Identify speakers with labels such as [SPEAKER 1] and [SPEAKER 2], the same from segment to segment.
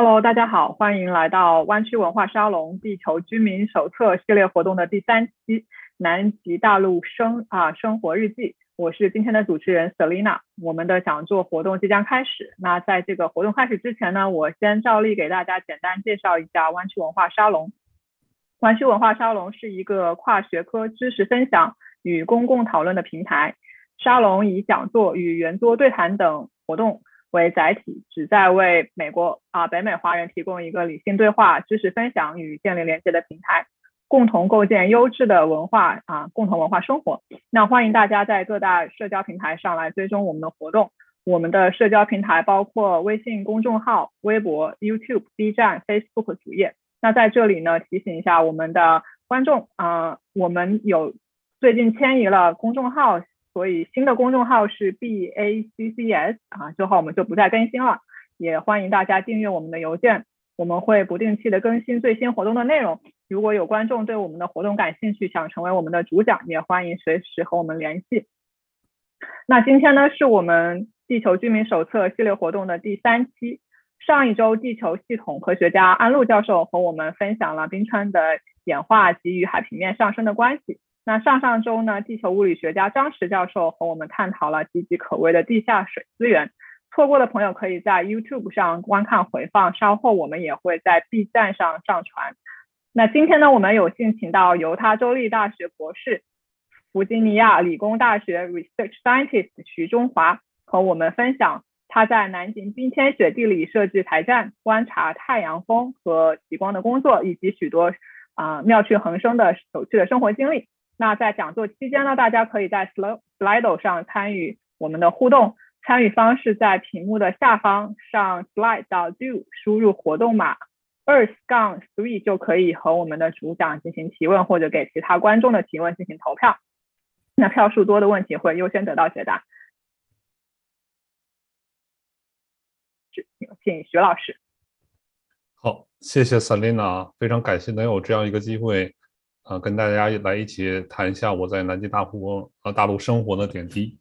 [SPEAKER 1] Hello，大家好，欢迎来到湾区文化沙龙地球居民手册系列活动的第三期南极大陆生啊生活日记。我是今天的主持人 Selina。我们的讲座活动即将开始。那在这个活动开始之前呢，我先照例给大家简单介绍一下湾区文化沙龙。湾区文化沙龙是一个跨学科知识分享与公共讨论的平台。沙龙以讲座与圆桌对谈等活动为载体，旨在为美国啊北美华人提供一个理性对话、知识分享与建立连接的平台，共同构建优质的文化啊共同文化生活。那欢迎大家在各大社交平台上来追踪我们的活动。我们的社交平台包括微信公众号、微博、YouTube、B 站、Facebook 主页。那在这里呢，提醒一下我们的观众啊，我们有最近迁移了公众号。所以新的公众号是 B A C C S 啊，之后我们就不再更新了。也欢迎大家订阅我们的邮件，我们会不定期的更新最新活动的内容。如果有观众对我们的活动感兴趣，想成为我们的主讲，也欢迎随时和我们联系。那今天呢，是我们地球居民手册系列活动的第三期。上一周，地球系统科学家安陆教授和我们分享了冰川的演化及与海平面上升的关系。那上上周呢，地球物理学家张石教授和我们探讨了岌岌可危的地下水资源。错过的朋友可以在 YouTube 上观看回放，稍后我们也会在 B 站上上传。那今天呢，我们有幸请到犹他州立大学博士、弗吉尼亚理工大学 Research Scientist 徐中华和我们分享他在南极冰天雪地里设置台站、观察太阳风和极光的工作，以及许多啊妙趣横生的有趣的生活经历。那在讲座期间呢，大家可以在 Slido 上参与我们的互动。参与方式在屏幕的下方上 Slide 到 Do，输入活动码 Earth 杠 Three 就可以和我们的主讲进行提问，或者给其他观众的提问进行投票。那票数多的问题会优先得到解答。请徐老师。
[SPEAKER 2] 好，谢谢 Selina，非常感谢能有这样一个机会。啊，跟大家来一起谈一下我在南极大湖呃大陆生活的点滴。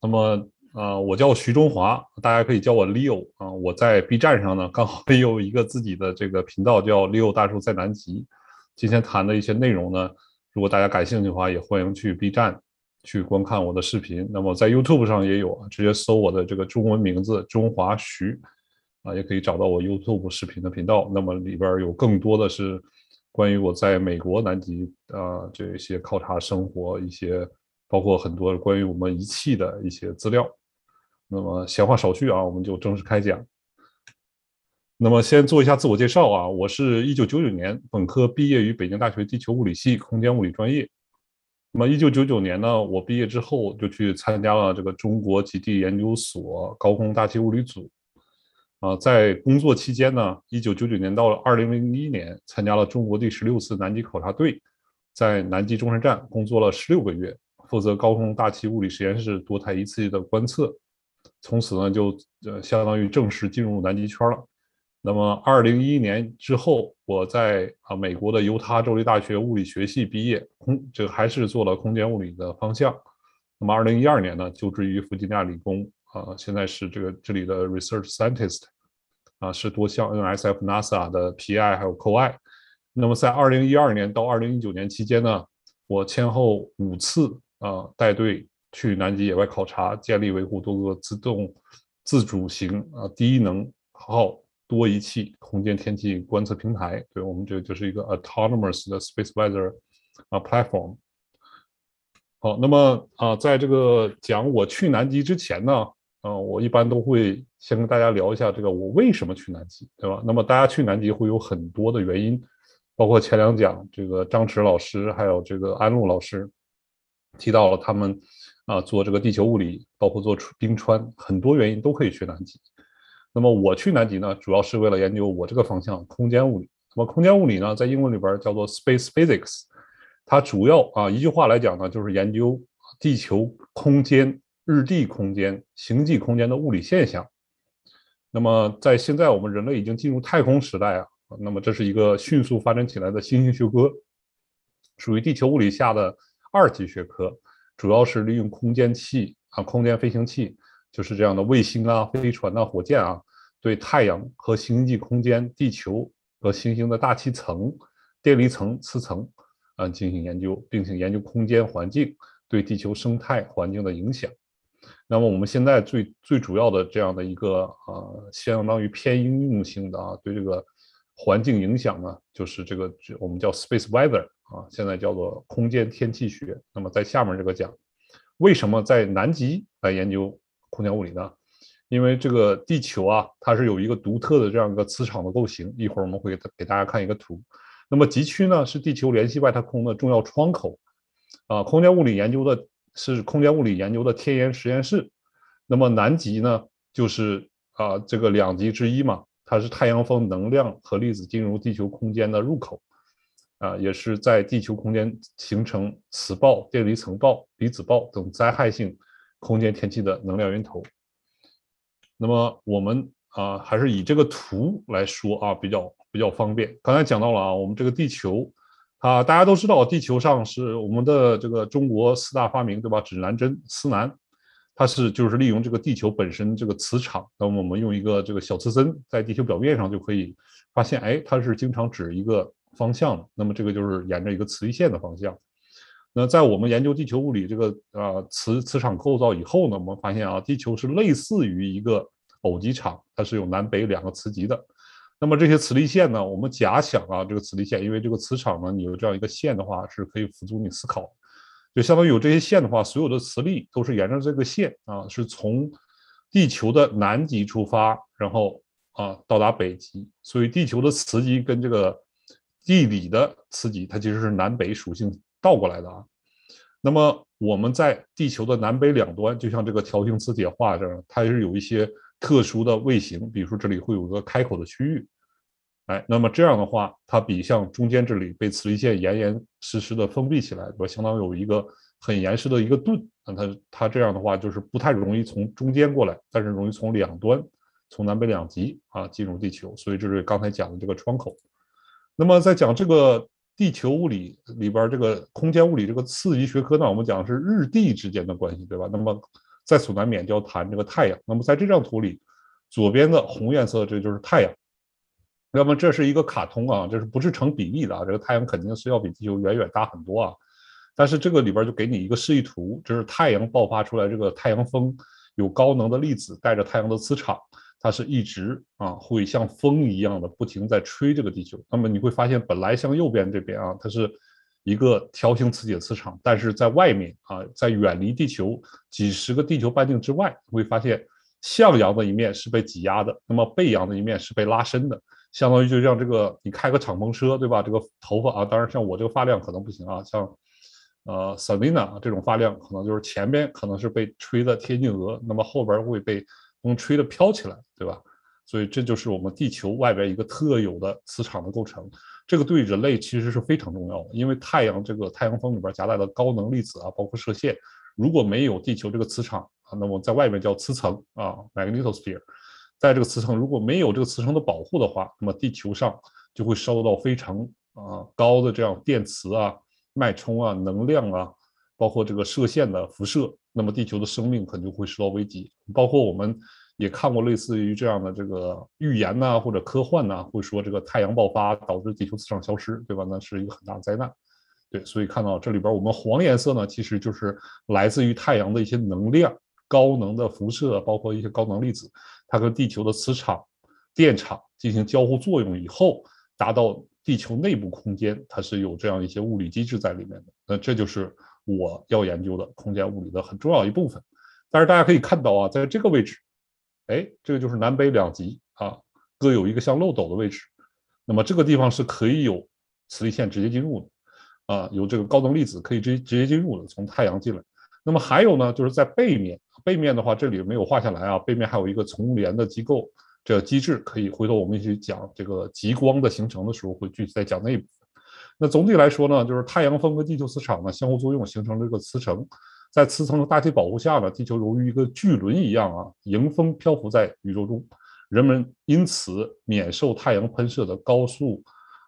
[SPEAKER 2] 那么，呃，我叫徐中华，大家可以叫我 Leo 啊。我在 B 站上呢，刚好也 有一个自己的这个频道，叫 Leo 大叔在南极。今天谈的一些内容呢，如果大家感兴趣的话，也欢迎去 B 站去观看我的视频。那么在 YouTube 上也有，直接搜我的这个中文名字中华徐啊，也可以找到我 YouTube 视频的频道。那么里边有更多的是。关于我在美国南极啊这些考察生活一些，包括很多关于我们仪器的一些资料。那么闲话少叙啊，我们就正式开讲。那么先做一下自我介绍啊，我是一九九九年本科毕业于北京大学地球物理系空间物理专业。那么一九九九年呢，我毕业之后就去参加了这个中国极地研究所高空大气物理组。啊，在工作期间呢，一九九九年到了二零零一年，参加了中国第十六次南极考察队，在南极中山站工作了十六个月，负责高空大气物理实验室多台仪器的观测。从此呢，就呃相当于正式进入南极圈了。那么二零一一年之后，我在啊美国的犹他州立大学物理学系毕业，空这个还是做了空间物理的方向。那么二零一二年呢，就职于弗吉尼亚理工。啊，现在是这个这里的 research scientist，啊，是多项 NSF、NASA 的 PI 还有 COI。那么在二零一二年到二零一九年期间呢，我先后五次啊带队去南极野外考察，建立维护多个自动自主型啊低能耗多仪器空间天气观测平台。对我们这就是一个 autonomous 的 space weather 啊 platform。好，那么啊，在这个讲我去南极之前呢。嗯，我一般都会先跟大家聊一下这个我为什么去南极，对吧？那么大家去南极会有很多的原因，包括前两讲这个张弛老师还有这个安陆老师提到了他们啊做这个地球物理，包括做冰川，很多原因都可以去南极。那么我去南极呢，主要是为了研究我这个方向空间物理。那么空间物理呢，在英文里边叫做 space physics，它主要啊一句话来讲呢，就是研究地球空间。日地空间、星际空间的物理现象。那么，在现在我们人类已经进入太空时代啊，那么这是一个迅速发展起来的新兴学科，属于地球物理下的二级学科，主要是利用空间器啊、空间飞行器，就是这样的卫星啊、飞船啊、火箭啊，对太阳和星际空间、地球和行星的大气层、电离层、磁层啊进行研究，并且研究空间环境对地球生态环境的影响。那么我们现在最最主要的这样的一个呃，相当于偏应用性的啊，对这个环境影响呢，就是这个我们叫 space weather 啊，现在叫做空间天气学。那么在下面这个讲，为什么在南极来研究空间物理呢？因为这个地球啊，它是有一个独特的这样一个磁场的构型。一会儿我们会给大家看一个图。那么极区呢，是地球联系外太空的重要窗口啊，空间物理研究的。是空间物理研究的天研实验室，那么南极呢，就是啊这个两极之一嘛，它是太阳风能量和粒子进入地球空间的入口，啊，也是在地球空间形成磁暴、电离层暴、离子暴等灾害性空间天气的能量源头。那么我们啊，还是以这个图来说啊，比较比较方便。刚才讲到了啊，我们这个地球。啊，大家都知道，地球上是我们的这个中国四大发明，对吧？指南针、司南，它是就是利用这个地球本身这个磁场，那么我们用一个这个小磁针在地球表面上就可以发现，哎，它是经常指一个方向，那么这个就是沿着一个磁力线的方向。那在我们研究地球物理这个啊磁磁场构造以后呢，我们发现啊，地球是类似于一个偶极场，它是有南北两个磁极的。那么这些磁力线呢？我们假想啊，这个磁力线，因为这个磁场呢，你有这样一个线的话，是可以辅助你思考。就相当于有这些线的话，所有的磁力都是沿着这个线啊，是从地球的南极出发，然后啊到达北极。所以地球的磁极跟这个地理的磁极，它其实是南北属性倒过来的啊。那么我们在地球的南北两端，就像这个条形磁铁画这儿，它是有一些。特殊的卫星，比如说这里会有一个开口的区域，哎，那么这样的话，它比像中间这里被磁力线严严实实的封闭起来，说相当于有一个很严实的一个盾，那它它这样的话就是不太容易从中间过来，但是容易从两端，从南北两极啊进入地球，所以这是刚才讲的这个窗口。那么在讲这个地球物理里边这个空间物理这个次级学科呢，我们讲是日地之间的关系，对吧？那么在所难免就要谈这个太阳。那么在这张图里，左边的红颜色这就是太阳。那么这是一个卡通啊，这是不是成比例的啊？这个太阳肯定是要比地球远远大很多啊。但是这个里边就给你一个示意图，这是太阳爆发出来这个太阳风，有高能的粒子带着太阳的磁场，它是一直啊会像风一样的不停在吹这个地球。那么你会发现，本来向右边这边啊，它是。一个条形磁铁磁场，但是在外面啊，在远离地球几十个地球半径之外，会发现向阳的一面是被挤压的，那么背阳的一面是被拉伸的，相当于就像这个你开个敞篷车，对吧？这个头发啊，当然像我这个发量可能不行啊，像呃 Selina 这种发量，可能就是前边可能是被吹的贴近额，那么后边会被风吹的飘起来，对吧？所以这就是我们地球外边一个特有的磁场的构成。这个对人类其实是非常重要的，因为太阳这个太阳风里边夹带的高能粒子啊，包括射线，如果没有地球这个磁场啊，那么在外面叫磁层啊，magnetosphere，在这个磁层如果没有这个磁层的保护的话，那么地球上就会受到非常啊高的这样电磁啊、脉冲啊、能量啊，包括这个射线的辐射，那么地球的生命可能就会受到危机，包括我们。也看过类似于这样的这个预言呐，或者科幻呐，会说这个太阳爆发导致地球磁场消失，对吧？那是一个很大的灾难。对，所以看到这里边，我们黄颜色呢，其实就是来自于太阳的一些能量、高能的辐射，包括一些高能粒子，它跟地球的磁场、电场进行交互作用以后，达到地球内部空间，它是有这样一些物理机制在里面的。那这就是我要研究的空间物理的很重要一部分。但是大家可以看到啊，在这个位置。哎，这个就是南北两极啊，各有一个像漏斗的位置。那么这个地方是可以有磁力线直接进入的啊，有这个高能粒子可以直接直接进入的，从太阳进来。那么还有呢，就是在背面，背面的话这里没有画下来啊，背面还有一个重联的机构，这机制可以回头我们一起讲这个极光的形成的时候会具体再讲那一部分。那总体来说呢，就是太阳风和地球磁场呢相互作用形成了这个磁层。在磁层的大气保护下呢，地球如一个巨轮一样啊，迎风漂浮在宇宙中，人们因此免受太阳喷射的高速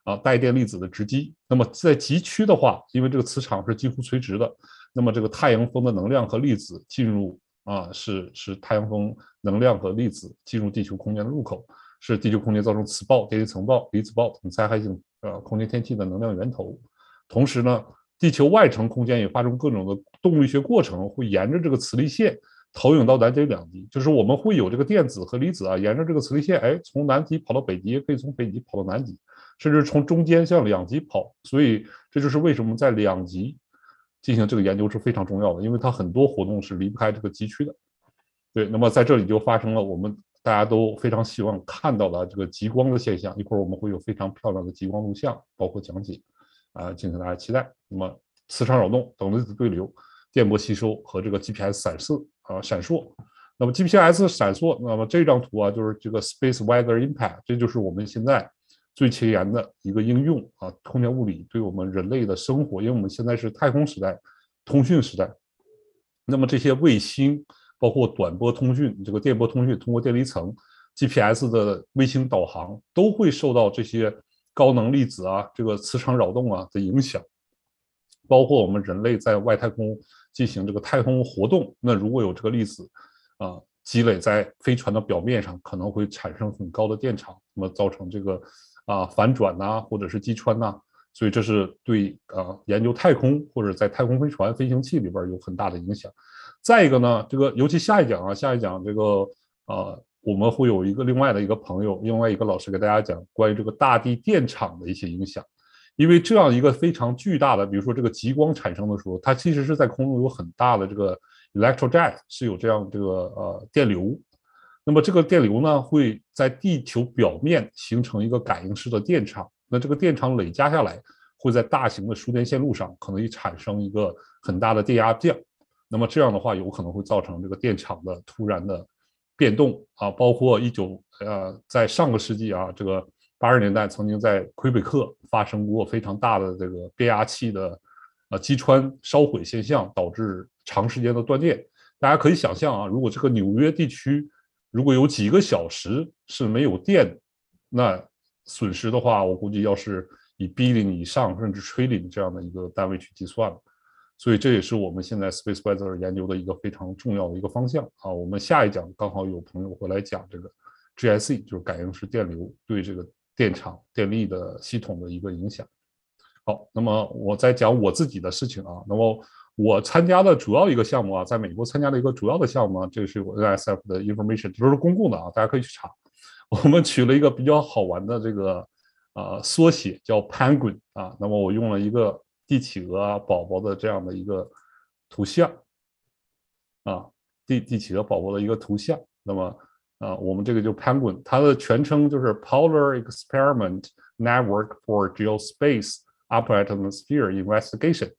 [SPEAKER 2] 啊带电粒子的直击。那么在极区的话，因为这个磁场是几乎垂直的，那么这个太阳风的能量和粒子进入啊，是是太阳风能量和粒子进入地球空间的入口，是地球空间造成磁暴、电离层暴、离子暴等灾害性呃空间天气的能量源头。同时呢，地球外层空间也发生各种的动力学过程，会沿着这个磁力线投影到南极两极，就是我们会有这个电子和离子啊，沿着这个磁力线，哎，从南极跑到北极，也可以从北极跑到南极，甚至从中间向两极跑。所以这就是为什么在两极。进行这个研究是非常重要的，因为它很多活动是离不开这个极区的。对，那么在这里就发生了我们大家都非常希望看到的这个极光的现象。一会儿我们会有非常漂亮的极光录像，包括讲解，啊，敬请大家期待。那么磁场扰动、等离子对流、电波吸收和这个 GPS 闪烁啊闪烁。那么 GPS 闪烁，那么这张图啊就是这个 Space Weather Impact，这就是我们现在。最前沿的一个应用啊，空间物理对我们人类的生活，因为我们现在是太空时代、通讯时代，那么这些卫星，包括短波通讯、这个电波通讯，通过电离层、GPS 的卫星导航，都会受到这些高能粒子啊、这个磁场扰动啊的影响。包括我们人类在外太空进行这个太空活动，那如果有这个粒子啊积累在飞船的表面上，可能会产生很高的电场，那么造成这个。啊，反转呐，或者是击穿呐，所以这是对啊研究太空或者在太空飞船、飞行器里边有很大的影响。再一个呢，这个尤其下一讲啊，下一讲这个呃，我们会有一个另外的一个朋友，另外一个老师给大家讲关于这个大地电场的一些影响。因为这样一个非常巨大的，比如说这个极光产生的时候，它其实是在空中有很大的这个 electro jet，是有这样这个呃电流。那么这个电流呢，会在地球表面形成一个感应式的电场。那这个电场累加下来，会在大型的输电线路上可能会产生一个很大的电压降。那么这样的话，有可能会造成这个电场的突然的变动啊。包括一九呃，在上个世纪啊，这个八十年代曾经在魁北克发生过非常大的这个变压器的呃击穿烧毁现象，导致长时间的断电。大家可以想象啊，如果这个纽约地区。如果有几个小时是没有电，那损失的话，我估计要是以 billion 以上，甚至 trillion 这样的一个单位去计算了。所以这也是我们现在 Space Weather 研究的一个非常重要的一个方向啊。我们下一讲刚好有朋友会来讲这个 GIC，就是感应式电流对这个电场电力的系统的一个影响。好，那么我在讲我自己的事情啊，那么。我参加的主要一个项目啊，在美国参加的一个主要的项目啊，这是我 NSF 的 information，都是公共的啊，大家可以去查。我们取了一个比较好玩的这个呃缩写，叫 Penguin 啊。那么我用了一个帝企鹅啊宝宝的这样的一个图像啊，帝帝企鹅宝宝的一个图像。那么啊，我们这个就 Penguin，它的全称就是 Polar Experiment Network for Geospace Upper Atmosphere Investigation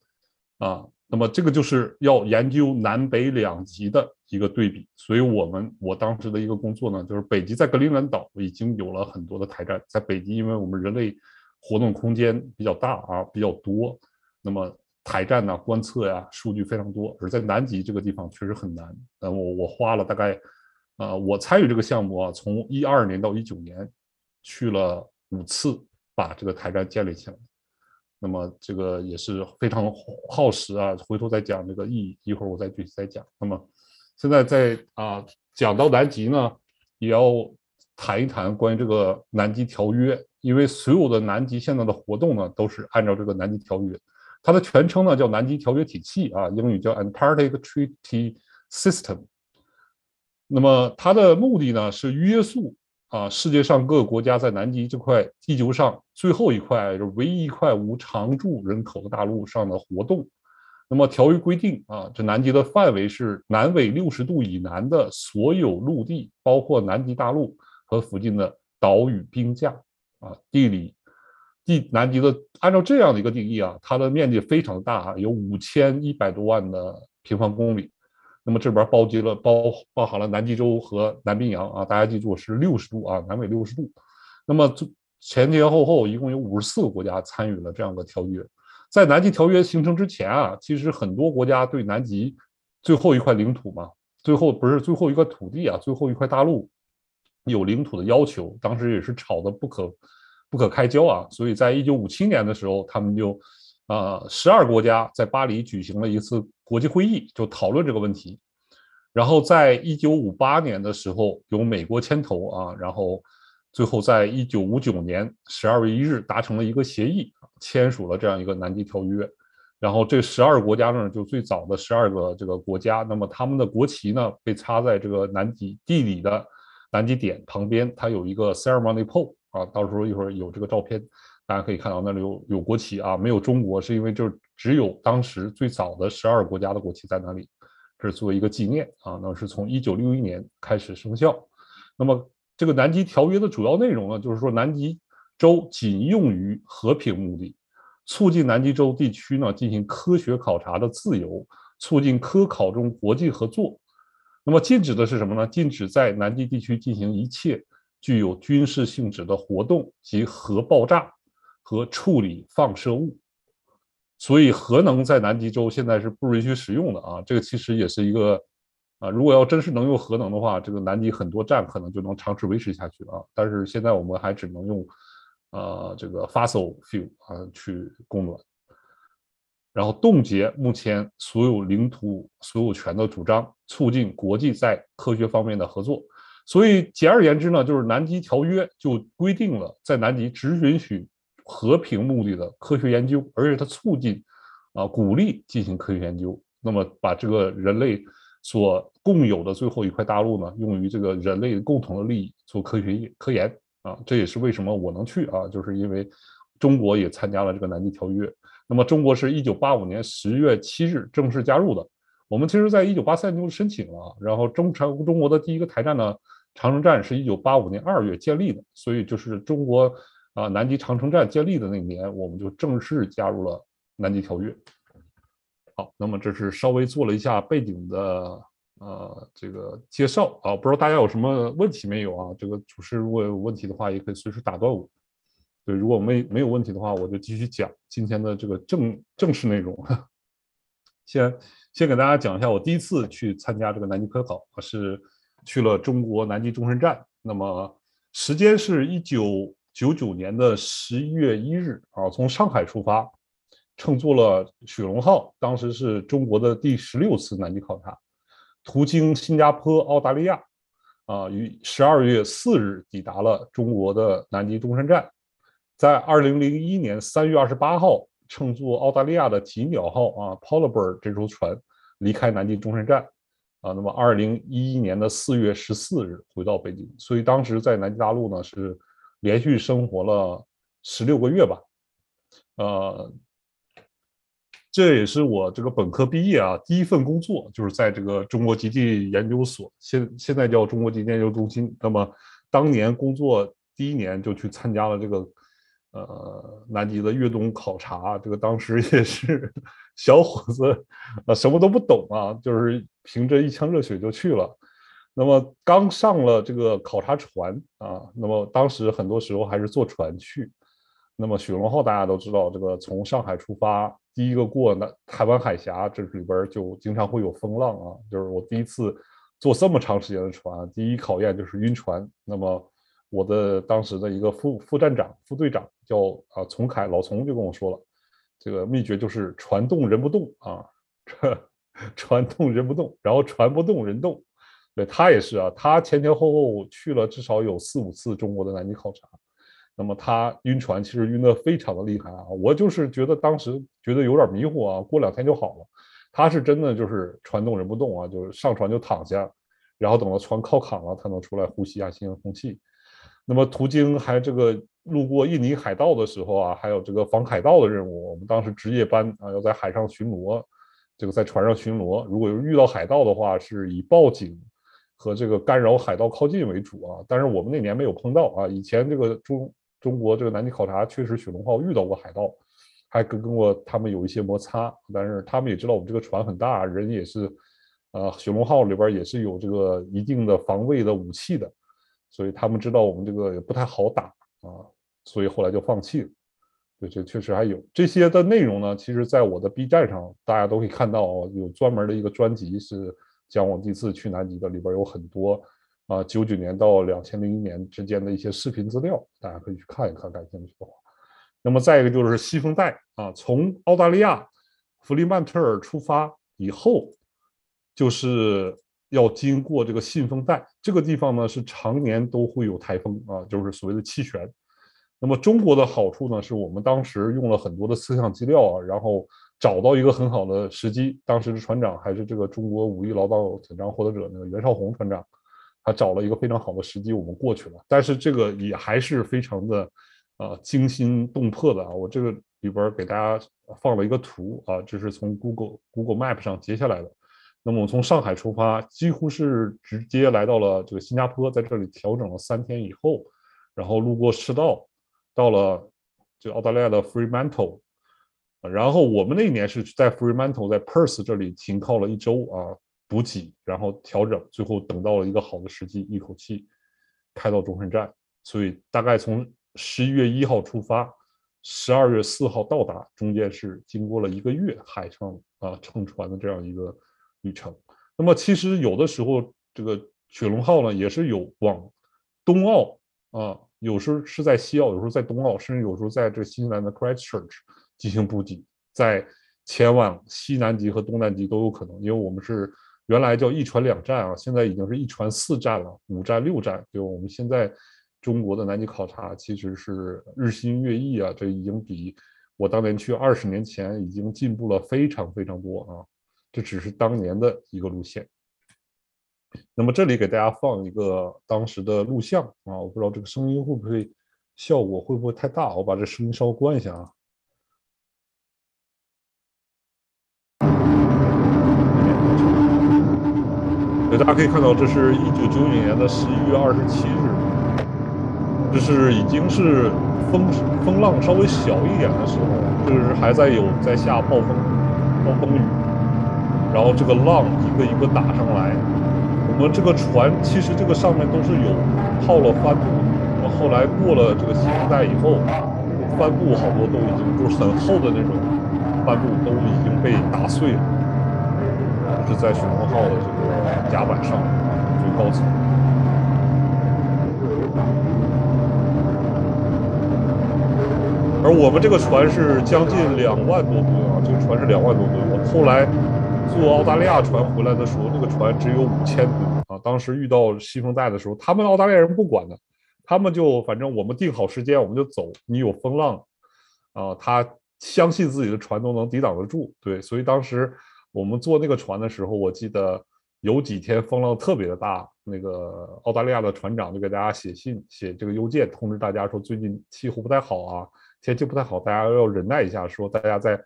[SPEAKER 2] 啊。那么这个就是要研究南北两极的一个对比，所以我们我当时的一个工作呢，就是北极在格陵兰岛已经有了很多的台站，在北极，因为我们人类活动空间比较大啊，比较多，那么台站呢、观测呀、数据非常多，而在南极这个地方确实很难。呃，我我花了大概，呃，我参与这个项目啊，从一二年到一九年，去了五次，把这个台站建立起来。那么这个也是非常耗时啊，回头再讲这个意义，一会儿我再具体再讲。那么现在在啊讲到南极呢，也要谈一谈关于这个南极条约，因为所有的南极现在的活动呢，都是按照这个南极条约，它的全称呢叫南极条约体系啊，英语叫 Antarctic Treaty System。那么它的目的呢是约束。啊，世界上各个国家在南极这块地球上最后一块，就唯一一块无常住人口的大陆上的活动。那么条约规定啊，这南极的范围是南纬六十度以南的所有陆地，包括南极大陆和附近的岛屿冰架啊。地理地南极的按照这样的一个定义啊，它的面积非常大啊，有五千一百多万的平方公里。那么这边包集了包包含了南极洲和南冰洋啊，大家记住是六十度啊，南纬六十度。那么前前后后一共有五十四个国家参与了这样的条约。在南极条约形成之前啊，其实很多国家对南极最后一块领土嘛，最后不是最后一块土地啊，最后一块大陆有领土的要求，当时也是吵得不可不可开交啊。所以在一九五七年的时候，他们就。啊，十二国家在巴黎举行了一次国际会议，就讨论这个问题。然后在一九五八年的时候，由美国牵头啊，然后最后在一九五九年十二月一日达成了一个协议，签署了这样一个南极条约。然后这十二个国家呢，就最早的十二个这个国家，那么他们的国旗呢被插在这个南极地理的南极点旁边，它有一个 ceremony pole 啊，到时候一会儿有这个照片，大家可以看到那里有有国旗啊，没有中国，是因为就只有当时最早的十二个国家的国旗在那里，这是作为一个纪念啊。那是从一九六一年开始生效。那么这个南极条约的主要内容呢，就是说南极洲仅用于和平目的。促进南极洲地区呢进行科学考察的自由，促进科考中国际合作。那么禁止的是什么呢？禁止在南极地区进行一切具有军事性质的活动及核爆炸和处理放射物。所以核能在南极洲现在是不允许使用的啊！这个其实也是一个啊，如果要真是能用核能的话，这个南极很多站可能就能长期维持下去啊。但是现在我们还只能用。呃，这个 fossil fuel 啊，去供暖，然后冻结目前所有领土所有权的主张，促进国际在科学方面的合作。所以简而言之呢，就是南极条约就规定了，在南极只允许和平目的的科学研究，而且它促进啊鼓励进行科学研究。那么把这个人类所共有的最后一块大陆呢，用于这个人类共同的利益做科学科研。啊，这也是为什么我能去啊，就是因为中国也参加了这个南极条约。那么中国是一九八五年十月七日正式加入的。我们其实在一九八三年就申请了，然后中长中国的第一个台站呢，长城站是一九八五年二月建立的，所以就是中国啊南极长城站建立的那年，我们就正式加入了南极条约。好，那么这是稍微做了一下背景的。呃，这个介绍啊，不知道大家有什么问题没有啊？这个主持如果有问题的话，也可以随时打断我。对，如果没没有问题的话，我就继续讲今天的这个正正式内容。先先给大家讲一下，我第一次去参加这个南极科考，是去了中国南极中山站。那么时间是一九九九年的十一月一日啊，从上海出发，乘坐了雪龙号，当时是中国的第十六次南极考察。途经新加坡、澳大利亚，啊，于十二月四日抵达了中国的南极中山站，在二零零一年三月二十八号乘坐澳大利亚的吉鸟号啊 （Polar Bird） 这艘船离开南极中山站，啊，那么二零一一年的四月十四日回到北京，所以当时在南极大陆呢是连续生活了十六个月吧，呃。这也是我这个本科毕业啊，第一份工作就是在这个中国极地研究所，现现在叫中国极地研究中心。那么当年工作第一年就去参加了这个呃南极的越冬考察，这个当时也是小伙子啊，什么都不懂啊，就是凭着一腔热血就去了。那么刚上了这个考察船啊，那么当时很多时候还是坐船去。那么雪龙号大家都知道，这个从上海出发。第一个过那台湾海峡，这里边就经常会有风浪啊。就是我第一次坐这么长时间的船，第一考验就是晕船。那么我的当时的一个副副站长、副队长叫啊丛凯，老丛就跟我说了，这个秘诀就是船动人不动啊，船动人不动，然后船不动人动。对他也是啊，他前前后后去了至少有四五次中国的南极考察。那么他晕船，其实晕得非常的厉害啊！我就是觉得当时觉得有点迷糊啊，过两天就好了。他是真的就是船动人不动啊，就是上船就躺下，然后等到船靠港了，他能出来呼吸一下新鲜空气。那么途经还这个路过印尼海盗的时候啊，还有这个防海盗的任务，我们当时值夜班啊，要在海上巡逻，这个在船上巡逻。如果遇到海盗的话，是以报警和这个干扰海盗靠近为主啊。但是我们那年没有碰到啊，以前这个中。中国这个南极考察确实雪龙号遇到过海盗，还跟跟过他们有一些摩擦，但是他们也知道我们这个船很大，人也是，呃，雪龙号里边也是有这个一定的防卫的武器的，所以他们知道我们这个也不太好打啊，所以后来就放弃了。对，这确实还有这些的内容呢。其实，在我的 B 站上，大家都可以看到，有专门的一个专辑是讲我第一次去南极的，里边有很多。啊，九九年到两千零一年之间的一些视频资料，大家可以去看一看，感兴趣的话。那么再一个就是西风带啊，从澳大利亚弗里曼特尔出发以后，就是要经过这个信风带这个地方呢，是常年都会有台风啊，就是所谓的气旋。那么中国的好处呢，是我们当时用了很多的摄像资料啊，然后找到一个很好的时机。当时的船长还是这个中国五一劳动奖章获得者那个袁绍红船长，他找了一个非常好的时机，我们过去了。但是这个也还是非常的啊惊心动魄的啊！我这个里边给大家放了一个图啊，这是从 Google Google Map 上截下来的。那么我从上海出发，几乎是直接来到了这个新加坡，在这里调整了三天以后，然后路过赤道。到了这澳大利亚的 Fremantle，然后我们那一年是在 Fremantle，在 Perth 这里停靠了一周啊，补给，然后调整，最后等到了一个好的时机，一口气开到中山站。所以大概从十一月一号出发，十二月四号到达，中间是经过了一个月海上啊乘船的这样一个旅程。那么其实有的时候这个雪龙号呢，也是有往东澳啊。有时候是在西澳，有时候在东澳，甚至有时候在这新西兰的 Christchurch 进行补给，在前往西南极和东南极都有可能。因为我们是原来叫一船两站啊，现在已经是一船四站了，五站六站。就我们现在中国的南极考察其实是日新月异啊，这已经比我当年去二十年前已经进步了非常非常多啊。这只是当年的一个路线。那么这里给大家放一个当时的录像啊，我不知道这个声音会不会效果会不会太大，我把这声音稍微关一下啊。大家可以看到，这是一九九九年的十一月二十七日，这是已经是风风浪稍微小一点的时候，就是还在有在下暴风暴风雨，然后这个浪一个一个打上来。我们这个船其实这个上面都是有套了帆布，我后来过了这个新带以后，帆布好多都已经就是很厚的那种帆布都已经被打碎了，就是在雪龙号的这个甲板上最高层。而我们这个船是将近两万多吨啊，这个船是两万多吨。我后来。坐澳大利亚船回来的时候，那个船只有五千吨当时遇到西风带的时候，他们澳大利亚人不管的，他们就反正我们定好时间我们就走。你有风浪啊，他相信自己的船都能抵挡得住。对，所以当时我们坐那个船的时候，我记得有几天风浪特别的大，那个澳大利亚的船长就给大家写信、写这个邮件通知大家说，最近气候不太好啊，天气不太好，大家要忍耐一下。说大家在。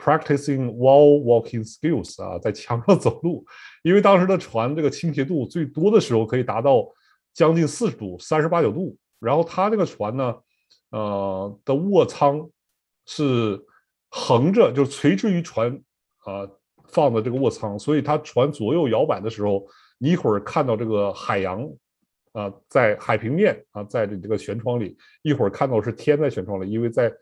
[SPEAKER 2] Practicing wall walking skills 啊，在墙上走路，因为当时的船这个倾斜度最多的时候可以达到将近四十度，三十八九度。然后它这个船呢，呃的卧舱是横着，就是垂直于船啊放的这个卧舱，所以它船左右摇摆的时候，你一会儿看到这个海洋啊在海平面啊在这这个舷窗里，一会儿看到是天在舷窗里，因为在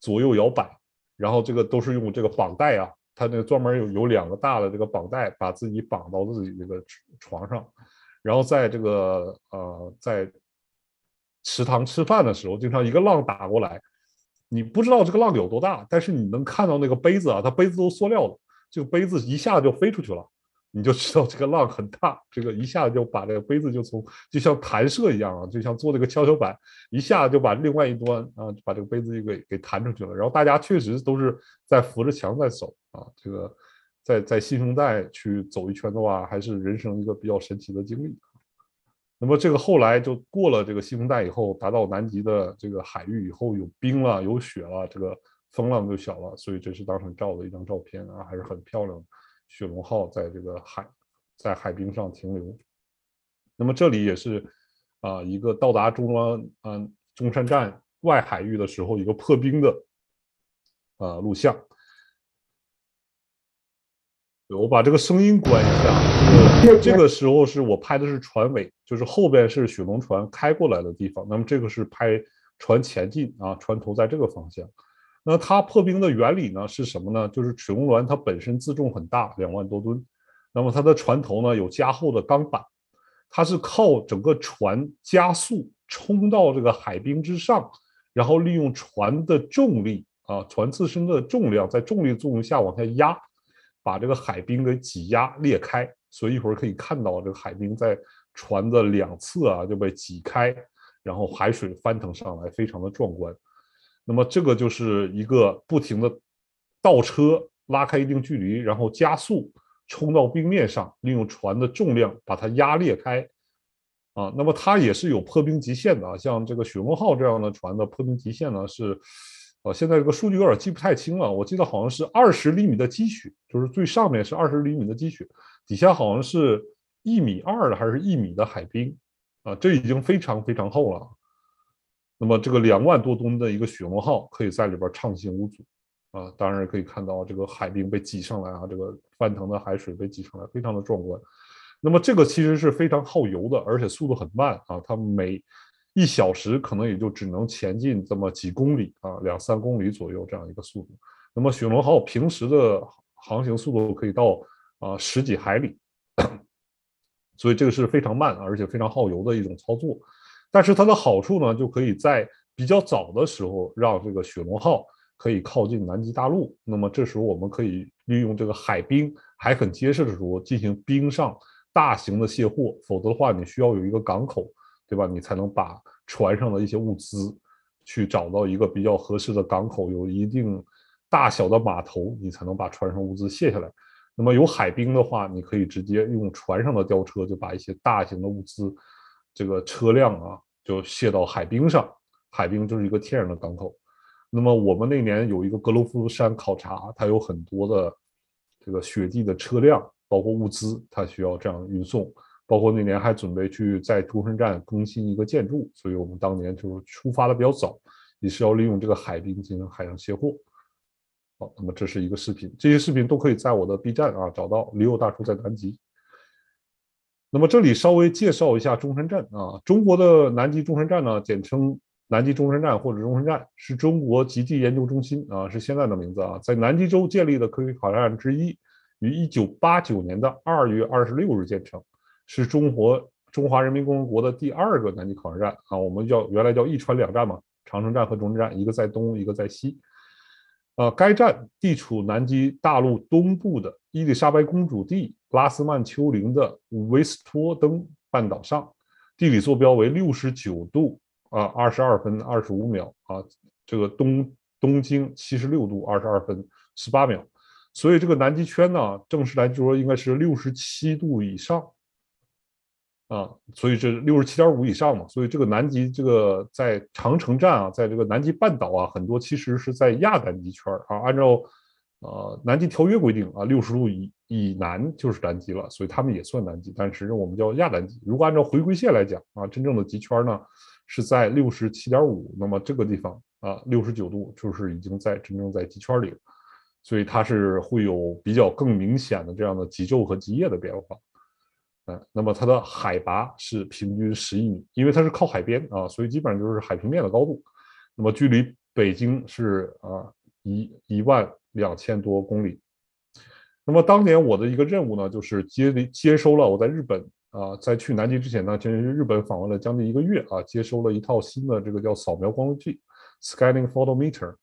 [SPEAKER 2] 左右摇摆。然后这个都是用这个绑带啊，他那个专门有有两个大的这个绑带，把自己绑到自己这个床上，然后在这个呃在食堂吃饭的时候，经常一个浪打过来，你不知道这个浪有多大，但是你能看到那个杯子啊，它杯子都塑料的，这个杯子一下就飞出去了。你就知道这个浪很大，这个一下就把这个杯子就从就像弹射一样啊，就像做那个跷跷板，一下就把另外一端啊，把这个杯子就给给弹出去了。然后大家确实都是在扶着墙在走啊，这个在在新生代去走一圈的话，还是人生一个比较神奇的经历。那么这个后来就过了这个新生代以后，达到南极的这个海域以后，有冰了，有雪了，这个风浪就小了，所以这是当时照的一张照片啊，还是很漂亮的。雪龙号在这个海，在海冰上停留。那么这里也是啊，一个到达中央嗯中山站外海域的时候，一个破冰的啊录像。我把这个声音关一下。这个这个时候是我拍的是船尾，就是后边是雪龙船开过来的地方。那么这个是拍船前进啊，船头在这个方向。那它破冰的原理呢是什么呢？就是水龙船它本身自重很大，两万多吨，那么它的船头呢有加厚的钢板，它是靠整个船加速冲到这个海冰之上，然后利用船的重力啊，船自身的重量在重力作用下往下压，把这个海冰给挤压裂开，所以一会儿可以看到这个海冰在船的两侧啊就被挤开，然后海水翻腾上来，非常的壮观。那么这个就是一个不停的倒车，拉开一定距离，然后加速冲到冰面上，利用船的重量把它压裂开。啊，那么它也是有破冰极限的啊，像这个雪龙号这样的船的破冰极限呢是，呃，现在这个数据有点记不太清了，我记得好像是二十厘米的积雪，就是最上面是二十厘米的积雪，底下好像是一米二的还是一米的海冰，啊，这已经非常非常厚了。那么这个两万多吨的一个雪龙号可以在里边畅行无阻，啊，当然可以看到这个海冰被挤上来啊，这个翻腾的海水被挤上来，非常的壮观。那么这个其实是非常耗油的，而且速度很慢啊，它每一小时可能也就只能前进这么几公里啊，两三公里左右这样一个速度。那么雪龙号平时的航行速度可以到啊十几海里，所以这个是非常慢而且非常耗油的一种操作。但是它的好处呢，就可以在比较早的时候让这个雪龙号可以靠近南极大陆。那么这时候我们可以利用这个海冰还很结实的时候进行冰上。大型的卸货，否则的话，你需要有一个港口，对吧？你才能把船上的一些物资去找到一个比较合适的港口，有一定大小的码头，你才能把船上物资卸下来。那么有海冰的话，你可以直接用船上的吊车就把一些大型的物资这个车辆啊，就卸到海冰上。海冰就是一个天然的港口。那么我们那年有一个格罗夫山考察，它有很多的这个雪地的车辆。包括物资，它需要这样运送。包括那年还准备去在中山站更新一个建筑，所以我们当年就是出发的比较早，也是要利用这个海冰进行海上卸货。好，那么这是一个视频，这些视频都可以在我的 B 站啊找到。李友大叔在南极。那么这里稍微介绍一下中山站啊，中国的南极中山站呢，简称南极中山站或者中山站，是中国极地研究中心啊，是现在的名字啊，在南极洲建立的科学考察站之一。于一九八九年的二月二十六日建成，是中国中华人民共和国的第二个南极考察站啊。我们叫原来叫一川两站嘛，长城站和中山站，一个在东，一个在西。呃，该站地处南极大陆东部的伊丽莎白公主地拉斯曼丘陵的维斯托登半岛上，地理坐标为六十九度啊二十二分二十五秒啊，这个东东经七十六度二十二分十八秒。所以这个南极圈呢，正式来说应该是六十七度以上，啊，所以这六十七点五以上嘛。所以这个南极这个在长城站啊，在这个南极半岛啊，很多其实是在亚南极圈啊。按照呃南极条约规定啊，六十度以以南就是南极了，所以他们也算南极，但是我们叫亚南极。如果按照回归线来讲啊，真正的极圈呢是在六十七点五，那么这个地方啊，六十九度就是已经在真正在极圈里了。所以它是会有比较更明显的这样的极昼和极夜的变化，嗯，那么它的海拔是平均十一米，因为它是靠海边啊，所以基本上就是海平面的高度。那么距离北京是啊一一万两千多公里。那么当年我的一个任务呢，就是接接收了我在日本啊，在去南极之前呢，其实日本访问了将近一个月啊，接收了一套新的这个叫扫描光度计 （scanning photometer），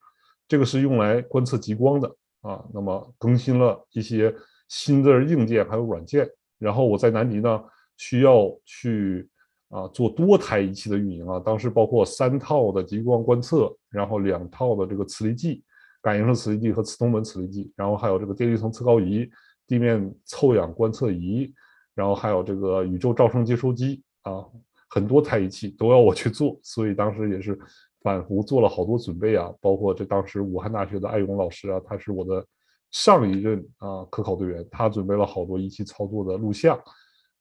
[SPEAKER 2] 这个是用来观测极光的。啊，那么更新了一些新的硬件还有软件，然后我在南极呢需要去啊做多台仪器的运营啊，当时包括三套的极光观测，然后两套的这个磁力计、感应式磁力计和磁通门磁力计，然后还有这个电离层测高仪、地面臭氧观测仪，然后还有这个宇宙噪声接收机啊，很多台仪器都要我去做，所以当时也是。反复做了好多准备啊，包括这当时武汉大学的艾勇老师啊，他是我的上一任啊科考队员，他准备了好多仪器操作的录像，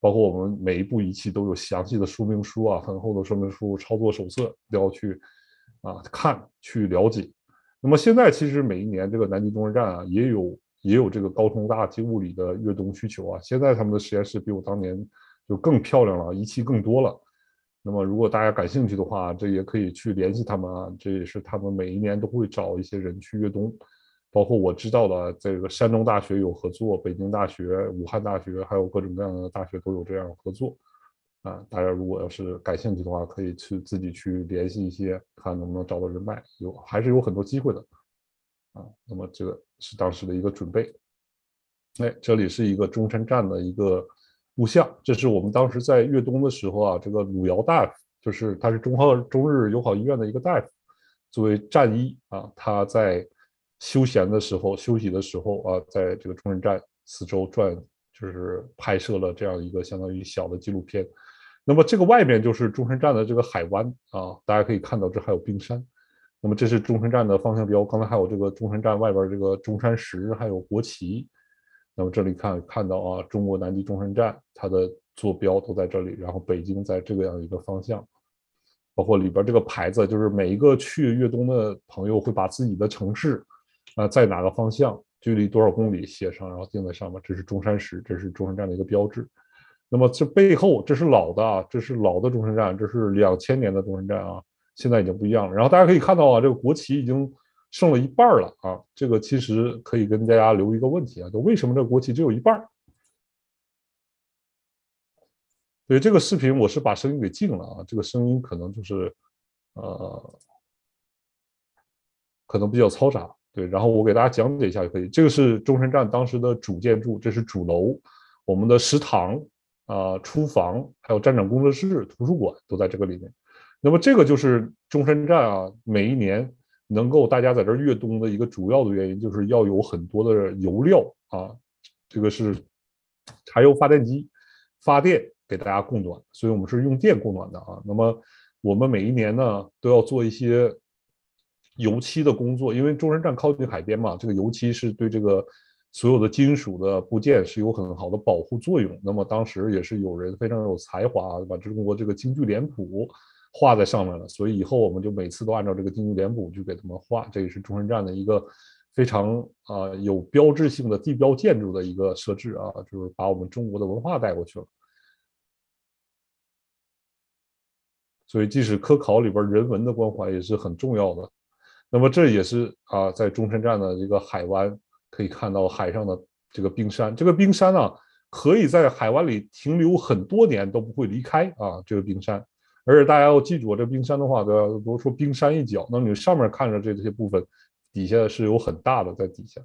[SPEAKER 2] 包括我们每一部仪器都有详细的说明书啊，很厚的说明书、操作手册都要去啊看去了解。那么现在其实每一年这个南极中山站啊也有也有这个高通大气物理的越冬需求啊，现在他们的实验室比我当年就更漂亮了，仪器更多了。那么，如果大家感兴趣的话，这也可以去联系他们啊。这也是他们每一年都会找一些人去越冬，包括我知道的，这个山东大学有合作，北京大学、武汉大学，还有各种各样的大学都有这样合作。啊，大家如果要是感兴趣的话，可以去自己去联系一些，看能不能找到人脉，有还是有很多机会的。啊，那么这个是当时的一个准备。哎，这里是一个中山站的一个录像。这是我们当时在越冬的时候啊，这个鲁尧大夫，就是他是中号中日友好医院的一个大夫，作为战医啊，他在休闲的时候、休息的时候啊，在这个中山站四周转，就是拍摄了这样一个相当于小的纪录片。那么这个外面就是中山站的这个海湾啊，大家可以看到这还有冰山。那么这是中山站的方向标，刚才还有这个中山站外边这个中山石，还有国旗。那么这里看看到啊，中国南极中山站它的坐标都在这里，然后北京在这个样一个方向，包括里边这个牌子，就是每一个去越冬的朋友会把自己的城市啊在哪个方向，距离多少公里写上，然后钉在上面。这是中山石，这是中山站的一个标志。那么这背后这是老的啊，这是老的中山站，这是两千年的中山站啊。现在已经不一样了，然后大家可以看到啊，这个国旗已经剩了一半了啊。这个其实可以跟大家留一个问题啊，就为什么这个国旗只有一半？对这个视频，我是把声音给静了啊，这个声音可能就是呃，可能比较嘈杂。对，然后我给大家讲解一下就可以。这个是中山站当时的主建筑，这是主楼，我们的食堂啊、厨房，还有站长工作室、图书馆都在这个里面。那么这个就是中山站啊，每一年能够大家在这儿越冬的一个主要的原因，就是要有很多的油料啊，这个是柴油发电机发电给大家供暖，所以我们是用电供暖的啊。那么我们每一年呢都要做一些油漆的工作，因为中山站靠近海边嘛，这个油漆是对这个所有的金属的部件是有很好的保护作用。那么当时也是有人非常有才华，把中国这个京剧脸谱。画在上面了，所以以后我们就每次都按照这个京剧脸谱去给他们画。这也是中山站的一个非常啊有标志性的地标建筑的一个设置啊，就是把我们中国的文化带过去了。所以，即使科考里边人文的关怀也是很重要的。那么，这也是啊，在中山站的一个海湾可以看到海上的这个冰山。这个冰山呢，可以在海湾里停留很多年都不会离开啊，这个冰山。而且大家要记住，这冰山的话，都要都说冰山一角。那么你上面看着这这些部分，底下是有很大的在底下。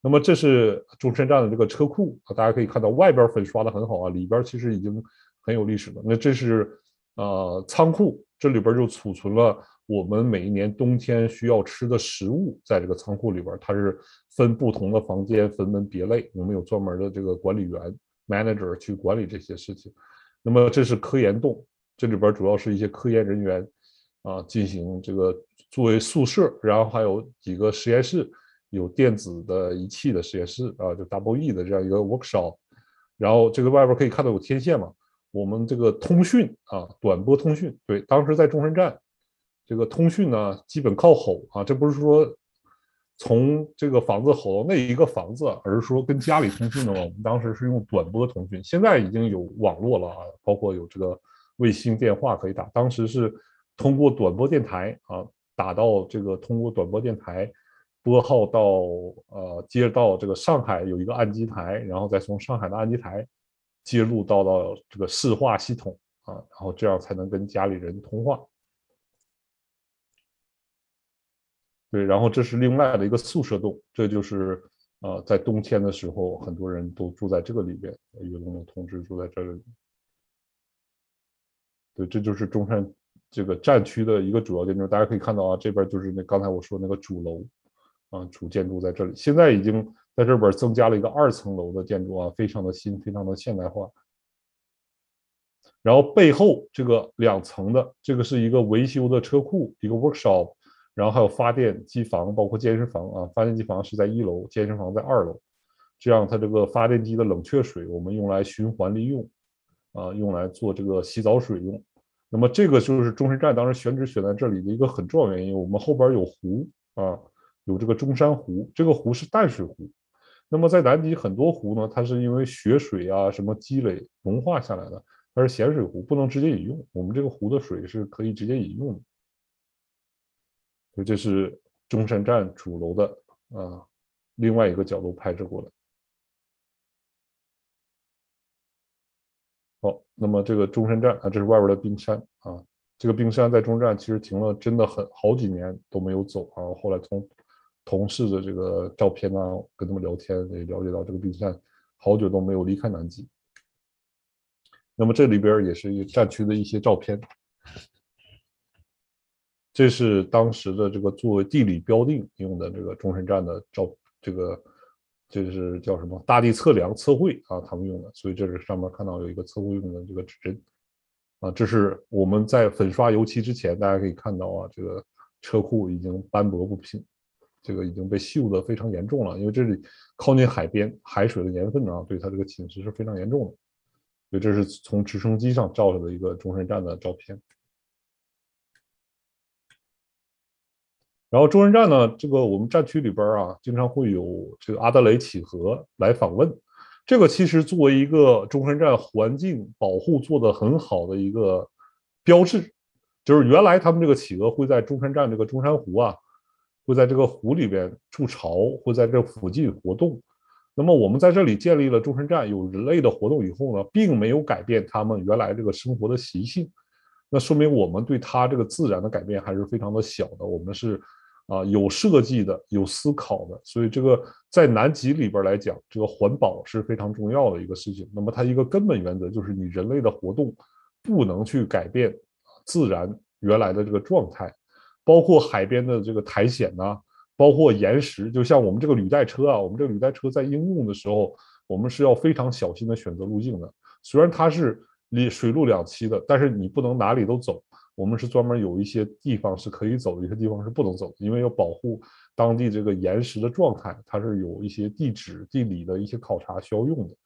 [SPEAKER 2] 那么这是中山站的这个车库啊，大家可以看到外边粉刷的很好啊，里边其实已经很有历史了。那这是呃仓库，这里边就储存了我们每一年冬天需要吃的食物，在这个仓库里边，它是分不同的房间，分门别类，我们有专门的这个管理员 manager 去管理这些事情。那么这是科研洞。这里边主要是一些科研人员啊，进行这个作为宿舍，然后还有几个实验室，有电子的仪器的实验室啊，就 Double E 的这样一个 workshop。然后这个外边可以看到有天线嘛，我们这个通讯啊，短波通讯。对，当时在中山站，这个通讯呢，基本靠吼啊，这不是说从这个房子吼到那一个房子，而是说跟家里通讯呢，我们当时是用短波通讯。现在已经有网络了啊，包括有这个。卫星电话可以打，当时是通过短波电台啊，打到这个通过短波电台拨号到呃接到这个上海有一个岸机台，然后再从上海的岸机台接入到到这个市话系统啊，然后这样才能跟家里人通话。对，然后这是另外的一个宿舍洞，这就是呃在冬天的时候很多人都住在这个里边，越冬的同志住在这里。对，这就是中山这个战区的一个主要建筑。大家可以看到啊，这边就是那刚才我说那个主楼，啊，主建筑在这里。现在已经在这边增加了一个二层楼的建筑啊，非常的新，非常的现代化。然后背后这个两层的，这个是一个维修的车库，一个 workshop，然后还有发电机房，包括健身房啊。发电机房是在一楼，健身房在二楼。这样它这个发电机的冷却水，我们用来循环利用。啊，用来做这个洗澡水用。那么这个就是中山站当时选址选在这里的一个很重要原因。我们后边有湖啊，有这个中山湖，这个湖是淡水湖。那么在南极很多湖呢，它是因为雪水啊什么积累融化下来的，它是咸水湖，不能直接饮用。我们这个湖的水是可以直接饮用的。这是中山站主楼的啊另外一个角度拍摄过来。好，那么这个中山站啊，这是外边的冰山啊。这个冰山在中山站其实停了真的很好几年都没有走啊。后来从同事的这个照片啊，跟他们聊天也了解到，这个冰山好久都没有离开南极。那么这里边也是战区的一些照片。这是当时的这个作为地理标定用的这个中山站的照，这个这是叫什么大地测量测绘啊，他们用的。所以这是上面看到有一个测绘用的这个指针啊，这是我们在粉刷油漆之前，大家可以看到啊，这个车库已经斑驳不平，这个已经被锈的非常严重了。因为这里靠近海边，海水的盐分啊，对它这个侵蚀是非常严重的。所以这是从直升机上照下的一个中山站的照片。然后中山站呢，这个我们站区里边啊，经常会有这个阿德雷企鹅来访问。这个其实作为一个中山站环境保护做得很好的一个标志，就是原来他们这个企鹅会在中山站这个中山湖啊，会在这个湖里边筑巢，会在这附近活动。那么我们在这里建立了中山站，有人类的活动以后呢，并没有改变他们原来这个生活的习性，那说明我们对它这个自然的改变还是非常的小的。我们是。啊，有设计的，有思考的，所以这个在南极里边来讲，这个环保是非常重要的一个事情。那么它一个根本原则就是，你人类的活动不能去改变自然原来的这个状态，包括海边的这个苔藓呐，包括岩石，就像我们这个履带车啊，我们这个履带车在应用的时候，我们是要非常小心的选择路径的。虽然它是里水陆两栖的，但是你不能哪里都走。我们是专门有一些地方是可以走，一些地方是不能走，因为要保护当地这个岩石的状态，它是有一些地质、地理的一些考察需要用的，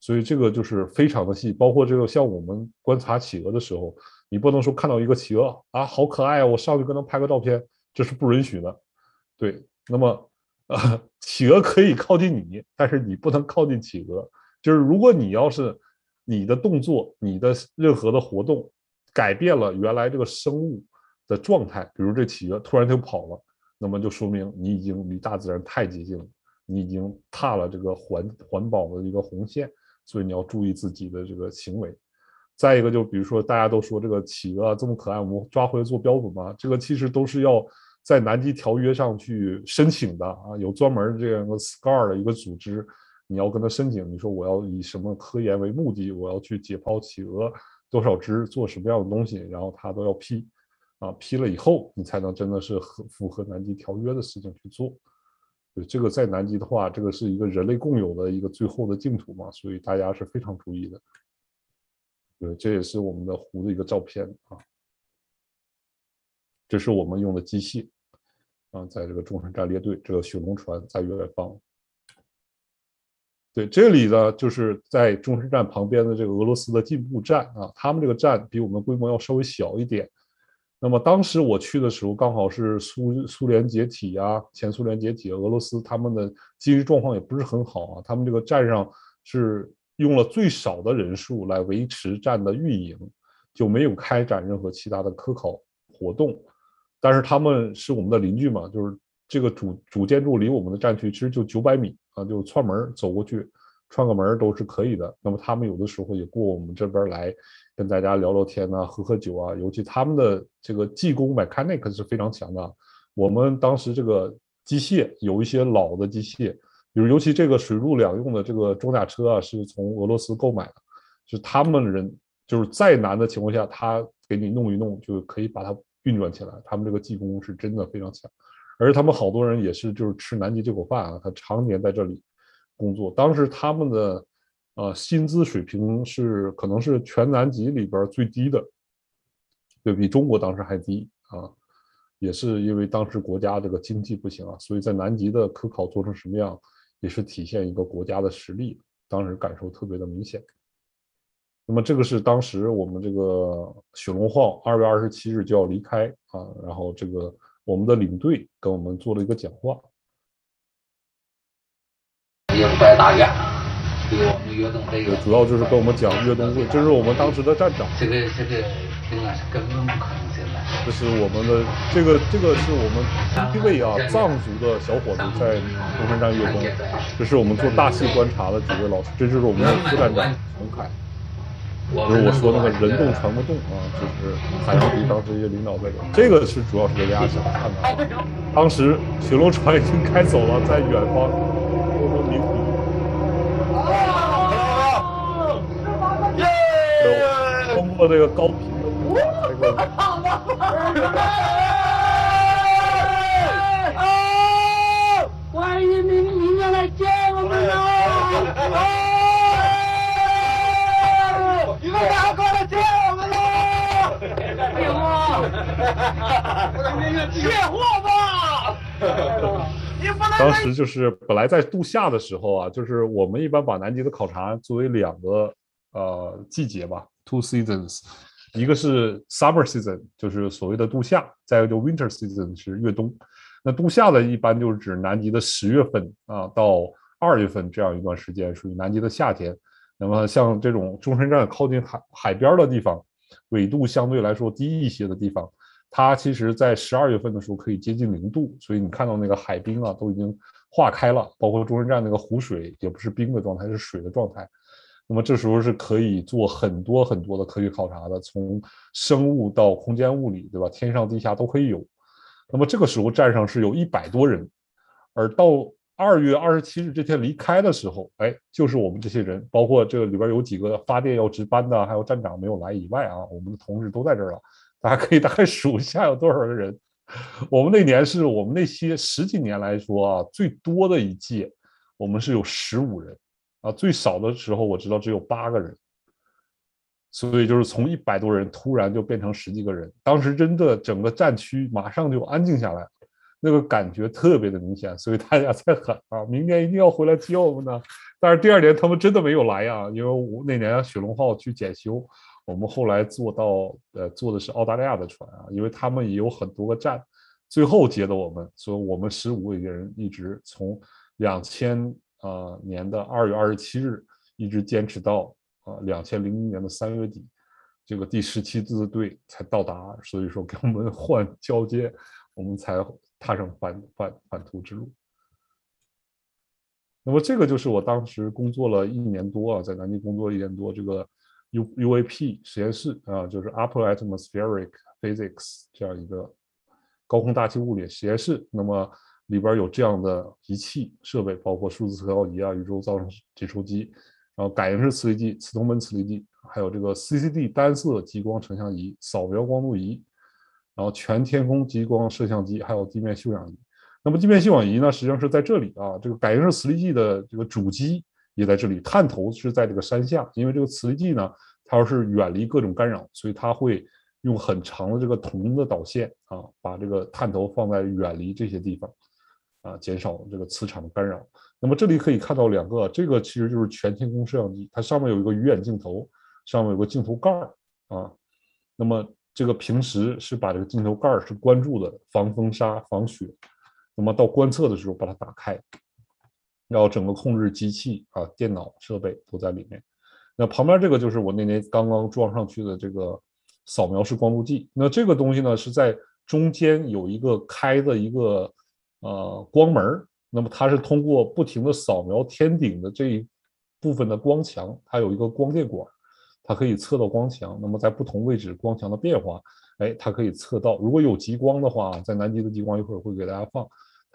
[SPEAKER 2] 所以这个就是非常的细。包括这个像我们观察企鹅的时候，你不能说看到一个企鹅啊，好可爱啊，我上去跟它拍个照片，这是不允许的。对，那么呃，企鹅可以靠近你，但是你不能靠近企鹅。就是如果你要是你的动作、你的任何的活动。改变了原来这个生物的状态，比如这企鹅突然就跑了，那么就说明你已经离大自然太接近了，你已经踏了这个环环保的一个红线，所以你要注意自己的这个行为。再一个，就比如说大家都说这个企鹅这么可爱，我们抓回来做标本吗？这个其实都是要在南极条约上去申请的啊，有专门这样一个 SCAR 的一个组织，你要跟他申请，你说我要以什么科研为目的，我要去解剖企鹅。多少只做什么样的东西，然后他都要批，啊，批了以后你才能真的是合符合南极条约的事情去做。对，这个在南极的话，这个是一个人类共有的一个最后的净土嘛，所以大家是非常注意的。对，这也是我们的湖的一个照片啊。这是我们用的机械，啊，在这个中山站列队，这个雪龙船在远方。对，这里呢，就是在中山站旁边的这个俄罗斯的进步站啊，他们这个站比我们规模要稍微小一点。那么当时我去的时候，刚好是苏苏联解体啊，前苏联解体，俄罗斯他们的经济状况也不是很好啊，他们这个站上是用了最少的人数来维持站的运营，就没有开展任何其他的科考活动。但是他们是我们的邻居嘛，就是这个主主建筑离我们的站区其实就九百米。啊，就串门走过去，串个门都是可以的。那么他们有的时候也过我们这边来，跟大家聊聊天呐，喝喝酒啊。尤其他们的这个技工 mechanic 是非常强的。我们当时这个机械有一些老的机械，比如尤其这个水陆两用的这个装甲车啊，是从俄罗斯购买的，就他们人就是再难的情况下，他给你弄一弄就可以把它运转起来。他们这个技工是真的非常强。而他们好多人也是就是吃南极这口饭啊，他常年在这里工作。当时他们的呃薪资水平是可能是全南极里边最低的，对比中国当时还低啊。也是因为当时国家这个经济不行啊，所以在南极的科考做成什么样，也是体现一个国家的实力。当时感受特别的明显。那么这个是当时我们这个雪龙号二月二十七日就要离开啊，然后这个。我们的领队跟我们做了一个讲话，
[SPEAKER 3] 也不怪大雁，对我们越冬这个
[SPEAKER 2] 主要就是跟我们讲越冬会，这是我们当时的站长。
[SPEAKER 3] 这个这个应该是根本不可能进来。
[SPEAKER 2] 这是我们的这个这个是我们第一位啊藏族的小伙子在东山站越冬，这是我们做大戏观察的几位老师，这就是我们的副站长洪凯。就是我说那个人动船不动啊，就是海洋局当时一些领导在这，这个是主要是给大家想看的。当时巡逻船已经开走了，在远方，我们鸣笛。过这个高频的读法才够。
[SPEAKER 4] 啊！欢迎明明天来见我们喽！啊！你们赶快来接我们喽！卸货，卸货吧！你不能
[SPEAKER 2] 当时就是本来在度夏的时候啊，就是我们一般把南极的考察作为两个呃季节吧，two seasons，一个是 summer season，就是所谓的度夏，再一个就 winter season 是越冬。那度夏的一般就是指南极的十月份啊到二月份这样一段时间，属于南极的夏天。那么像这种中山站靠近海海边的地方，纬度相对来说低一些的地方。它其实，在十二月份的时候可以接近零度，所以你看到那个海冰啊，都已经化开了，包括中山站那个湖水也不是冰的状态，是水的状态。那么这时候是可以做很多很多的科学考察的，从生物到空间物理，对吧？天上地下都可以有。那么这个时候站上是有一百多人，而到二月二十七日这天离开的时候，哎，就是我们这些人，包括这个里边有几个发电要值班的，还有站长没有来以外啊，我们的同事都在这儿了。大家可以大概 数一下有多少个人。我们那年是我们那些十几年来说啊最多的一届，我们是有十五人啊，最少的时候我知道只有八个人。所以就是从一百多人突然就变成十几个人，当时真的整个战区马上就安静下来，那个感觉特别的明显。所以大家在喊啊，明年一定要回来接我们呢。但是第二年他们真的没有来啊，因为我那年雪龙号去检修。我们后来坐到，呃，坐的是澳大利亚的船啊，因为他们也有很多个站，最后接的我们，所以我们十五个人一直从两千呃年的二月二十七日一直坚持到啊两千零一年的三月底，这个第十七支队才到达，所以说给我们 换交接，我们才踏上返返返途之路。那么这个就是我当时工作了一年多啊，在南京工作一年多，这个。U UAP 实验室啊，就是 Upper Atmospheric Physics 这样一个高空大气物理实验室。那么里边有这样的仪器设备，包括数字测高仪啊、宇宙噪声接收机，然后感应式磁力计、磁通门磁力计，还有这个 CCD 单色激光成像仪、扫描光度仪，然后全天空激光摄像机，还有地面嗅氧仪。那么地面嗅氧仪呢，实际上是在这里啊，这个感应式磁力计的这个主机。也在这里，探头是在这个山下，因为这个磁力计呢，它要是远离各种干扰，所以它会用很长的这个铜的导线啊，把这个探头放在远离这些地方，啊，减少这个磁场的干扰。那么这里可以看到两个，这个其实就是全天空摄像机，它上面有一个鱼眼镜头，上面有个镜头盖儿啊。那么这个平时是把这个镜头盖儿是关住的，防风沙、防雪。那么到观测的时候把它打开。然后整个控制机器啊，电脑设备都在里面。那旁边这个就是我那年刚刚装上去的这个扫描式光度计。那这个东西呢是在中间有一个开的一个呃光门那么它是通过不停的扫描天顶的这一部分的光强，它有一个光电管，它可以测到光强。那么在不同位置光强的变化，哎，它可以测到。如果有极光的话，在南极的极光一会儿会给大家放。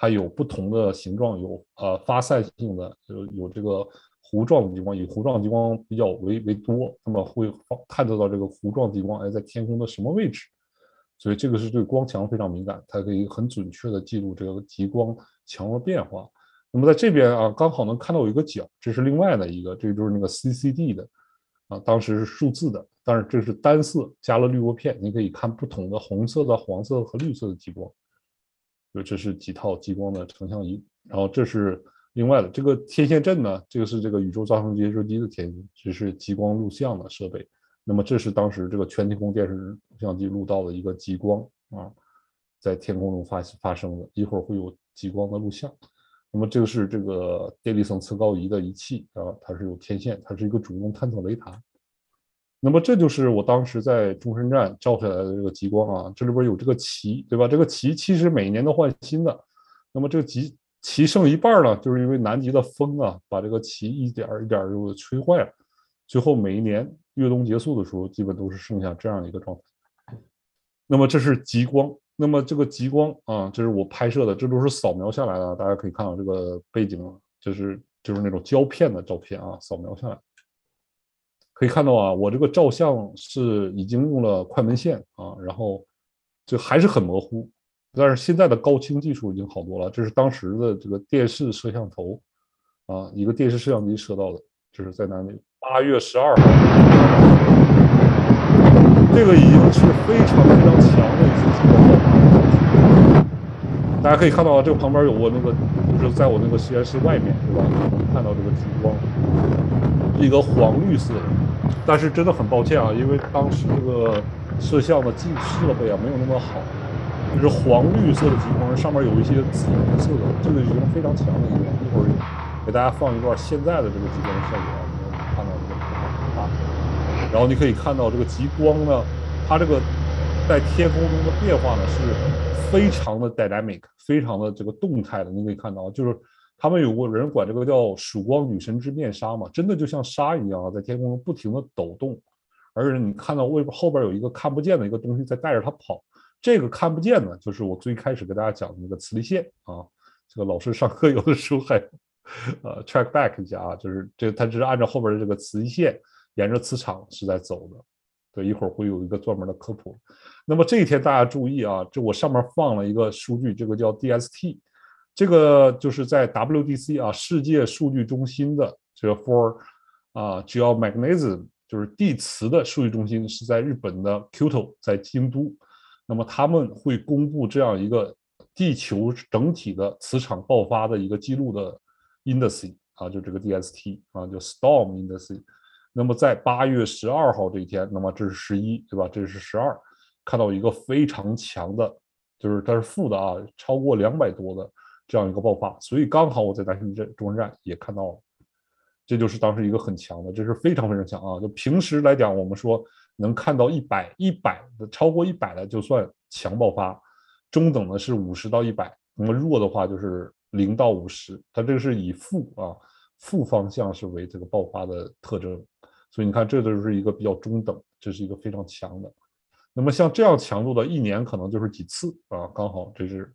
[SPEAKER 2] 它有不同的形状，有呃发散性的，有有这个弧状激光，以弧状激光比较为为多，那么会探测到这个弧状极光哎在天空的什么位置，所以这个是对光强非常敏感，它可以很准确的记录这个极光强的变化。那么在这边啊，刚好能看到有一个角，这是另外的一个，这就是那个 CCD 的啊，当时是数字的，但是这是单色加了滤波片，你可以看不同的红色的、黄色和绿色的激光。就这是几套激光的成像仪，然后这是另外的这个天线阵呢，这个是这个宇宙噪声接收机的天线，这是激光录像的设备。那么这是当时这个全天空电视录像机录到的一个极光啊，在天空中发发生的，一会儿会有极光的录像。那么这个是这个电离层测高仪的仪器啊，它是有天线，它是一个主动探测雷达。那么这就是我当时在中山站照下来的这个极光啊，这里边有这个旗，对吧？这个旗其实每年都换新的。那么这个旗旗剩一半呢，就是因为南极的风啊，把这个旗一点一点就吹坏了。最后每一年越冬结束的时候，基本都是剩下这样一个状态。那么这是极光，那么这个极光啊，这是我拍摄的，这都是扫描下来的，大家可以看到这个背景，就是就是那种胶片的照片啊，扫描下来。可以看到啊，我这个照相是已经用了快门线啊，然后就还是很模糊。但是现在的高清技术已经好多了。这是当时的这个电视摄像头啊，一个电视摄像机摄到的，这是在哪里？八月十二号，这个已经是非常非常强的一次激光爆发。大家可以看到，这个旁边有我那个，就是在我那个实验室外面，对吧？能看到这个极光，一个黄绿色。但是真的很抱歉啊，因为当时这个摄像的技设备啊没有那么好，就是黄绿色的极光上面有一些紫红色的，这个已经非常强的一个。一会儿给大家放一段现在的这个极光效果啊，你看到这个啊。然后你可以看到这个极光呢，它这个在天空中的变化呢是非常的 dynamic，非常的这个动态的。你可以看到，就是他们有过人管这个叫曙光女神之面纱嘛，真的就像纱一样啊，在天空中不停的抖动，而且你看到外后边有一个看不见的一个东西在带着它跑。这个看不见呢，就是我最开始给大家讲的那个磁力线啊。这个老师上课有的时候还呃 track back 一下啊，就是这它只是按照后边的这个磁力线。沿着磁场是在走的，一会儿会有一个专门的科普。那么这一天大家注意啊，这我上面放了一个数据，这个叫 DST，这个就是在 WDC 啊世界数据中心的这个 for 啊 geomagnetism 就是地磁的数据中心是在日本的 Kyoto，在京都。那么他们会公布这样一个地球整体的磁场爆发的一个记录的 indice 啊，就这个 DST 啊，就 storm indice。那么在八月十二号这一天，那么这是十一，对吧？这是十二，看到一个非常强的，就是它是负的啊，超过两百多的这样一个爆发，所以刚好我在南京镇中山站也看到了，这就是当时一个很强的，这是非常非常强啊！就平时来讲，我们说能看到一百一百的超过一百的就算强爆发，中等的是五十到一百，那么弱的话就是零到五十，它这个是以负啊负方向是为这个爆发的特征。所以你看，这就是一个比较中等，这是一个非常强的。那么像这样强度的，一年可能就是几次啊？刚好这是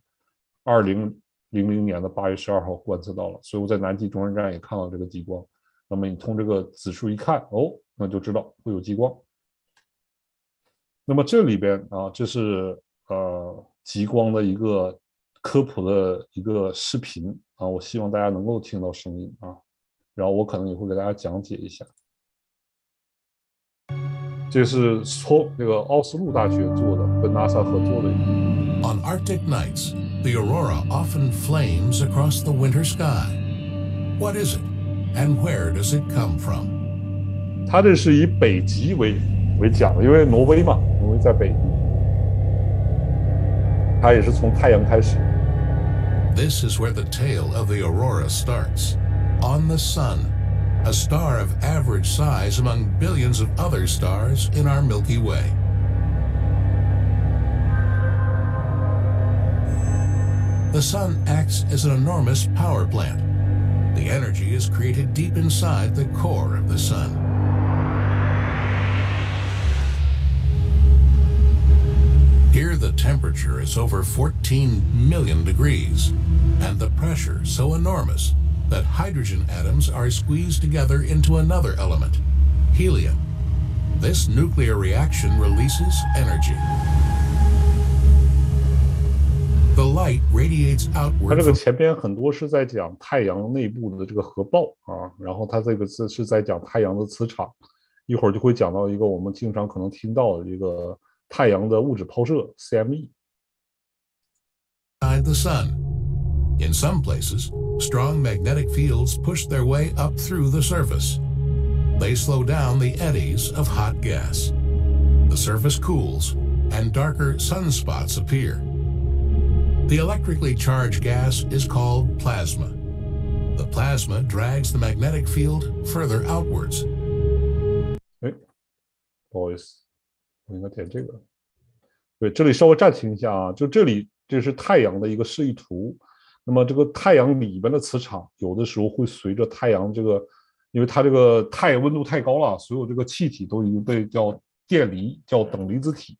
[SPEAKER 2] 二零零零年的八月十二号观测到了，所以我在南极中山站也看到这个极光。那么你从这个指数一看，哦，那就知道会有极光。那么这里边啊，这是呃极光的一个科普的一个视频啊，我希望大家能够听到声音啊，然后我可能也会给大家讲解一下。这是从那个奥斯陆大学做的，跟 NASA 合作的。
[SPEAKER 5] On Arctic nights, the aurora often flames across the winter sky. What is it, and where does it come from?
[SPEAKER 2] 它这是以北极为为讲的，因为挪威嘛，挪威在北极，它也是从太阳开始。
[SPEAKER 5] This is where the tale of the aurora starts, on the sun a star of average size among billions of other stars in our Milky Way. The sun acts as an enormous power plant. The energy is created deep inside the core of the sun. Here the temperature is over 14 million degrees, and the pressure so enormous that hydrogen atoms are squeezed together into another element, helium. This nuclear reaction releases energy. The light radiates
[SPEAKER 2] 它
[SPEAKER 5] outward
[SPEAKER 2] 这个
[SPEAKER 5] from
[SPEAKER 2] 前边很多是在讲太阳内部的这个核爆啊，然后它这个字是在讲太阳的磁场，一会儿就会讲到一个我们经常可能听到的一个太阳的物质抛射 CME。
[SPEAKER 5] inside the sun. In some places, strong magnetic fields push their way up through the surface. They slow down the eddies of hot gas. The surface cools, and darker sunspots appear. The electrically charged gas is called plasma. The plasma drags the magnetic field further outwards.
[SPEAKER 2] 哎，不好意思，我应该点这个。对，这里稍微暂停一下啊，就这里这是太阳的一个示意图。 那么这个太阳里边的磁场，有的时候会随着太阳这个，因为它这个太温度太高了，所有这个气体都已经被叫电离，叫等离子体。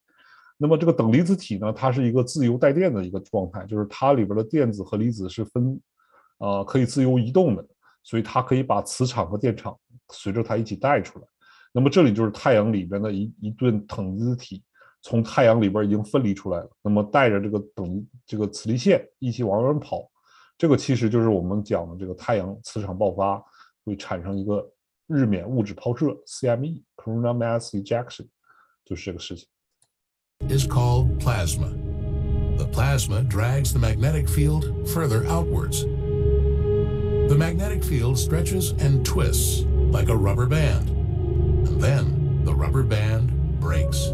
[SPEAKER 2] 那么这个等离子体呢，它是一个自由带电的一个状态，就是它里边的电子和离子是分，呃，可以自由移动的，所以它可以把磁场和电场随着它一起带出来。那么这里就是太阳里边的一一顿等离子体，从太阳里边已经分离出来了，那么带着这个等这个磁力线一起往外跑，这个其实就是我们讲的这个太阳磁场爆发会产生一个日冕物质抛射 （CME，Coronal Mass Ejection），就是这个事情。
[SPEAKER 5] is called plasma. The plasma drags the magnetic field further outwards. The magnetic field stretches and twists like a rubber band, and then the rubber band breaks.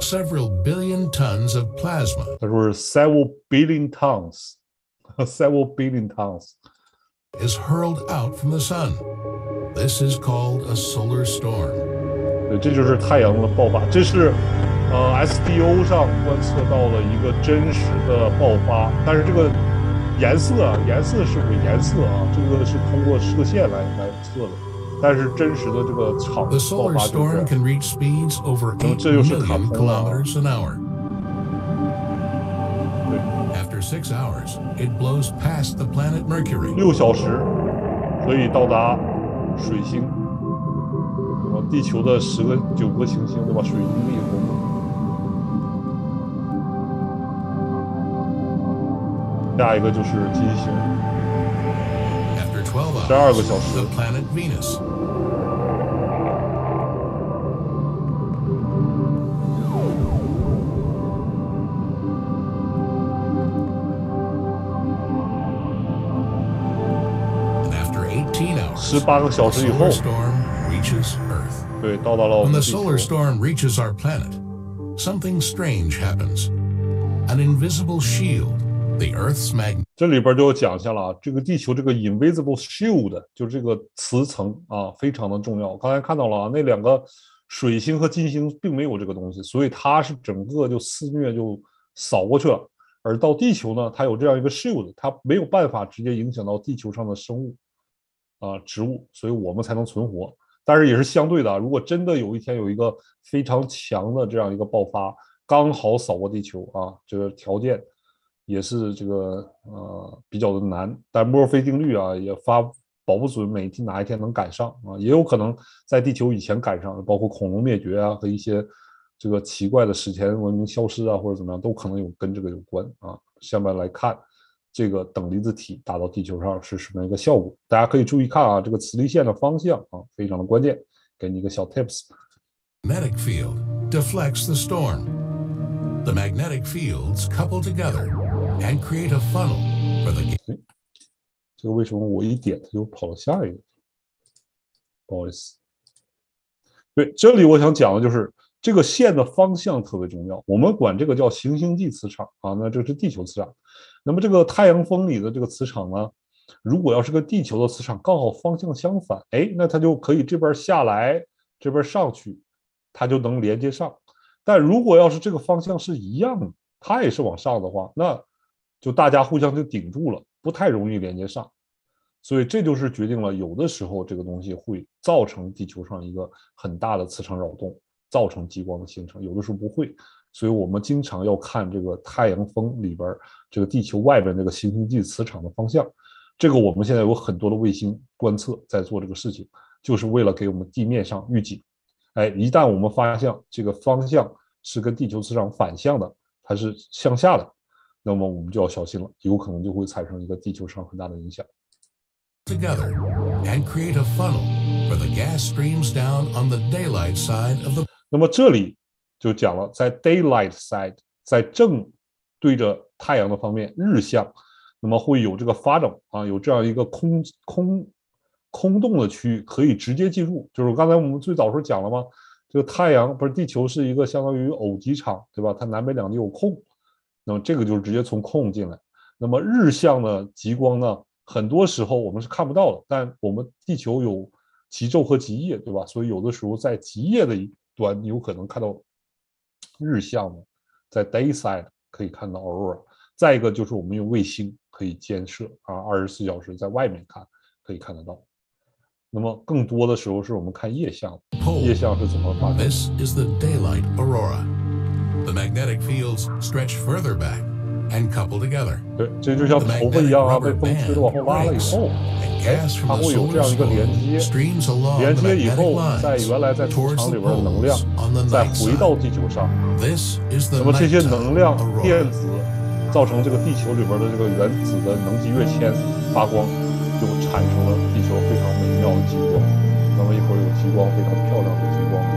[SPEAKER 5] Several billion tons of plasma
[SPEAKER 2] 他说是 several billion tons，several billion tons。
[SPEAKER 5] is hurled out from the sun. This is called a solar storm.
[SPEAKER 2] 对，这就是太阳的爆发，这是呃 SDO 上观测到了一个真实的爆发，但是这个颜色啊，颜色是伪颜色啊，这个是通过射线来来测的，但是真实的这个场
[SPEAKER 5] The
[SPEAKER 2] 爆
[SPEAKER 5] solar
[SPEAKER 2] 发就是
[SPEAKER 5] storm can reach speeds over 8
[SPEAKER 2] 这就是卡
[SPEAKER 5] million
[SPEAKER 2] 通了。
[SPEAKER 5] Six hours, it blows past the planet Mercury.
[SPEAKER 2] 六小时可以到达水星，啊，地球的十个九个行星，对吧？水星逆风。下一个就是金星
[SPEAKER 5] ，After 12
[SPEAKER 2] 12
[SPEAKER 5] hours,
[SPEAKER 2] 个小时十八个小时以后.对，到达了我
[SPEAKER 5] When
[SPEAKER 2] 们
[SPEAKER 5] the
[SPEAKER 2] 地球
[SPEAKER 5] solar。storm reaches our planet, something strange happens. An invisible shield, the Earth's magnet.
[SPEAKER 2] 这里边就讲一下了啊，这个地球这个 invisible shield 就这个磁层啊，非常的重要。刚才看到了啊，那两个水星和金星并没有这个东西，所以它是整个就肆虐就扫过去了。而到地球呢，它有这样一个 shield，它没有办法直接影响到地球上的生物啊、植物，所以我们才能存活。但是也是相对的啊，如果真的有一天有一个非常强的这样一个爆发，刚好扫过地球啊，这个条件也是这个呃比较的难。但墨菲定律啊也发保不准每哪一天能赶上啊，也有可能在地球以前赶上，包括恐龙灭绝啊和一些这个奇怪的史前文明消失啊或者怎么样，都可能有跟这个有关啊。下面来看这个等离子体打到地球上是什么样一个效果，大家可以注意看啊，这个磁力线的方向啊非常的关键，给你一个小 tips。
[SPEAKER 5] magnetic field deflects the storm. The magnetic fields couple together and create a funnel for the ga-
[SPEAKER 2] 这个为什么我一点它就跑到下一个？不好意思。对，这里我想讲的就是这个线的方向特别重要，我们管这个叫行星际磁场啊，那这是地球磁场。那么这个太阳风里的这个磁场呢，如果要是跟地球的磁场刚好方向相反，哎，那它就可以这边下来，这边上去，它就能连接上。但如果要是这个方向是一样，它也是往上的话，那就大家互相就顶住了，不太容易连接上。所以这就是决定了，有的时候这个东西会造成地球上一个很大的磁场扰动，造成极光的形成；有的时候不会。所以我们经常要看这个太阳风里边这个地球外边这个行星际磁场的方向。这个我们现在有很多的卫星观测在做这个事情，就是为了给我们地面上预警。哎，一旦我们发现这个方向是跟地球磁场反向的，它是向下的，那么我们就要小心了，有可能就会产生一个地球上很大的影响。
[SPEAKER 5] together and create a funnel for the gas streams down on the daylight side of the
[SPEAKER 2] 那么这里就讲了，在 daylight side，在正对着太阳的方面日向，那么会有这个发展啊，有这样一个空空空洞的区域可以直接进入。就是刚才我们最早时候讲了吗？这个太阳不是地球是一个相当于偶极场，对吧？它南北两极有空，那么这个就是直接从空进来。那么日向的极光呢，很多时候我们是看不到的，但我们地球有极昼和极夜，对吧？所以有的时候在极夜的一端，你有可能看到日向的，在 day side 可以看到 Aurora。再一个就是我们用卫星可以监视啊，二十四小时在外面看可以看得到。那么更多的时候是我们看夜象
[SPEAKER 5] ，pole.
[SPEAKER 2] 夜项是怎么发生的
[SPEAKER 5] ？This is the daylight aurora. The magnetic fields stretch further back, and couple together.
[SPEAKER 2] 对这就像头发一样啊被风吹的往后拉了以后。它会有这样一个连接。连接以后在原来在
[SPEAKER 5] 磁
[SPEAKER 2] 场里边的能量再回到地球上。那么这些能量电子造成这个地球里边的这个原子的能级跃迁发光就产生了地球非常美妙的极光。那么一会儿有极光非常漂亮的极光。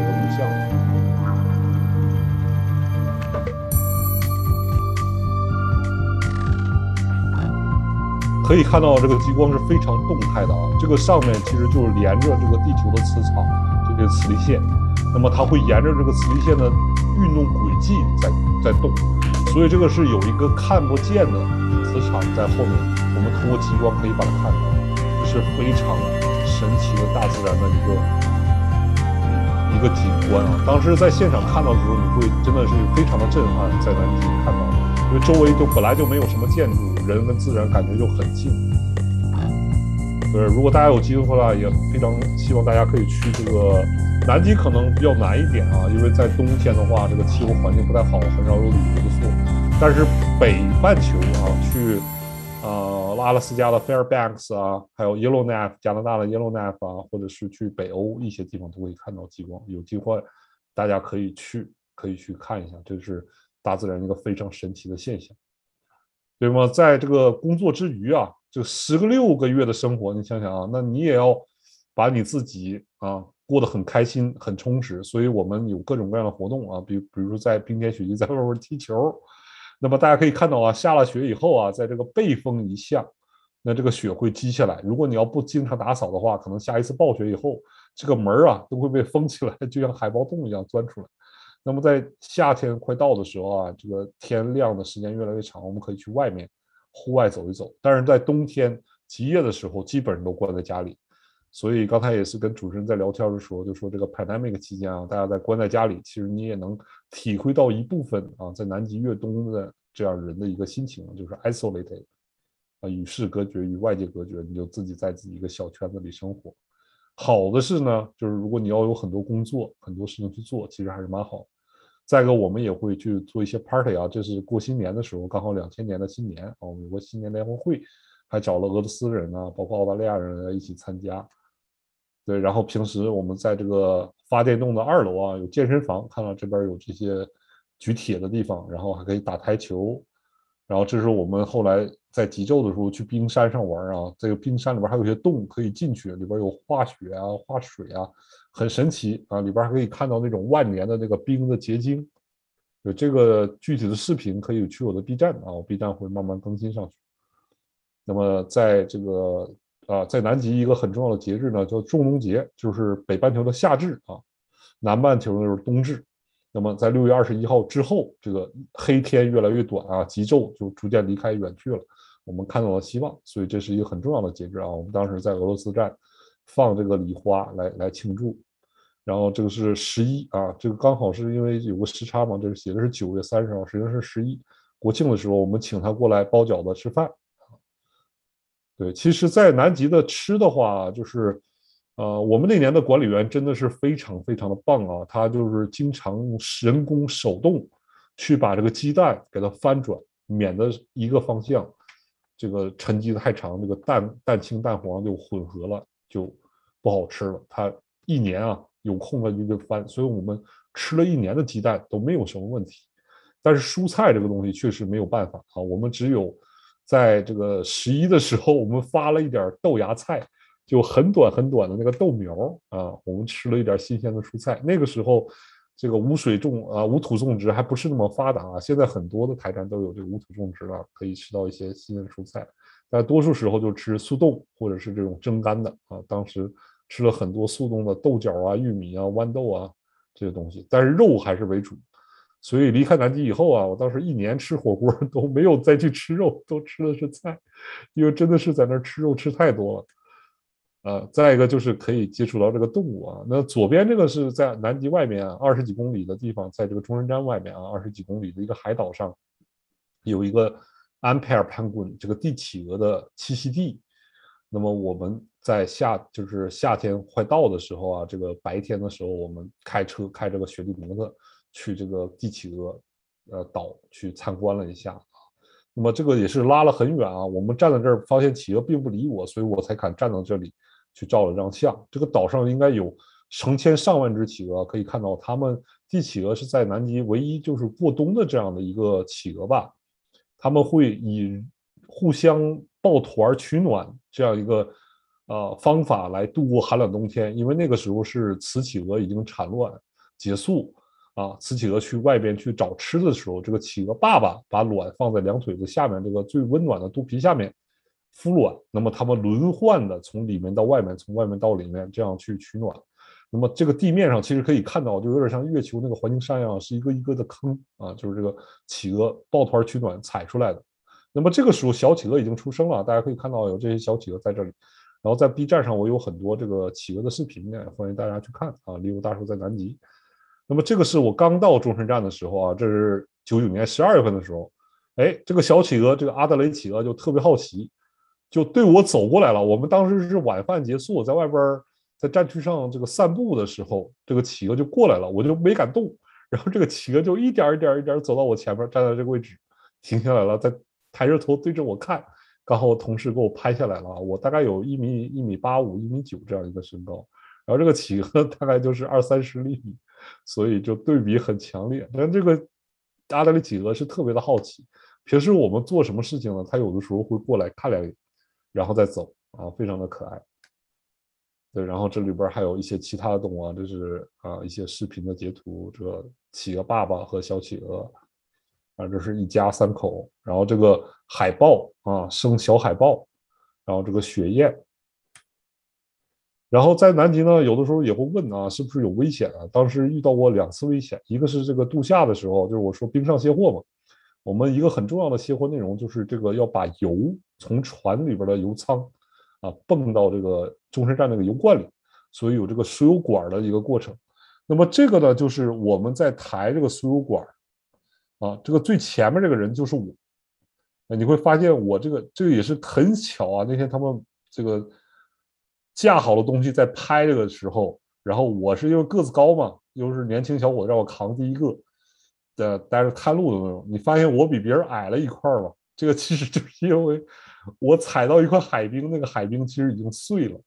[SPEAKER 2] 可以看到这个极光是非常动态的啊，这个上面其实就是连着这个地球的磁场，这个磁力线。那么它会沿着这个磁力线的运动轨迹在在动，所以这个是有一个看不见的磁场在后面，我们通过极光可以把它看到，这是非常神奇的大自然的一个一个景观啊！当时在现场看到的时候，你会真的是非常的震撼，在南极看到，因为周围就本来就没有什么建筑，人跟自然感觉就很近。对，如果大家有机会的话，也非常希望大家可以去这个南极，可能比较难一点啊，因为在冬天的话，这个气候环境不太好，很少有旅游的。但是北半球啊，去呃阿拉斯加的 Fairbanks 啊，还有 Yellowknife 加拿大的 Yellowknife 啊，或者是去北欧一些地方都可以看到极光。有机会大家可以去，可以去看一下，这是大自然一个非常神奇的现象。对吗？在这个工作之余啊，就十个六个月的生活，你想想啊，那你也要把你自己啊过得很开心、很充实。所以我们有各种各样的活动啊，比比如在冰天雪地在外边踢球。那么大家可以看到啊，下了雪以后啊，在这个背风一下，那这个雪会积下来。如果你要不经常打扫的话，可能下一次暴雪以后，这个门啊都会被封起来，就像海豹洞一样钻出来。那么在夏天快到的时候啊，这个天亮的时间越来越长，我们可以去外面户外走一走。但是在冬天极夜的时候，基本上都关在家里。所以刚才也是跟主持人在聊天的时候，就说这个 pandemic 期间啊，大家在关在家里，其实你也能体会到一部分啊，在南极越冬的这样人的一个心情，就是 isolated 啊，与世隔绝，与外界隔绝，你就自己在自己一个小圈子里生活。好的是呢，就是如果你要有很多工作、很多事情去做，其实还是蛮好。再一个，我们也会去做一些 party 啊，这是过新年的时候，刚好两千年的新年啊，我们有个新年联欢会，还找了俄罗斯人啊，包括澳大利亚人一起参加。对，然后平时我们在这个发电洞的二楼啊，有健身房，看到这边有这些举铁的地方，然后还可以打台球。然后这是我们后来在极昼的时候去冰山上玩啊，这个冰山里边还有一些洞可以进去，里边有化雪啊、化水啊，很神奇啊，里边还可以看到那种万年的那个冰的结晶。有这个具体的视频可以去我的 B 站啊，我 B 站会慢慢更新上去。那么在这个啊，在南极一个很重要的节日呢，叫仲冬节，就是北半球的夏至啊，南半球呢就是冬至。那么在六月二十一号之后，这个黑天越来越短啊，极昼就逐渐离开远去了，我们看到了希望，所以这是一个很重要的节日啊。我们当时在俄罗斯站放这个礼花来来庆祝，然后这个是十一啊，这个刚好是因为有个时差嘛，这是写的是九月三十号，实际上是十一国庆的时候，我们请他过来包饺子吃饭。对，其实，在南极的吃的话，就是。呃，我们那年的管理员真的是非常非常的棒啊！他就是经常人工手动去把这个鸡蛋给它翻转，免得一个方向这个沉积的太长，这个蛋蛋清蛋黄就混合了，就不好吃了。他一年啊有空了就就翻，所以我们吃了一年的鸡蛋都没有什么问题。但是蔬菜这个东西确实没有办法啊，我们只有在这个十一的时候，我们发了一点豆芽菜。就很短很短的那个豆苗啊，我们吃了一点新鲜的蔬菜。那个时候，这个无水种啊、无土种植还不是那么发达啊。现在很多的台站都有这个无土种植了，可以吃到一些新鲜的蔬菜。但多数时候就吃速冻或者是这种蒸干的啊。当时吃了很多速冻的豆角啊、玉米啊、豌豆啊这些东西，但是肉还是为主。所以离开南极以后啊，我当时一年吃火锅都没有再去吃肉，都吃的是菜，因为真的是在那儿吃肉吃太多了。呃，再一个就是可以接触到这个动物啊。那左边这个是在南极外面二十几公里的地方，在这个中山站外面啊，二十几公里的一个海岛上，有一个安佩尔潘滚这个帝企鹅的栖息地。那么我们在夏就是夏天快到的时候啊，这个白天的时候，我们开车开这个雪地摩托去这个帝企鹅呃岛去参观了一下。那么这个也是拉了很远啊，我们站在这儿发现企鹅并不理我，所以我才敢站到这里去照了张相。这个岛上应该有成千上万只企鹅，可以看到它们帝企鹅是在南极唯一就是过冬的这样的一个企鹅吧。他们会以互相抱团取暖这样一个呃方法来度过寒冷冬天，因为那个时候是雌企鹅已经产卵结束。啊，雌企鹅去外边去找吃的时候，这个企鹅爸爸把卵放在两腿子下面这个最温暖的肚皮下面孵卵，那么它们轮换的从里面到外面，从外面到里面这样去取暖。那么这个地面上其实可以看到，就有点像月球那个环形山一样，是一个一个的坑啊，就是这个企鹅抱团取暖踩出来的。那么这个时候小企鹅已经出生了，大家可以看到有这些小企鹅在这里。然后在 B 站上我有很多这个企鹅的视频呢，欢迎大家去看啊。例如大叔在南极。那么这个是我刚到中山站的时候啊，这是九九年十二月份的时候，哎，这个小企鹅，这个阿德雷企鹅就特别好奇，就对我走过来了。我们当时是晚饭结束，在外边在战区上这个散步的时候，这个企鹅就过来了，我就没敢动。然后这个企鹅就一点一点一点走到我前面，站在这个位置，停下来了，再抬着头对着我看。刚好我同事给我拍下来了，我大概有一米一米八五、一米九这样一个身高，然后这个企鹅 大概就是二三十厘米。所以就对比很强烈，但这个阿德里企鹅是特别的好奇。平时我们做什么事情呢？它有的时候会过来看两眼，然后再走啊，非常的可爱。对，然后这里边还有一些其他的动物啊，这是啊一些视频的截图。这企鹅爸爸和小企鹅啊，这是一家三口。然后这个海豹啊，生小海豹，然后这个雪雁。然后在南极呢，有的时候也会问啊，是不是有危险啊？当时遇到过两次危险，一个是这个度夏的时候，就是我说冰上卸货嘛。我们一个很重要的卸货内容就是这个要把油从船里边的油舱啊蹦到这个中山站那个油罐里，所以有这个输油管的一个过程。那么这个呢，就是我们在抬这个输油管啊，这个最前面这个人就是我。你会发现我这个这个也是很巧啊，那天他们这个。架好了东西在拍这个时候，然后我是因为个子高嘛，又是年轻小伙子，让我扛第一个的，带着探路的那种。你发现我比别人矮了一块儿吧？这个其实就是因为我踩到一块海冰，那个海冰其实已经碎了，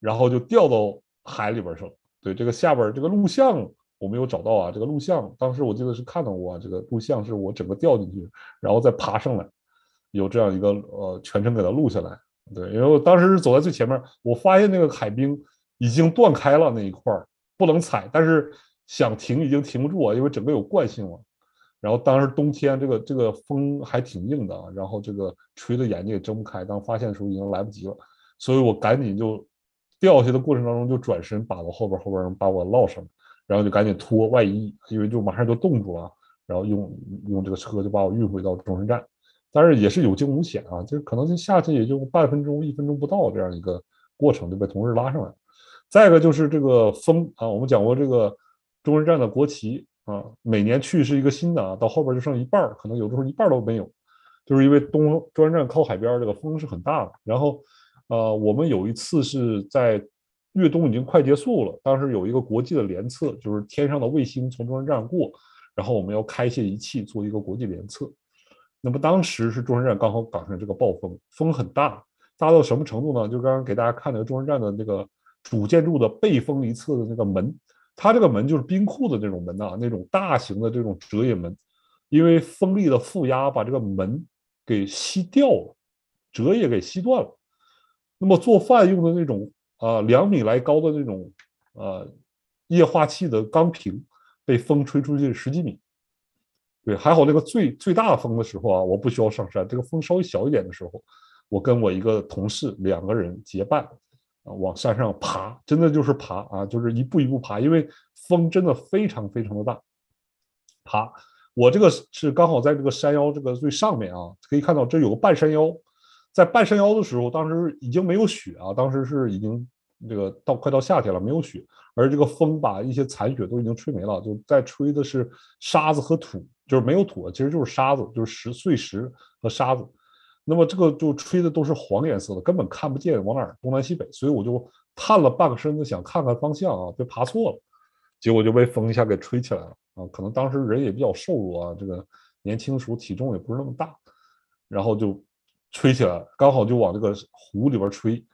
[SPEAKER 2] 然后就掉到海里边去了。对，这个下边这个录像我没有找到啊，这个录像当时我记得是看到过啊，这个录像是我整个掉进去，然后再爬上来，有这样一个呃全程给它录下来。对，因为我当时是走在最前面，我发现那个海冰已经断开了那一块儿，不能踩，但是想停已经停不住啊，因为整个有惯性了。然后当时冬天，这个这个风还挺硬的啊，然后这个吹的眼睛也睁不开。当发现的时候已经来不及了，所以我赶紧就掉下的过程当中就转身把到后边，后边人把我捞上，然后就赶紧脱外衣，因为就马上就冻住了，然后用用这个车就把我运回到中山站。但是也是有惊无险啊，就可能就下去也就半分钟、一分钟不到这样一个过程就被同事拉上来。再一个就是这个风啊，我们讲过这个中山站的国旗啊，每年去是一个新的啊，到后边就剩一半可能有的时候一半都没有，就是因为东中山站靠海边，这个风是很大的。然后呃，我们有一次是在越冬已经快结束了，当时有一个国际的联测，就是天上的卫星从中山站过，然后我们要开些仪器做一个国际联测。那么当时是中山站刚好赶上这个暴风，风很大，大到什么程度呢？就刚刚给大家看那个中山站的那个主建筑的背风一侧的那个门，它这个门就是冰库的那种门呐，那种大型的这种折页门，因为风力的负压把这个门给吸掉了，折页给吸断了。那么做饭用的那种啊两米来高的那种呃液化气的钢瓶，被风吹出去十几米。对，还好那个最最大风的时候啊，我不需要上山。这个风稍微小一点的时候，我跟我一个同事两个人结伴啊往山上爬，真的就是爬啊，就是一步一步爬，因为风真的非常非常的大。爬，我这个是刚好在这个山腰这个最上面啊，可以看到这有个半山腰，在半山腰的时候，当时已经没有雪啊，当时是已经这个到快到夏天了，没有雪，而这个风把一些残雪都已经吹没了，就在吹的是沙子和土。就是没有土，其实就是沙子，就是石碎石和沙子。那么这个就吹的都是黄颜色的，根本看不见往哪儿东南西北。所以我就探了半个身子，想看看方向啊，别爬错了。结果就被风一下给吹起来了啊！可能当时人也比较瘦弱啊，这个年轻时候体重也不是那么大。然后就吹起来，刚好就往这个湖里边吹。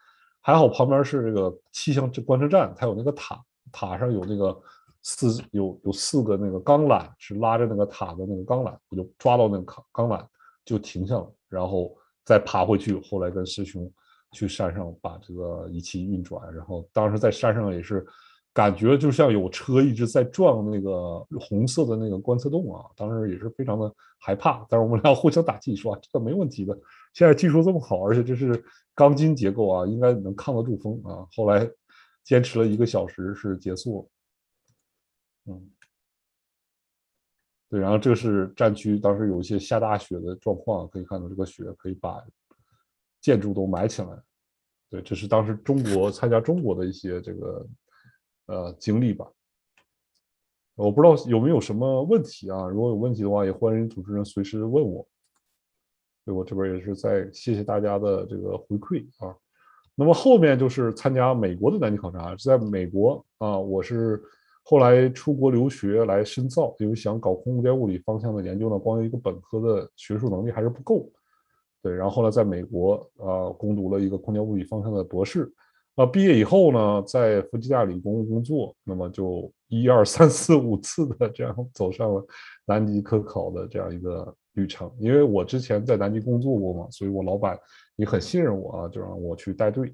[SPEAKER 2] 还好旁边是这个气象观测站，它有那个塔，塔上有那个四有有四个那个钢缆是拉着那个塔的那个钢缆，我就抓到那个钢钢缆就停下了，然后再爬回去。后来跟师兄去山上把这个仪器运转，然后当时在山上也是。感觉就像有车一直在撞那个红色的那个观测洞啊，当时也是非常的害怕。但是我们俩互相打气，说啊这个没问题的。现在技术这么好，而且这是钢筋结构啊，应该能抗得住风啊。后来坚持了一个小时是结束了。嗯，对，然后这个是战区，当时有一些下大雪的状况，可以看到这个雪可以把建筑都埋起来。对，这是当时中国参加中国的一些这个。呃，经历吧，我不知道有没有什么问题啊？如果有问题的话，也欢迎主持人随时问我。对我这边也是在谢谢大家的这个回馈啊。那么后面就是参加美国的南极考察，在美国啊。我是后来出国留学来深造，因为想搞空间物理方向的研究呢，光有一个本科的学术能力还是不够。对，然后后来在美国啊攻读了一个空间物理方向的博士。啊，毕业以后呢，在弗吉尼亚理工工作，那么就一二三四五次的这样走上了南极科考的这样一个旅程。因为我之前在南极工作过嘛，所以我老板也很信任我啊，就让我去带队。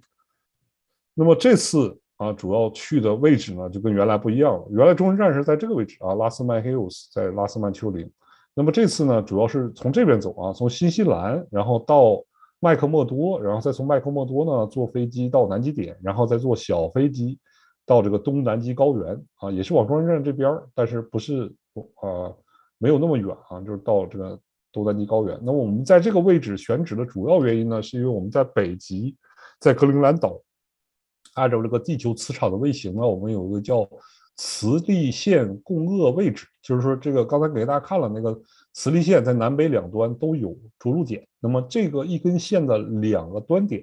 [SPEAKER 2] 那么这次啊，主要去的位置呢，就跟原来不一样了。原来中心站是在这个位置啊，拉斯曼 Hills 在拉斯曼丘陵。那么这次呢，主要是从这边走啊，从新西兰，然后到。麦克默多，然后再从麦克默多呢坐飞机到南极点，然后再坐小飞机到这个东南极高原啊，也是往中央站这边，但是不是啊，没有那么远啊，就是到这个东南极高原。那我们在这个位置选址的主要原因呢，是因为我们在北极，在格陵兰岛，按照这个地球磁场的位形呢，我们有一个叫磁力线共轭位置，就是说这个刚才给大家看了那个。磁力线在南北两端都有着陆点，那么这个一根线的两个端点，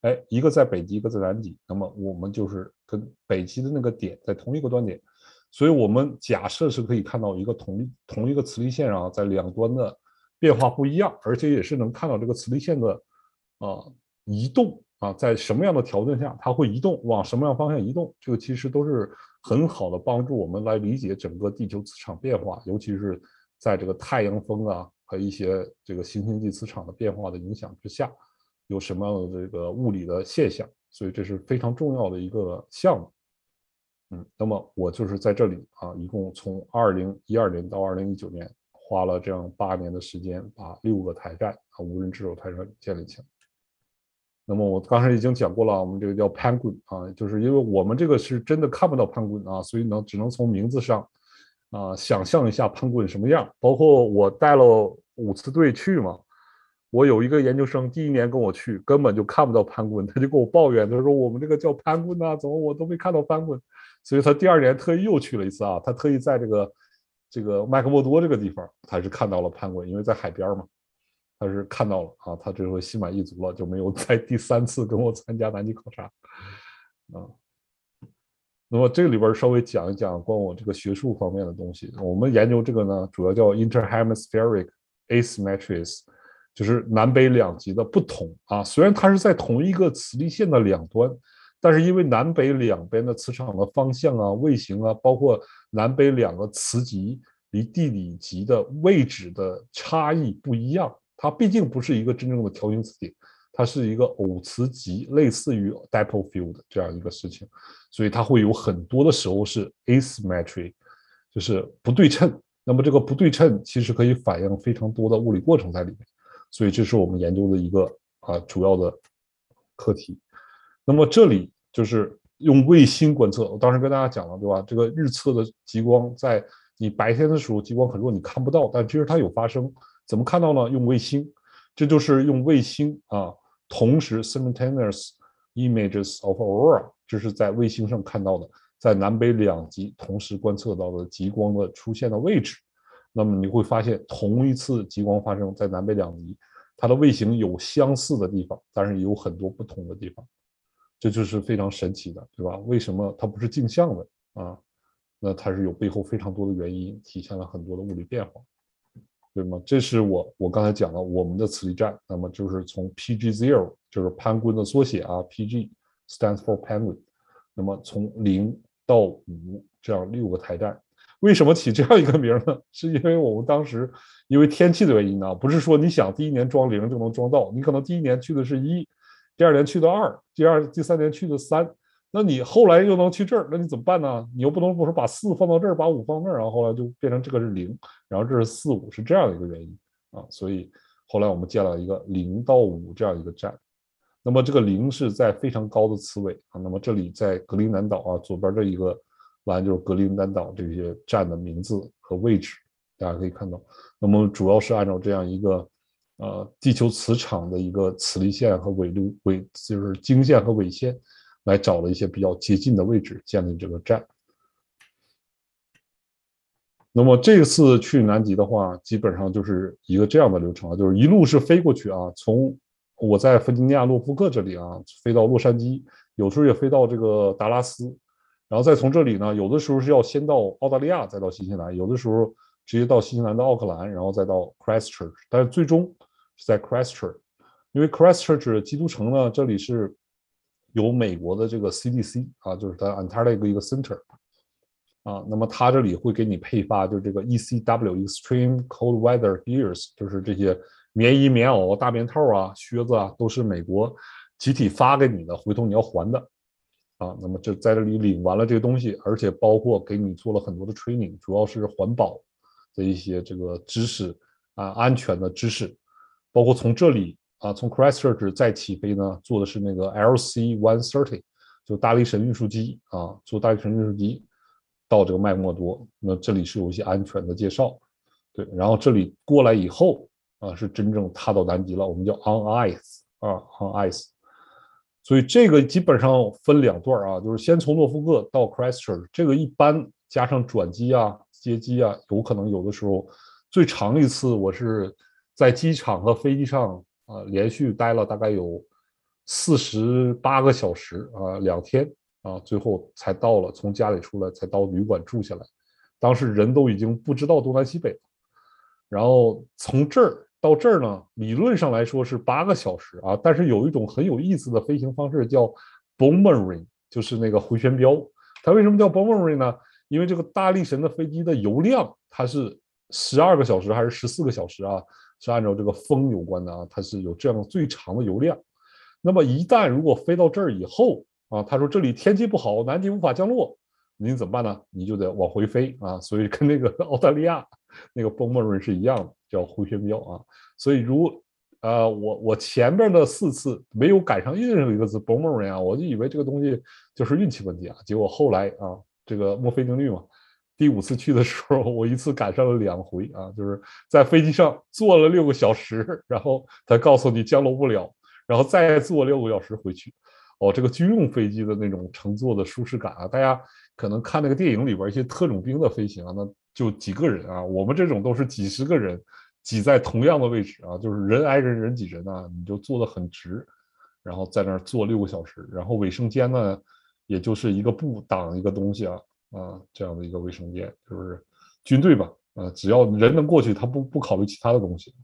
[SPEAKER 2] 哎，一个在北极，一个在南极，那么我们就是跟北极的那个点在同一个端点，所以我们假设是可以看到一个同同一个磁力线啊，在两端的变化不一样，而且也是能看到这个磁力线的啊移动啊，在什么样的条件下它会移动，往什么样方向移动，这个其实都是很好的帮助我们来理解整个地球磁场变化，尤其是。在这个太阳风啊和一些这个行星际磁场的变化的影响之下，有什么样的这个物理的现象？所以这是非常重要的一个项目。嗯，那么我就是在这里啊，一共从二零一二年到二零一九年，花了这样八年的时间，把六个台站啊无人值守台站建立起来。那么我刚才已经讲过了，我们这个叫 Penguin 啊，就是因为我们这个是真的看不到 Penguin 啊，所以呢，只能从名字上。啊，想象一下潘棍什么样？包括我带了五次队去嘛，我有一个研究生第一年跟我去，根本就看不到潘棍，他就跟我抱怨，他说我们这个叫潘棍呐，怎么我都没看到潘棍？所以他第二年特意又去了一次啊，他特意在这个这个麦克默多这个地方，他是看到了潘棍，因为在海边嘛，他是看到了啊，他这回心满意足了，就没有再第三次跟我参加南极考察啊。那么这里边稍微讲一讲关我这个学术方面的东西。我们研究这个呢，主要叫 interhemispheric asymmetries，就是南北两极的不同啊。虽然它是在同一个磁力线的两端，但是因为南北两边的磁场的方向啊、位形啊，包括南北两个磁极离地理极的位置的差异不一样，它毕竟不是一个真正的条形磁铁。它是一个偶磁极，类似于 dipole field 这样一个事情，所以它会有很多的时候是 asymmetry，就是不对称。那么这个不对称其实可以反映非常多的物理过程在里面，所以这是我们研究的一个啊主要的课题。那么这里就是用卫星观测，我当时跟大家讲了，对吧？这个日测的极光在你白天的时候极光很弱，你看不到，但其实它有发生。怎么看到呢？用卫星，这就是用卫星啊。同时，simultaneous images of aurora，这是在卫星上看到的，在南北两极同时观测到的极光的出现的位置。那么你会发现，同一次极光发生在南北两极，它的卫星有相似的地方，但是有很多不同的地方。这就是非常神奇的，对吧？为什么它不是镜像的啊？那它是有背后非常多的原因，体现了很多的物理变化。对吗？这是我我刚才讲了我们的磁力站，那么就是从 PG Zero 就是潘棍的缩写啊，PG stands for PanGu 那么从零到五这样六个台站。为什么起这样一个名呢？是因为我们当时因为天气的原因呢，不是说你想第一年装零就能装到，你可能第一年去的是一，第二年去的二，第二第三年去的三，那你后来又能去这儿，那你怎么办呢？你又不能不说把四放到这儿，把五放那儿，然后后来就变成这个是零，然后这是四五，是这样的一个原因啊。所以后来我们建了一个零到五这样一个站。那么这个零是在非常高的磁尾啊。那么这里在格陵兰岛啊，左边这一个。完就是格陵兰岛这些站的名字和位置，大家可以看到。那么主要是按照这样一个呃地球磁场的一个磁力线和纬度纬就是经线和纬线来找了一些比较接近的位置建立这个站。那么这次去南极的话，基本上就是一个这样的流程啊，就是一路是飞过去啊，从我在弗吉尼亚洛夫克这里啊飞到洛杉矶，有时候也飞到这个达拉斯。然后再从这里呢，有的时候是要先到澳大利亚，再到新西兰；有的时候直接到新西兰的奥克兰，然后再到 Christchurch。但是最终是在 Christchurch，因为 Christchurch 基督城呢，这里是有美国的这个 CDC 啊，就是它 Antarctic 一个 center 啊。那么它这里会给你配发，就是这个 ECW Extreme Cold Weather Gears，就是这些棉衣、棉袄、大棉套啊、靴子啊，都是美国集体发给你的，回头你要还的。啊，那么就在这里领完了这个东西，而且包括给你做了很多的 training，主要是环保的一些这个知识啊，安全的知识，包括从这里啊，从 Christchurch 再起飞呢，坐的是那个 LC One Thirty，就大力神运输机啊，坐大力神运输机到这个麦莫多，那这里是有一些安全的介绍，对，然后这里过来以后啊，是真正踏到南极了，我们叫 on ice 啊，on ice。所以这个基本上分两段啊，就是先从诺福克到 Christchurch，这个一般加上转机啊、接机啊，有可能有的时候最长一次我是在机场和飞机上啊连续待了大概有四十八个小时啊，两天啊，最后才到了，从家里出来才到旅馆住下来，当时人都已经不知道东南西北了，然后从这儿。到这儿呢，理论上来说是八个小时啊，但是有一种很有意思的飞行方式叫 boomerang，就是那个回旋镖。它为什么叫 boomerang 呢？因为这个大力神的飞机的油量它是十二个小时还是十四个小时啊？是按照这个风有关的啊，它是有这样最长的油量。那么一旦如果飞到这儿以后啊，他说这里天气不好，南极无法降落，你怎么办呢？你就得往回飞啊。所以跟那个 澳大利亚那个 boom run 是一样的。叫回旋镖啊，所以如呃我我前边的四次没有赶上任何一个字 boomerang 啊，我就以为这个东西就是运气问题啊，结果后来啊这个墨菲定律嘛，第五次去的时候我一次赶上了两回啊，就是在飞机上坐了六个小时，然后他告诉你降落不了，然后再坐六个小时回去，哦这个军用飞机的那种乘坐的舒适感啊，大家可能看那个电影里边一些特种兵的飞行啊，那就几个人啊，我们这种都是几十个人。挤在同样的位置啊，就是人挨人人挤人啊，你就坐得很直，然后在那儿坐六个小时，然后卫生间呢，也就是一个布挡一个东西啊啊这样的一个卫生间，就是军队吧啊，只要人能过去，他不不考虑其他的东西，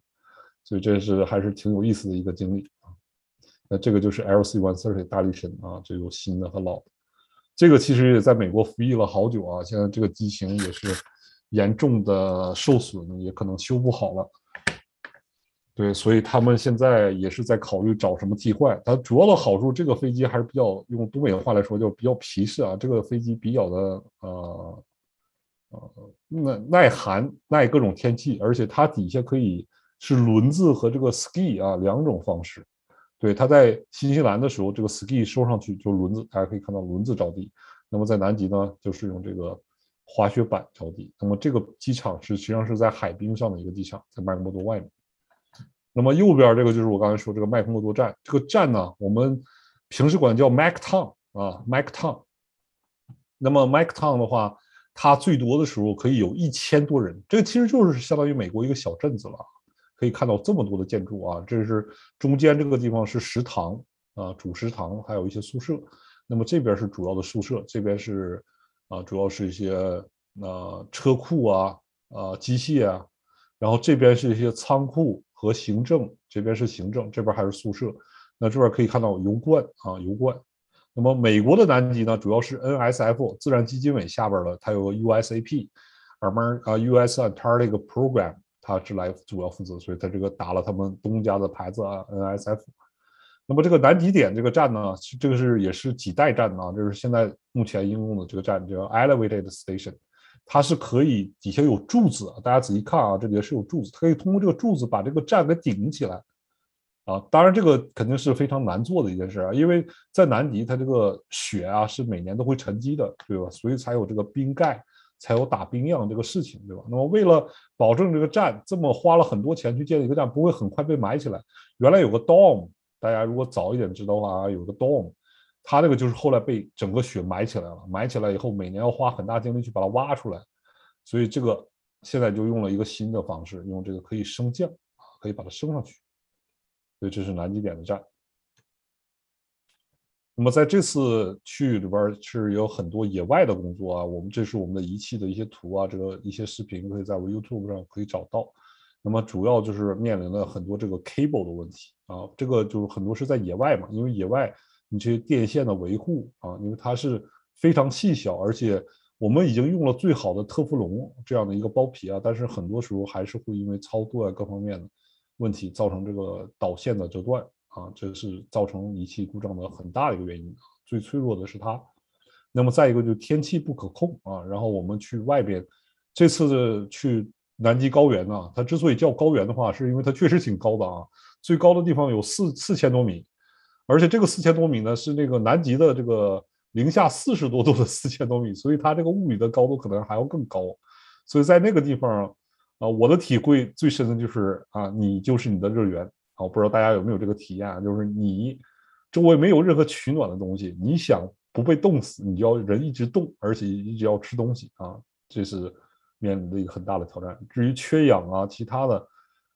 [SPEAKER 2] 所以这是还是挺有意思的一个经历啊。那这个就是 LC One sirt 大力神啊，这有新的和老的，这个其实也在美国服役了好久啊，现在这个机型也是。严重的受损，也可能修不好了。对，所以他们现在也是在考虑找什么替换。它主要的好处，这个飞机还是比较用东北话来说，就比较皮实啊。这个飞机比较的呃呃耐耐寒，耐各种天气，而且它底下可以是轮子和这个 ski 啊两种方式。对，它在新西兰的时候，这个 ski 收上去就轮子，大家可以看到轮子着地。那么在南极呢，就是用这个。滑雪板着地，那么这个机场是实际上是在海滨上的一个机场，在麦克默多外面。那么右边这个就是我刚才说这个麦克默多站，这个站呢，我们平时管叫 Mac Town 啊，Mac Town。那么 Mac Town 的话，它最多的时候可以有一千多人，这个其实就是相当于美国一个小镇子了。可以看到这么多的建筑啊，这是中间这个地方是食堂啊，主食堂，还有一些宿舍。那么这边是主要的宿舍，这边是。啊，主要是一些呃车库啊，啊机械啊，然后这边是一些仓库和行政，这边是行政，这边还是宿舍。那这边可以看到油罐啊，油罐。那么美国的南极呢，主要是 NSF 自然基金委下边的，它有个 USAP，而们啊 US Antarctic Program，它是来主要负责，所以它这个打了他们东家的牌子啊，NSF。那么这个南极点这个站呢，这个是也是几代站啊，就是现在目前应用的这个站叫 Elevated Station，它是可以底下有柱子，大家仔细看啊，这里是有柱子，它可以通过这个柱子把这个站给顶起来。啊，当然这个肯定是非常难做的一件事啊，因为在南极它这个雪啊是每年都会沉积的，对吧？所以才有这个冰盖，才有打冰样这个事情，对吧？那么为了保证这个站这么花了很多钱去建一个站不会很快被埋起来，原来有个 dome，大家如果早一点知道的话，有个 dome，它这个就是后来被整个雪埋起来了，埋起来以后每年要花很大精力去把它挖出来，所以这个现在就用了一个新的方式，用这个可以升降啊，可以把它升上去。所以这是南极点的站。那么在这次去里边是有很多野外的工作啊，我们这是我们的仪器的一些图啊，这个一些视频可以在我 YouTube 上可以找到。那么主要就是面临了很多这个 cable 的问题啊，这个就是很多是在野外嘛，因为野外你这些电线的维护啊，因为它是非常细小，而且我们已经用了最好的特氟龙这样的一个包皮啊，但是很多时候还是会因为操作啊各方面的。问题造成这个导线的折断啊，这是造成仪器故障的很大的一个原因。最脆弱的是它。那么再一个就是天气不可控啊。然后我们去外边，这次的去南极高原呢，它之所以叫高原的话，是因为它确实挺高的啊。最高的地方有四四千多米，而且这个四千多米呢是那个南极的这个零下四十多度的四千多米，所以它这个物理的高度可能还要更高。所以在那个地方。啊，我的体会最深的就是啊，你就是你的热源啊！不知道大家有没有这个体验？就是你周围没有任何取暖的东西，你想不被冻死，你就要人一直动，而且一直要吃东西啊！这是面临的一个很大的挑战。至于缺氧啊，其他的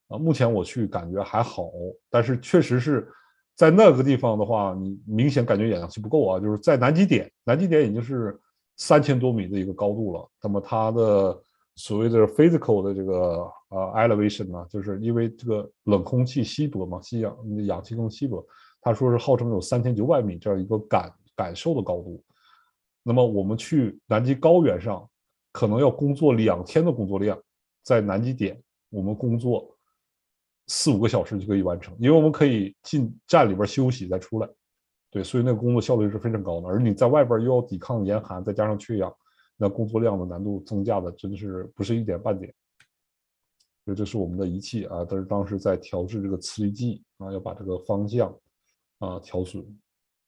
[SPEAKER 2] 啊，目前我去感觉还好，但是确实是在那个地方的话，你明显感觉氧气不够啊！就是在南极点，南极点已经是三千多米的一个高度了，那么它的。所谓的 physical 的这个呃 elevation 呢，就是因为这个冷空气稀薄嘛，吸氧氧气更稀薄。他说是号称有三千九百米这样一个感感受的高度。那么我们去南极高原上，可能要工作两天的工作量，在南极点我们工作四五个小时就可以完成，因为我们可以进站里边休息再出来。对，所以那个工作效率是非常高的。而你在外边又要抵抗严寒，再加上缺氧。那工作量的难度增加的真的是不是一点半点，所以这是我们的仪器啊，但是当时在调制这个磁力计啊，要把这个方向啊调准，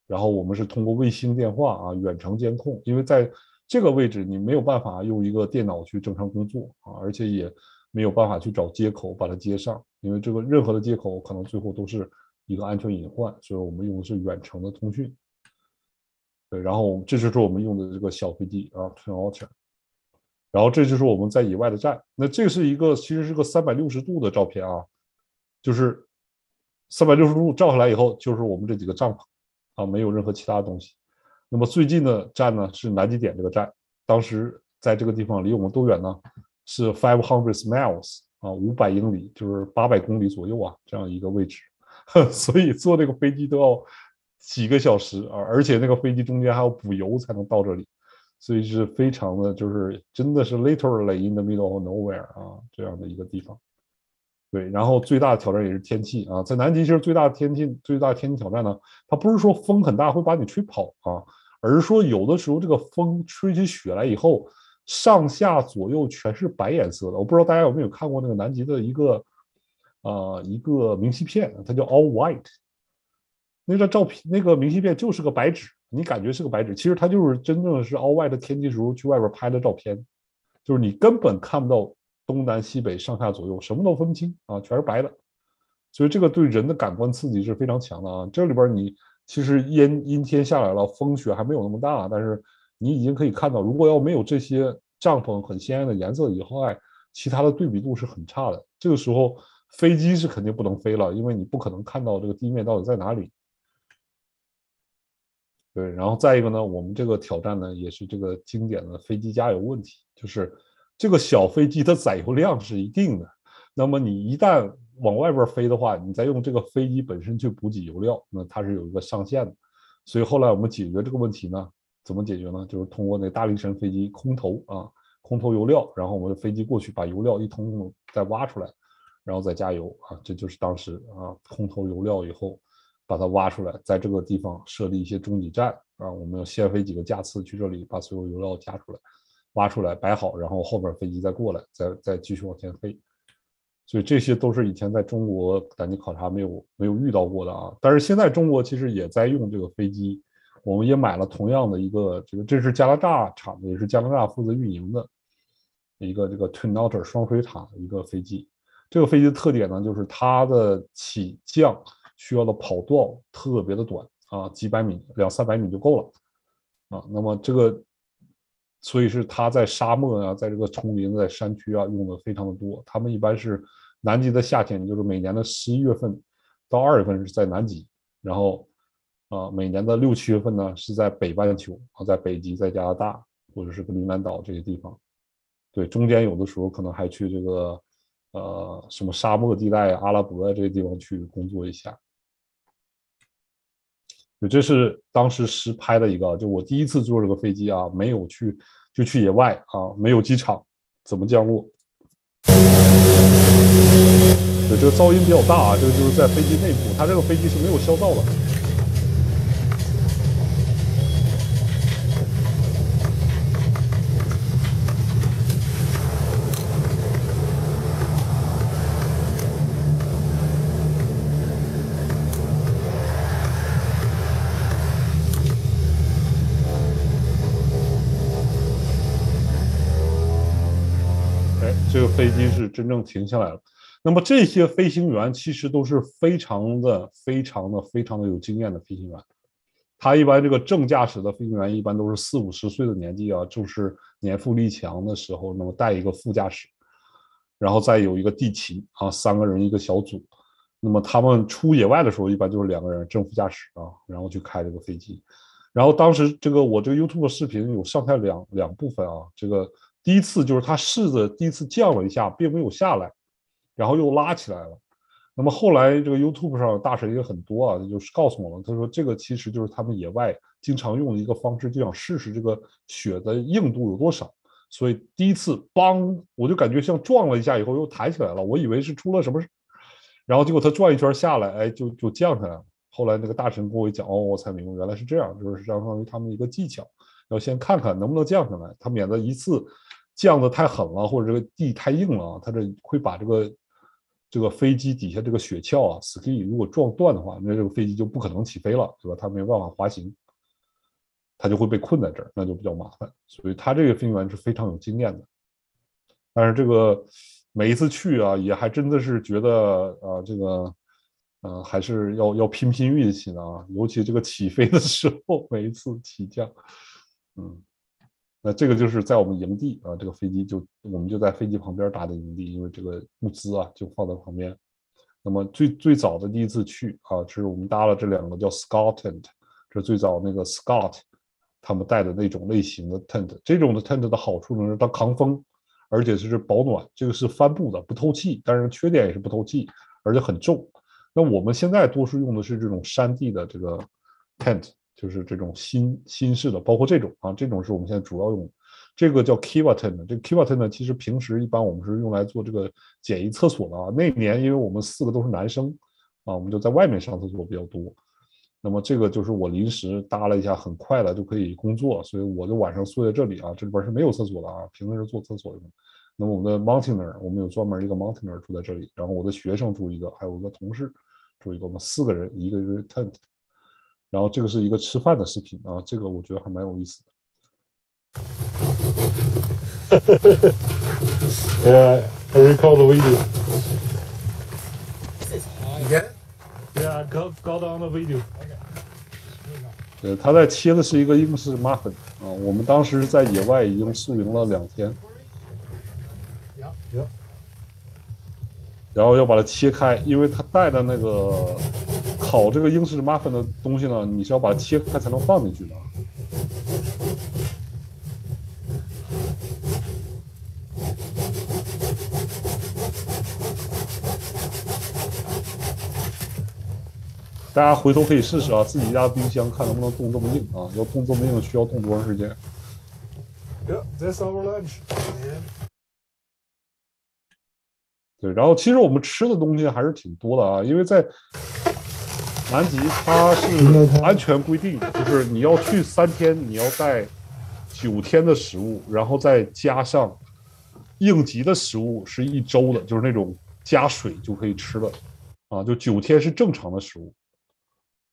[SPEAKER 2] 然后我们是通过卫星电话啊远程监控，因为在这个位置你没有办法用一个电脑去正常工作啊，而且也没有办法去找接口把它接上，因为这个任何的接口可能最后都是一个安全隐患，所以我们用的是远程的通讯。对，然后这就是我们用的这个小飞机啊，Twin Otter。然后这就是我们在野外的站。那这是一个其实是个三百六十度的照片啊，就是三百六十度照下来以后，就是我们这几个帐篷啊，没有任何其他东西。那么最近的站呢是南极点这个站，当时在这个地方离我们多远呢？是 five hundred miles 啊，五百英里，就是八百公里左右啊，这样一个位置。所以坐这个飞机都要。几个小时啊，而且那个飞机中间还要补油才能到这里，所以是非常的，就是真的是 literally in the middle of nowhere 啊，这样的一个地方。对，然后最大的挑战也是天气啊，在南极其实最大的天气最大的天气挑战呢，它不是说风很大会把你吹跑啊，而是说有的时候这个风吹起雪来以后，上下左右全是白颜色的。我不知道大家有没有看过那个南极的一个啊一个明信片，它叫 All White。那张照片，那个明信片就是个白纸，你感觉是个白纸，其实它就是真正的是澳外的天气时候去外边拍的照片，就是你根本看不到东南西北上下左右，什么都分不清啊，全是白的。所以这个对人的感官刺激是非常强的啊。这里边你其实阴阴天下来了，风雪还没有那么大，但是你已经可以看到，如果要没有这些帐篷很鲜艳的颜色以外，其他的对比度是很差的。这个时候飞机是肯定不能飞了，因为你不可能看到这个地面到底在哪里。对，然后再一个呢，我们这个挑战呢，也是这个经典的飞机加油问题，就是这个小飞机的载油量是一定的，那么你一旦往外边飞的话，你再用这个飞机本身去补给油料，那它是有一个上限的。所以后来我们解决这个问题呢，怎么解决呢？就是通过那大力神飞机空投啊，空投油料，然后我们的飞机过去把油料一通再挖出来，然后再加油啊，这就是当时啊空投油料以后把它挖出来，在这个地方设立一些中继站啊，我们要先飞几个架次去这里把所有油料加出来，挖出来摆好，然后后边飞机再过来，再再继续往前飞。所以这些都是以前在中国赶级考察没有没有遇到过的啊，但是现在中国其实也在用这个飞机，我们也买了同样的一个这个，这是加拿大厂的，也是加拿大负责运营的一个这个 Twin Otter 双水塔的一个飞机。这个飞机的特点呢，就是它的起降需要的跑道特别的短啊，几百米、两三百米就够了啊。那么这个，所以是它在沙漠啊，在这个丛林、在山区啊用的非常的多。他们一般是南极的夏天，就是每年的十一月份到二月份是在南极，然后啊每年的六七月份呢是在北半球啊，在北极、在加拿大或者是格陵兰岛这些地方。对，中间有的时候可能还去这个。呃，什么沙漠地带、阿拉伯这些地方去工作一下，就这是当时实拍的一个，就我第一次坐这个飞机啊，没有去就去野外啊，没有机场，怎么降落？对，这个噪音比较大啊，这个就是在飞机内部，它这个飞机是没有消噪的。这个飞机是真正停下来了。那么这些飞行员其实都是非常的、非常的、非常的有经验的飞行员。他一般这个正驾驶的飞行员一般都是四五十岁的年纪啊，就是年富力强的时候，那么带一个副驾驶，然后再有一个地勤啊，三个人一个小组。那么他们出野外的时候，一般就是两个人正副驾驶啊，然后去开这个飞机。然后当时这个我这个 YouTube 视频有上下两两部分啊，这个。第一次就是他试着第一次降了一下，并没有下来，然后又拉起来了。那么后来这个 YouTube 上大神也很多啊，就是告诉我们，他说这个其实就是他们野外经常用的一个方式，就想试试这个雪的硬度有多少。所以第一次邦，我就感觉像撞了一下以后又抬起来了，我以为是出了什么事，然后结果他转一圈下来，哎，就就降下来了。后来那个大神跟我一讲，哦，我才明白原来是这样，就是相当于他们一个技巧，要先看看能不能降下来，他免得一次。降的太狠了，或者这个地太硬了，它这会把这个这个飞机底下这个雪橇啊，ski 如果撞断的话，那这个飞机就不可能起飞了，对吧？它没办法滑行，它就会被困在这儿，那就比较麻烦。所以他这个飞行员是非常有经验的。但是这个每一次去啊，也还真的是觉得啊，这个呃还是要要拼拼运气的啊，尤其这个起飞的时候，每一次起降，嗯。那这个就是在我们营地啊，这个飞机就我们就在飞机旁边搭的营地，因为这个物资啊就放在旁边。那么最最早的第一次去啊，是我们搭了这两个叫 Scott tent，这是最早那个 Scott 他们带的那种类型的 tent。这种的 tent 的好处呢是它抗风，而且是保暖。这个是帆布的，不透气，但是缺点也是不透气，而且很重。那我们现在多数用的是这种山地的这个 tent。就是这种新新式的，包括这种啊，这种是我们现在主要用。这个叫 Kiva tent，这个 Kiva tent 其实平时一般我们是用来做这个简易厕所的啊。那年因为我们四个都是男生啊，我们就在外面上厕所比较多。那么这个就是我临时搭了一下，很快的就可以工作，所以我就晚上睡在这里啊。这里边是没有厕所的啊，平时是做厕所用。那么我们的 Mountainer，我们有专门一个 Mountaineer 住在这里，然后我的学生住一个，还有一个同事住一个，我们四个人一个一个 tent。然后这个是一个吃饭的视频啊，这个我觉得还蛮有意思的。Yeah, I recall the video. It? Yeah, got got on the video. 对，他在切的是一个英式 muffin 啊，我们当时在野外已经宿营了两天。然后要把它切开，因为它带的那个烤这个英式 muffin 的东西呢，你是要把它切开才能放进去的。大家回头可以试试啊，自己家冰箱看能不能冻这么硬啊？要冻这么硬，需要冻多长时间
[SPEAKER 6] ？Yep, that's our lunch.
[SPEAKER 2] 对，然后其实我们吃的东西还是挺多的啊，因为在南极它是安全规定，就是你要去三天，你要带九天的食物，然后再加上应急的食物是一周的，就是那种加水就可以吃的啊，就九天是正常的食物。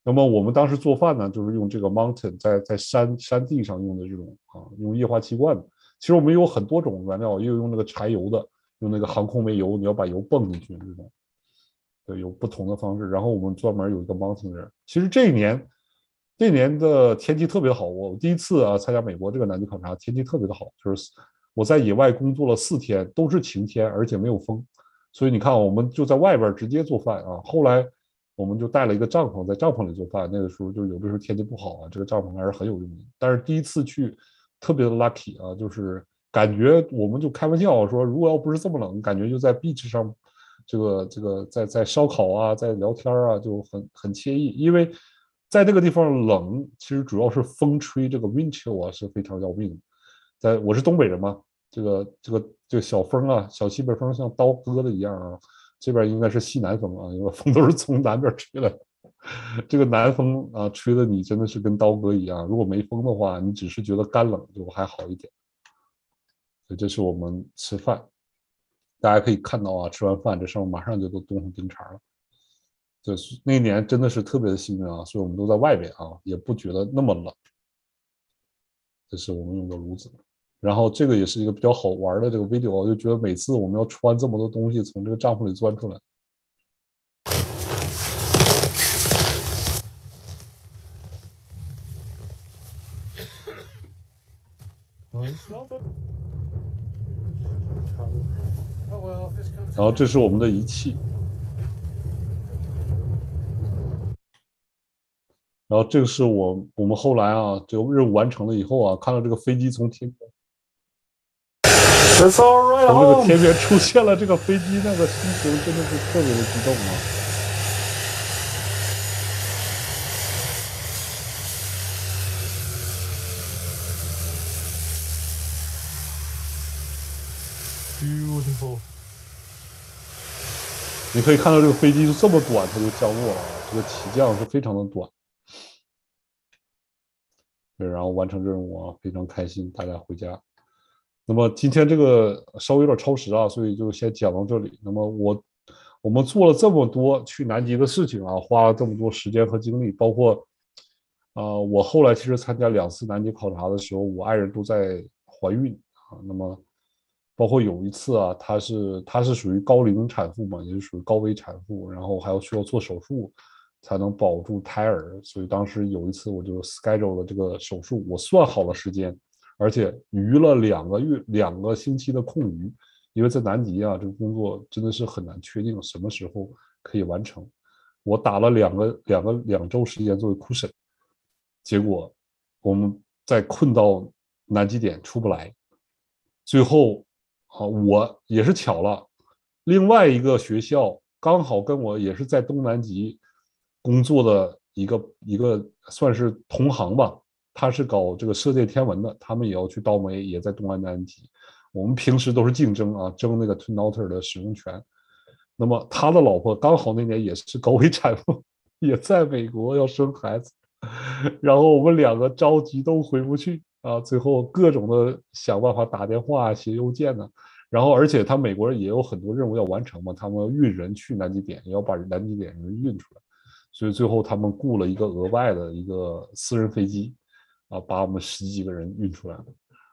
[SPEAKER 2] 那么我们当时做饭呢，就是用这个 mountain 在在山山地上用的这种啊，用液化气罐的。其实我们有很多种原料，也有用那个柴油的，用那个航空煤油，你要把油泵进去这种。对，有不同的方式。然后我们专门有一个 mountain 人。其实这一年，这一年的天气特别好。我第一次啊参加美国这个南极考察，天气特别的好，就是我在野外工作了四天，都是晴天，而且没有风。所以你看，我们就在外边直接做饭啊。后来。我们就带了一个帐篷，在帐篷里做饭。那个时候就有的时候天气不好啊，这个帐篷还是很有用的。但是第一次去，特别的 lucky 啊，就是感觉我们就开玩笑说，如果要不是这么冷，感觉就在 beach 上，这个这个在在烧烤啊，在聊天啊，就很很惬意。因为在那个地方冷，其实主要是风吹，这个 wind chill 啊是非常要命。在我是东北人嘛，这个这个这个小风啊，小西北风像刀割的一样啊。这边应该是西南风啊，因为风都是从南边吹来。这个南风啊，吹的你真的是跟刀割一样。如果没风的话，你只是觉得干冷就还好一点。这是我们吃饭，大家可以看到啊，吃完饭这上面马上就都冻成冰碴了。这是那年真的是特别的幸运啊，所以我们都在外边啊，也不觉得那么冷。这是我们用的炉子。然后这个也是一个比较好玩的这个 video，我就觉得每次我们要穿这么多东西从这个帐篷里钻出来。然后这是我们的仪器，然后这个是我我们后来啊，这个任务完成了以后啊，看到这个飞机从天边。
[SPEAKER 6] That's all right
[SPEAKER 2] 从这个天边出现了这个飞机，那个心情真的是特别的激动啊
[SPEAKER 6] ！Beautiful.
[SPEAKER 2] 你可以看到这个飞机就这么短，它就降落了啊，这个起降是非常的短。对，然后完成任务啊，非常开心，大家回家。那么今天这个稍微有点超时啊，所以就先讲到这里。那么我我们做了这么多去南极的事情啊，花了这么多时间和精力，包括啊、我后来其实参加两次南极考察的时候，我爱人都在怀孕啊。那么包括有一次啊，她是她是属于高龄产妇嘛，也是属于高危产妇，然后还要需要做手术才能保住胎儿，所以当时有一次我就 schedule 了这个手术，我算好了时间。而且余了两个月、两个星期的空余，因为在南极啊，这个工作真的是很难确定什么时候可以完成。我打了两个、两个两周时间作为 cushion，结果我们在困到南极点出不来，最后啊，我也是巧了，另外一个学校刚好跟我也是在东南极工作的一个一个算是同行吧。他是搞这个射电天文的，他们也要去倒煤，也在东南南极。我们平时都是竞争啊，争那个 Twin o t e r 的使用权。那么他的老婆刚好那年也是高危产妇，也在美国要生孩子，然后我们两个着急都回不去啊，最后各种的想办法打电话、写邮件呢。然后而且他美国人也有很多任务要完成嘛，他们要运人去南极点，也要把南极点人运出来，所以最后他们雇了一个额外的一个私人飞机。啊，把我们十几个人运出来了，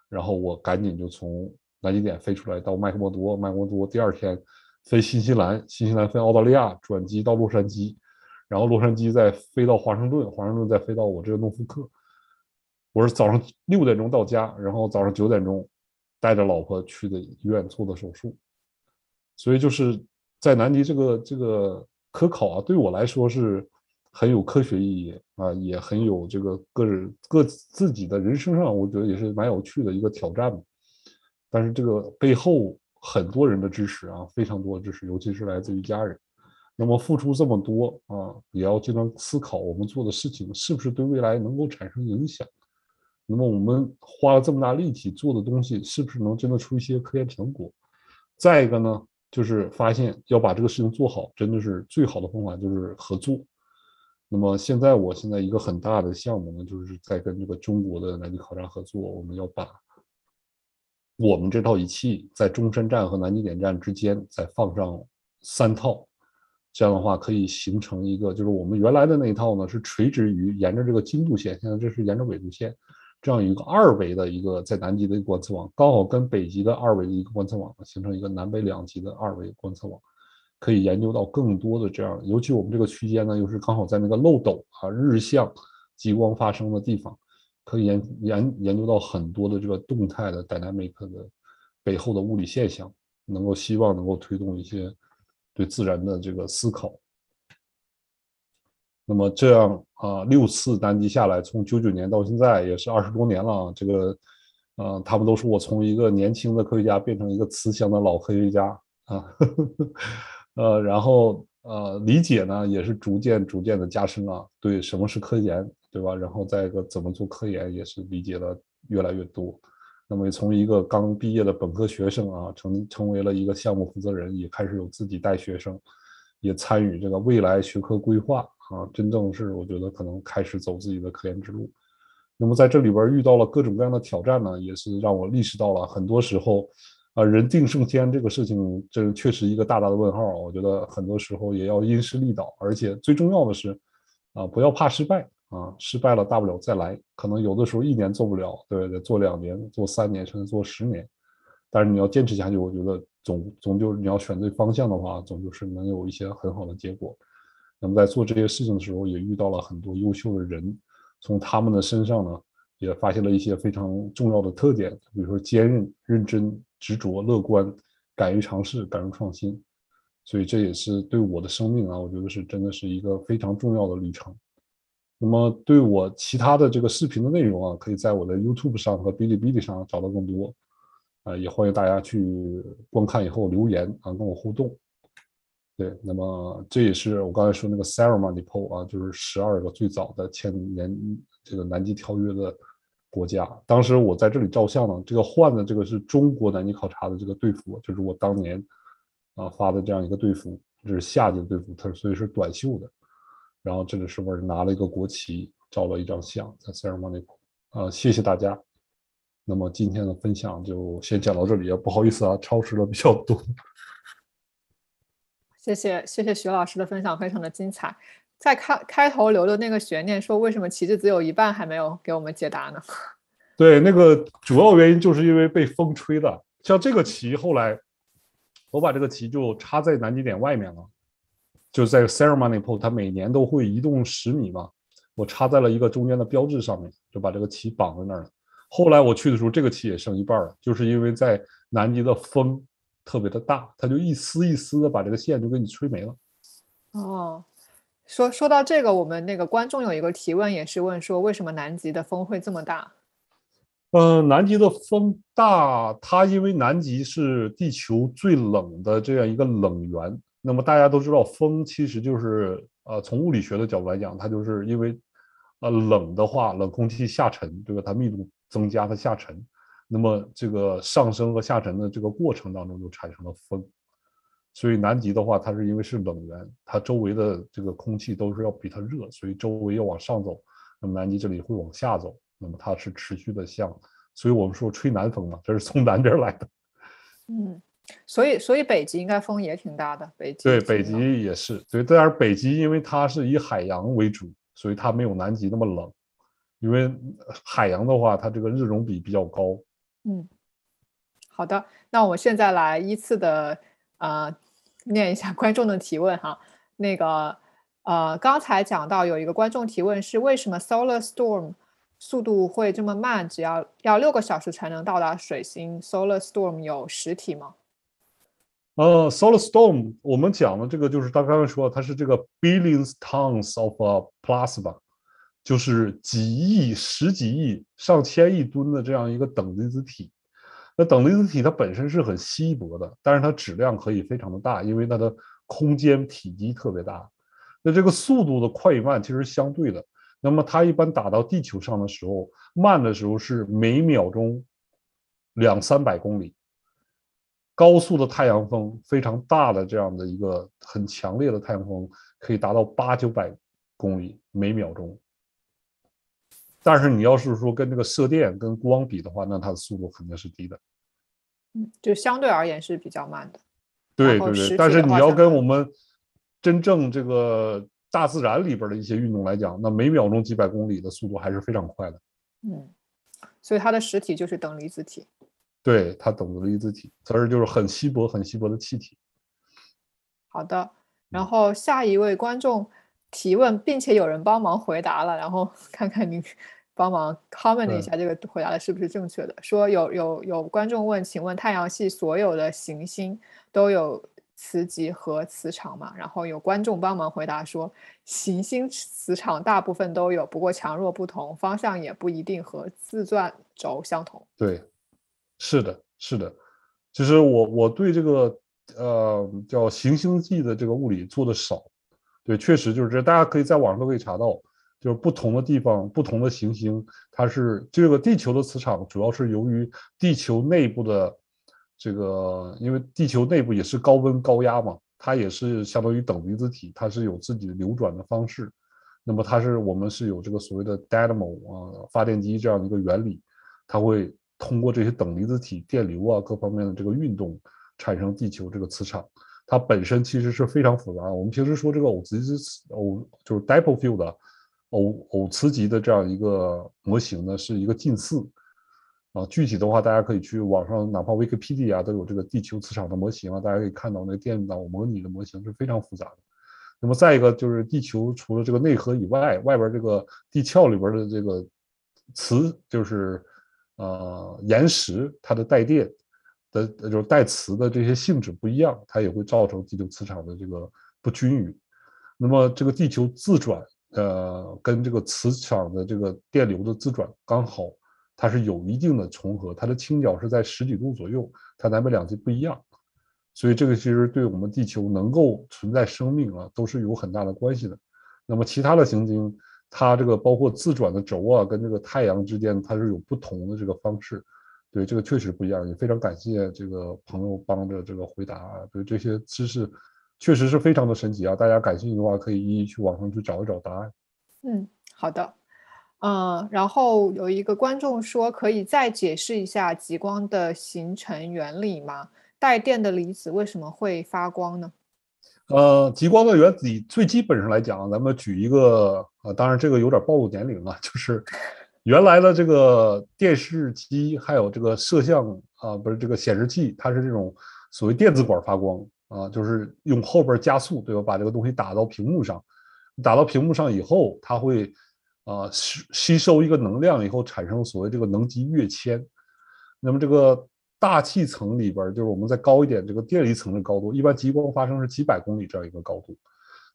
[SPEAKER 2] 然后我赶紧就从南极点飞出来到麦克默多，麦克默多第二天飞新西兰，新西兰飞澳大利亚，转机到洛杉矶，然后洛杉矶再飞到华盛顿，华盛顿再飞到我这个诺福克。我是早上六点钟到家，然后早上九点钟带着老婆去的医院做的手术，所以就是在南极这个这个科考啊，对我来说是。很有科学意义啊，也很有这个个人个自己的人生上，我觉得也是蛮有趣的一个挑战。但是这个背后很多人的支持啊，非常多的支持，尤其是来自于家人，那么付出这么多啊，也要经常思考我们做的事情是不是对未来能够产生影响。那么我们花了这么大力气做的东西，是不是能真的出一些科研成果？再一个呢，就是发现要把这个事情做好，真的是最好的方法就是合作。那么现在，我现在一个很大的项目呢，就是在跟这个中国的南极考察合作，我们要把我们这套仪器在中山站和南极点站之间再放上三套。这样的话可以形成一个，就是我们原来的那一套呢是垂直于沿着这个经度线，现在这是沿着纬度线，这样一个二维的一个在南极的一个观测网，刚好跟北极的二维的一个观测网形成一个南北两极的二维观测网，可以研究到更多的这样，尤其我们这个区间呢又是刚好在那个漏斗啊日向极光发生的地方，可以研研研究到很多的这个动态的 dynamic 的背后的物理现象，能够希望能够推动一些。对自然的这个思考，那么这样啊，六次南极下来，从九九年到现在也是二十多年了。这个，呃，他们都说我从一个年轻的科学家变成一个慈祥的老科学家啊，呃，然后呃，理解呢也是逐渐逐渐的加深了，对什么是科研，对吧？然后再一个怎么做科研也是理解的越来越多。那么从一个刚毕业的本科学生啊，成成为了一个项目负责人，也开始有自己带学生，也参与这个未来学科规划啊，真正是我觉得可能开始走自己的科研之路。那么在这里边遇到了各种各样的挑战呢，也是让我意识到了很多时候，啊，人定胜天这个事情，这确实一个大大的问号。我觉得很多时候也要因势利导，而且最重要的是，啊，不要怕失败。啊，失败了大不了再来，可能有的时候一年做不了，对得做两年、做三年，甚至做十年。但是你要坚持下去，我觉得总总就是你要选对方向的话，总就是能有一些很好的结果。那么在做这些事情的时候，也遇到了很多优秀的人，从他们的身上呢，也发现了一些非常重要的特点，比如说坚韧、认真、执着、乐观、敢于尝试、敢于创新。所以这也是对我的生命啊，我觉得是真的是一个非常重要的旅程。那么对我其他的这个视频的内容啊，可以在我的 YouTube 上和哔哩哔哩上找到更多，啊，也欢迎大家去观看以后留言啊，跟我互动。对，那么这也是我刚才说那个 Ceremony Pole 啊，就是十二个最早的签年这个南极条约的国家。当时我在这里照相呢，这个换的这个是中国南极考察的这个队服，就是我当年啊发的这样一个队服，这是夏季的队服，它所以是短袖的。然后这个时候拿了一个国旗，照了一张相，在 ceremony pole 啊，谢谢大家。那么今天的分享就先讲到这里，不好意思啊，超时了比较多。
[SPEAKER 7] 谢谢谢谢徐老师的分享，非常的精彩。在开开头留的那个悬念，说为什么旗帜只有一半还没有给我们解答呢？
[SPEAKER 2] 对，那个主要原因就是因为被风吹的。像这个旗，后来我把这个旗就插在南极点外面了。就在 ceremony pole，它每年都会移动十米嘛，我插在了一个中间的标志上面，就把这个旗绑在那儿了。后来我去的时候，这个旗也剩一半了，就是因为在南极的风特别的大，它就一丝一丝的把这个线就给你吹没了。
[SPEAKER 7] 哦，说说到这个，我们那个观众有一个提问，也是问说为什么南极的风会这么大？
[SPEAKER 2] 嗯，南极的风大，它因为南极是地球最冷的这样一个冷源。那么大家都知道，风其实就是呃，从物理学的角度来讲，它就是因为呃冷的话，冷空气下沉，对吧？它密度增加，它下沉，那么这个上升和下沉的这个过程当中就产生了风。所以南极的话，它是因为是冷源，它周围的这个空气都是要比它热，所以周围要往上走，那么南极这里会往下走，那么它是持续的向，所以我们说吹南风嘛，这是从南边来的。
[SPEAKER 7] 嗯。所以，所以北极应该风也挺大的。北极
[SPEAKER 2] 对，北极也是对。当然，北极因为它是以海洋为主，所以它没有南极那么冷。因为海洋的话，它这个热容比比较高。
[SPEAKER 7] 嗯，好的。那我现在来依次的呃念一下观众的提问哈。那个呃，刚才讲到有一个观众提问是为什么 Solar Storm 速度会这么慢？只要要六个小时才能到达水星。Solar Storm 有实体吗？
[SPEAKER 2] 呃，solar storm，我们讲的这个就是他刚才说，它是这个 billions tons of plasma，就是几亿、十几亿、上千亿吨的这样一个等离子体。那等离子体它本身是很稀薄的，但是它质量可以非常的大，因为它的空间体积特别大。那这个速度的快与慢其实相对的。那么它一般打到地球上的时候，慢的时候是每秒钟两三百公里。高速的太阳风，非常大的这样的一个很强烈的太阳风，可以达到八九百公里每秒钟。但是你要是说跟这个射电、跟光比的话，那它的速度肯定是低的。
[SPEAKER 7] 嗯，就相对而言是比较慢的。
[SPEAKER 2] 对对对，但是你要跟我们真正这个大自然里边的一些运动来讲，那每秒钟几百公里的速度还是非常快的。
[SPEAKER 7] 嗯，所以它的实体就是等离子体。
[SPEAKER 2] 对，它等离子体，它是就是很稀薄、很稀薄的气体。
[SPEAKER 7] 好的，然后下一位观众提问，并且有人帮忙回答了，然后 看看您帮忙 comment 一下这个回答的是不是正确的。说有有有观众问，请问太阳系所有的行星都有磁极和磁场吗？然后有观众帮忙回答说，行星磁场大部分都有，不过强弱不同，方向也不一定和自转轴相同。
[SPEAKER 2] 对，是的，是的。其实我我对这个呃叫行星际的这个物理做的少，对，确实就是这，大家可以在网上都可以查到，就是不同的地方、不同的行星，它是这个地球的磁场主要是由于地球内部的这个，因为地球内部也是高温高压嘛，它也是相当于等离子体，它是有自己的流转的方式。那么它是我们是有这个所谓的 dynamo 啊发电机这样的一个原理，它会通过这些等离子体电流啊各方面的这个运动，产生地球这个磁场。它本身其实是非常复杂。我们平时说这个偶磁极偶就是 dipole field 偶偶磁极的这样一个模型呢，是一个近似。啊，具体的话，大家可以去网上，哪怕 Wikipedia 都有这个地球磁场的模型啊，大家可以看到那电脑模拟的模型是非常复杂的。那么再一个就是地球除了这个内核以外，外边这个地壳里边的这个磁，就是呃岩石，它的带电的，就是带磁的这些性质不一样，它也会造成地球磁场的这个不均匀。那么这个地球自转，呃，跟这个磁场的这个电流的自转刚好，它是有一定的重合，它的倾角是在十几度左右，它南北两极不一样。所以这个其实对我们地球能够存在生命啊，都是有很大的关系的。那么其他的行星，它这个包括自转的轴啊，跟这个太阳之间，它是有不同的这个方式。对，这个确实不一样。也非常感谢这个朋友帮着这个回答，对这些知识确实是非常的神奇啊。大家感兴趣的话，可以一一去网上去找一找答案。
[SPEAKER 7] 嗯，好的。嗯，然后有一个观众说，可以再解释一下极光的形成原理吗？带电的离子为什么会发光呢？
[SPEAKER 2] 呃，极光的原理最基本上来讲，咱们举一个呃，当然这个有点暴露年龄了，就是原来的这个电视机还有这个摄像啊，不是这个显示器，它是这种所谓电子管发光啊，就是用后边加速，对吧？把这个东西打到屏幕上，打到屏幕上以后，它会啊吸吸收一个能量以后，产生所谓这个能级跃迁。那么这个大气层里边，就是我们再高一点这个电离层的高度，一般极光发生是几百公里这样一个高度。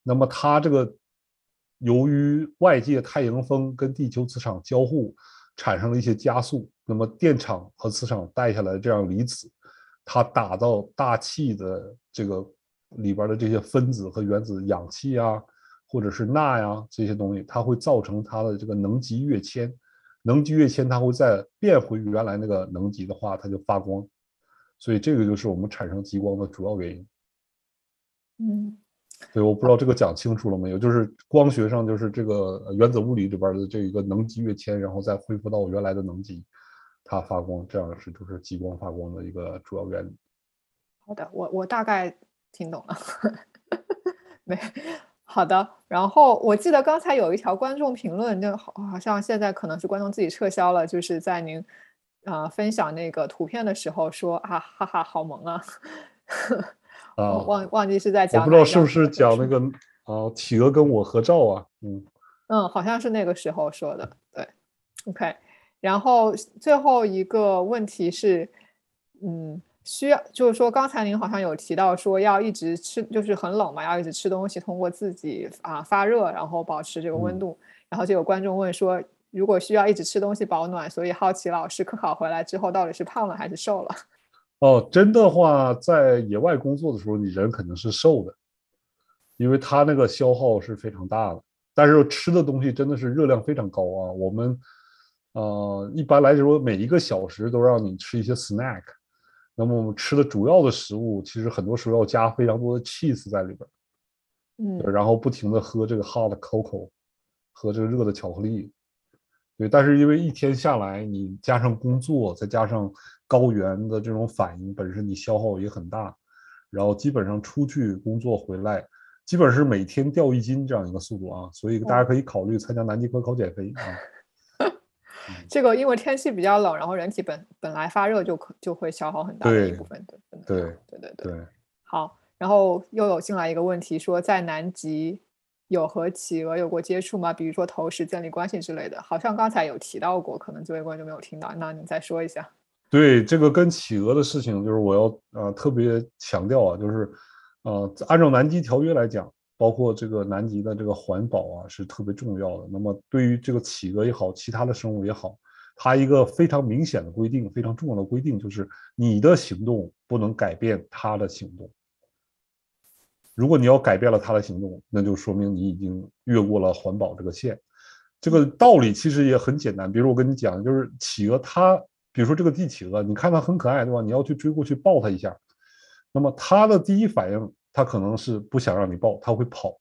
[SPEAKER 2] 那么它这个由于外界太阳风跟地球磁场交互，产生了一些加速，那么电场和磁场带下来这样离子，它打造大气的这个里边的这些分子和原子，氧气啊，或者是钠呀这些东西，它会造成它的这个能级跃迁。能级跃迁，它会再变回原来那个能级的话，它就发光，所以这个就是我们产生极光的主要原因。
[SPEAKER 7] 嗯
[SPEAKER 2] 对，我不知道这个讲清楚了没有？就是光学上，就是这个呃原子物理里边的这一个能级跃迁，然后再恢复到原来的能级，它发光，这样是就是激光发光的一个主要原理。
[SPEAKER 7] 好的，我我大概听懂了。没，好的。然后我记得刚才有一条观众评论，就好好像现在可能是观众自己撤销了，就是在您呃分享那个图片的时候说啊哈哈好萌啊，
[SPEAKER 2] 啊
[SPEAKER 7] 忘忘记是在讲
[SPEAKER 2] 我
[SPEAKER 7] 讲
[SPEAKER 2] 不知道是不是讲那个啊，企鹅跟我合照啊？嗯，
[SPEAKER 7] 嗯，好像是那个时候说的，对，OK。然后最后一个问题是，嗯，需要就是说，刚才您好像有提到说要一直吃，就是很冷嘛，要一直吃东西，通过自己啊发热，然后保持这个温
[SPEAKER 2] 嗯
[SPEAKER 7] 度。然后就有观众问说，如果需要一直吃东西保暖，所以好奇老师科考回来之后到底是胖了还是瘦了？
[SPEAKER 2] 哦，真的话，在野外工作的时候，你人肯定是瘦的，因为它那个消耗是非常大的。但是吃的东西真的是热量非常高啊，我们呃一般来说每一个小时都让你吃一些 snack，那么我们吃的主要的食物其实很多时候要加非常多的 cheese 在里边。
[SPEAKER 7] 嗯
[SPEAKER 2] 然后不停的喝这个 hot cocoa，喝这个热的巧克力，对，但是因为一天下来，你加上工作，再加上高原的这种反应，本身你消耗也很大，然后基本上出去工作回来，基本是每天掉一斤这样一个速度啊，所以大家可以考虑参加南极科考减肥啊。
[SPEAKER 7] 这个因为天气比较冷，然后人体本本来发热就可就会消耗很大的一部分
[SPEAKER 2] 对
[SPEAKER 7] 对对对。
[SPEAKER 2] 对，
[SPEAKER 7] 好，然后又有进来一个问题，说在南极有和企鹅有过接触吗？比如说投食、建立关系之类的。好像刚才有提到过，可能这位观众没有听到，那你再说一下。
[SPEAKER 2] 对这个跟企鹅的事情，就是我要呃特别强调啊，就是呃按照南极条约来讲，包括这个南极的这个环保啊是特别重要的。那么对于这个企鹅也好，其他的生物也好，它一个非常明显的规定，非常重要的规定就是你的行动不能改变它的行动。如果你要改变了它的行动，那就说明你已经越过了环保这个线。这个道理其实也很简单，比如我跟你讲，就是企鹅它，比如说这个帝企鹅，你看它很可爱，对吧？你要去追过去抱它一下，那么它的第一反应，它可能是不想让你抱，它会跑。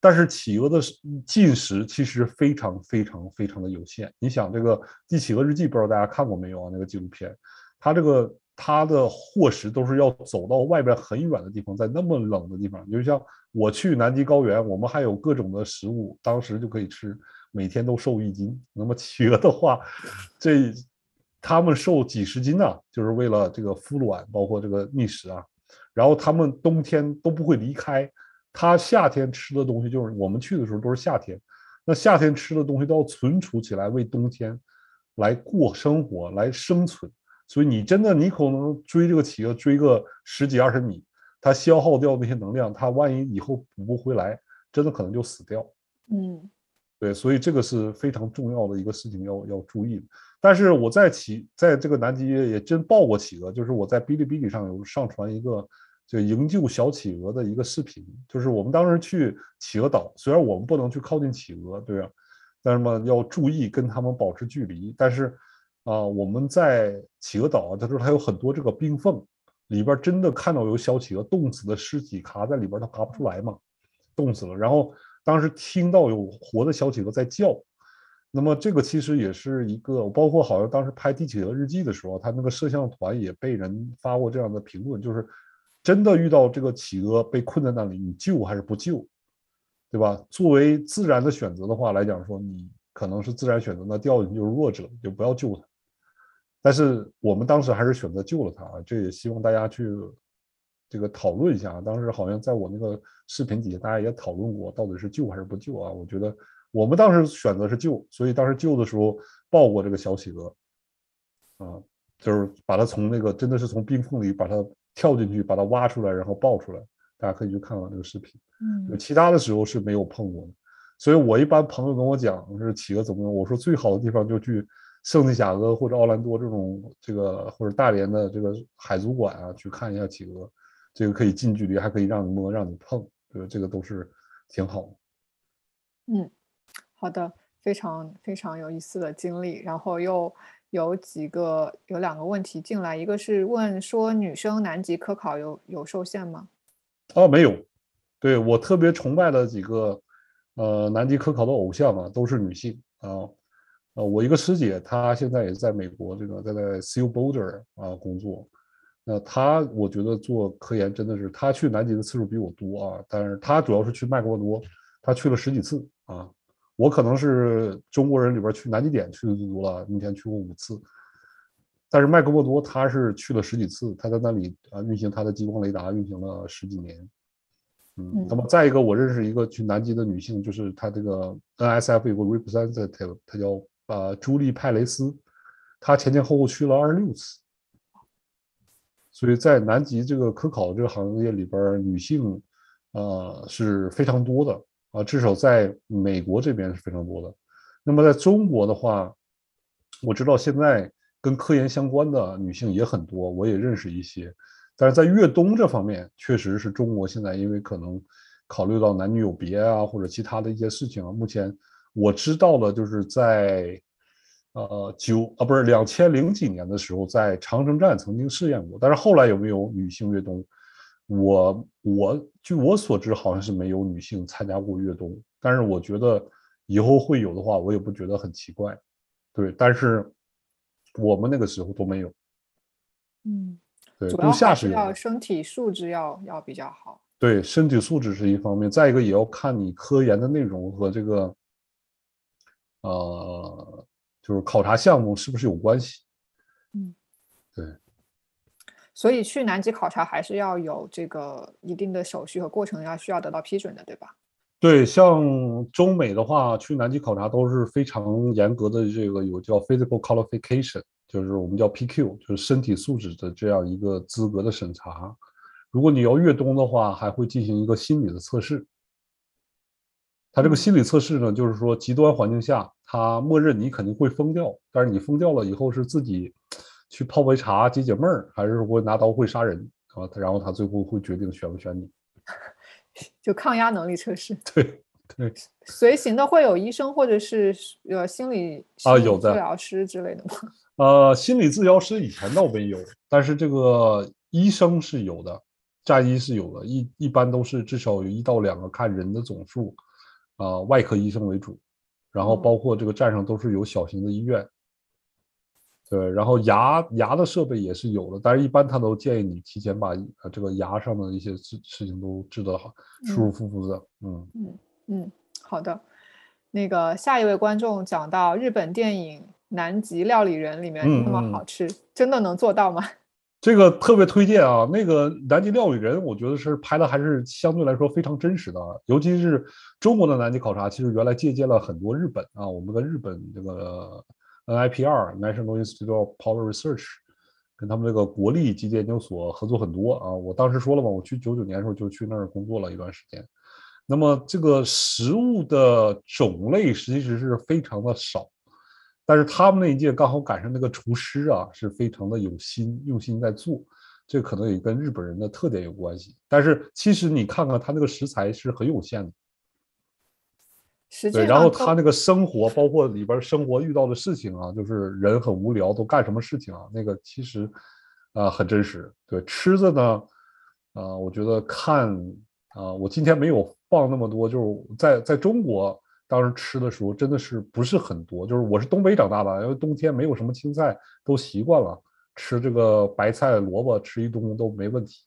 [SPEAKER 2] 但是企鹅的进食其实非常非常非常的有限。你想这个《帝企鹅日记》，不知道大家看过没有啊？那个纪录片，它这个它的获食都是要走到外边很远的地方，在那么冷的地方。就像我去南极高原，我们还有各种的食物，当时就可以吃，每天都瘦一斤。那么企鹅的话，这他们瘦几十斤啊，就是为了这个孵卵，包括这个觅食啊。然后他们冬天都不会离开。他夏天吃的东西就是我们去的时候都是夏天，那夏天吃的东西都要存储起来，为冬天来过生活、来生存。所以你真的你可能追这个企鹅追个十几二十米，它消耗掉那些能量，它万一以后补不回来，真的可能就死掉。
[SPEAKER 7] 嗯
[SPEAKER 2] 对，所以这个是非常重要的一个事情要要注意的。但是我在企在这个南极也真抱过企鹅，就是我在哔哩哔哩上有上传一个。就营救小企鹅的一个视频，就是我们当时去企鹅岛，虽然我们不能去靠近企鹅，对啊，但是嘛要注意跟它们保持距离。但是啊，我们在企鹅岛啊，他说它有很多这个冰缝，里边真的看到有小企鹅冻死的尸体卡在里边，它爬不出来嘛，冻死了。然后当时听到有活的小企鹅在叫，那么这个其实也是一个，包括好像当时拍《帝企鹅日记》的时候，他那个摄像团也被人发过这样的评论，就是。真的遇到这个企鹅被困在那里，你救还是不救，对吧？作为自然的选择的话来讲，说你可能是自然选择，那掉进去就是弱者，就不要救它。但是我们当时还是选择救了它啊，这也希望大家去这个讨论一下。当时好像在我那个视频底下，大家也讨论过，到底是救还是不救啊？我觉得我们当时选择是救，所以当时救的时候抱过这个小企鹅，啊，就是把它从那个真的是从冰缝里把它。跳进去把它挖出来，然后抱出来，大家可以去看看这个视频。
[SPEAKER 7] 嗯，
[SPEAKER 2] 其他的时候是没有碰过的，所以我一般朋友跟我讲是企鹅怎么样，我说最好的地方就去圣地亚哥或者奥兰多这种这个或者大连的这个海族馆啊，去看一下企鹅，这个可以近距离，还可以让你摸，让你碰，对吧？这个都是挺好的。
[SPEAKER 7] 嗯，好的，非常非常有意思的经历，然后又。有几个有两个问题进来，一个是问说女生南极科考有有受限吗？
[SPEAKER 2] 哦，没有，对我特别崇拜的几个呃南极科考的偶像啊，都是女性啊。呃，我一个师姐，她现在也在美国这个在在 Seal Boulder 啊工作。那她我觉得做科研真的是，她去南极的次数比我多啊。但是她主要是去麦克莫多，她去了十几次啊。我可能是中国人里边去南极点去的最多了，目前去过五次。但是麦克默多他是去了十几次，他在那里啊运行他的激光雷达运行了十几年。嗯，那么再一个，我认识一个去南极的女性，就是她这个 NSF 有个 representative，她叫啊朱莉派雷斯，她前前后后去了二十六次。所以在南极这个科考这个行业里边，女性呃是非常多的。啊，至少在美国这边是非常多的。那么在中国的话，我知道现在跟科研相关的女性也很多，我也认识一些。但是在越冬这方面，确实是中国现在因为可能考虑到男女有别啊，或者其他的一些事情啊。目前我知道的就是在呃九啊不是两千零几年的时候，在长城站曾经试验过，但是后来有没有女性越冬？我我据我所知，好像是没有女性参加过越冬，但是我觉得以后会有的话，我也不觉得很奇怪。对，但是我们那个时候都没有。
[SPEAKER 7] 嗯，
[SPEAKER 2] 对，
[SPEAKER 7] 主要是要。身体素质要要比较好。
[SPEAKER 2] 对，身体素质是一方面，再一个也要看你科研的内容和这个，呃，就是考察项目是不是有关系。
[SPEAKER 7] 所以去南极考察还是要有这个一定的手续和过程，要需要得到批准的，对吧？
[SPEAKER 2] 对，像中美的话，去南极考察都是非常严格的，这个有叫 physical qualification，就是我们叫 PQ，就是身体素质的这样一个资格的审查。如果你要越冬的话，还会进行一个心理的测试。它这个心理测试呢，就是说极端环境下，它默认你肯定会疯掉，但是你疯掉了以后是自己去泡杯茶解解闷儿，还是说拿刀会杀人啊？然后他最后会决定选不选你。
[SPEAKER 7] 就抗压能力测试。
[SPEAKER 2] 对对，
[SPEAKER 7] 随行的会有医生或者是呃心理
[SPEAKER 2] 啊有的
[SPEAKER 7] 治疗师之类的吗？
[SPEAKER 2] 呃，心理治疗师以前倒没有，但是这个医生是有的，战医是有的，一一般都是至少有一到两个看人的总数，啊、外科医生为主，然后
[SPEAKER 7] 哦
[SPEAKER 2] 包括这个站上都是有小型的医院，对，然后牙牙的设备也是有的，但是一般他都建议你提前把呃这个牙上的一些事事情都治得好，舒舒服服的，嗯。
[SPEAKER 7] 嗯嗯，好的。那个下一位观众讲到日本电影《南极料理人》里面
[SPEAKER 2] 嗯
[SPEAKER 7] 那么
[SPEAKER 2] 嗯
[SPEAKER 7] 好吃，真的能做到吗？
[SPEAKER 2] 这个特别推荐啊！那个《南极料理人》，我觉得是拍的还是相对来说非常真实的啊，尤其是中国的南极考察，其实原来借鉴了很多日本啊，我们跟日本这个 NIPR National Institute of Power Research 跟他们这个国立基地研究所合作很多啊。我当时说了嘛，我去九九年的时候就去那儿工作了一段时间。那么这个食物的种类其实是非常的少，但是他们那一届刚好赶上那个厨师啊，是非常的有心，用心在做，这可能也跟日本人的特点有关系。但是其实你看看他那个食材是很有限的，
[SPEAKER 7] 实际上
[SPEAKER 2] 然后他那个生活，包括里边生活遇到的事情啊，就是人很无聊，都干什么事情啊？那个其实啊、很真实。对，吃的呢，啊、我觉得看啊、我今天没有放那么多，就是在在中国当时吃的时候真的是不是很多，就是我是东北长大的，因为冬天没有什么青菜，都习惯了吃这个白菜萝卜，吃一冬都没问题。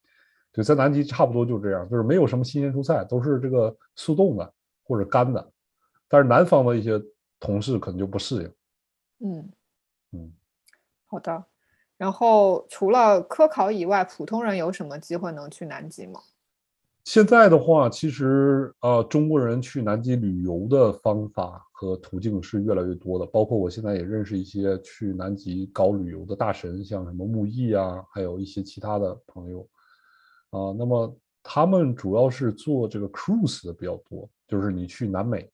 [SPEAKER 2] 对，在南极差不多就这样，就是没有什么新鲜蔬菜，都是这个速冻的或者干的。但是南方的一些同事可能就不适应。
[SPEAKER 7] 嗯
[SPEAKER 2] 嗯，
[SPEAKER 7] 好的。然后除了科考以外，普通人有什么机会能去南极吗？
[SPEAKER 2] 现在的话，其实呃，中国人去南极旅游的方法和途径是越来越多的，包括我现在也认识一些去南极搞旅游的大神，像什么木易啊，还有一些其他的朋友啊、那么他们主要是做这个 cruise 的比较多，就是你去南美，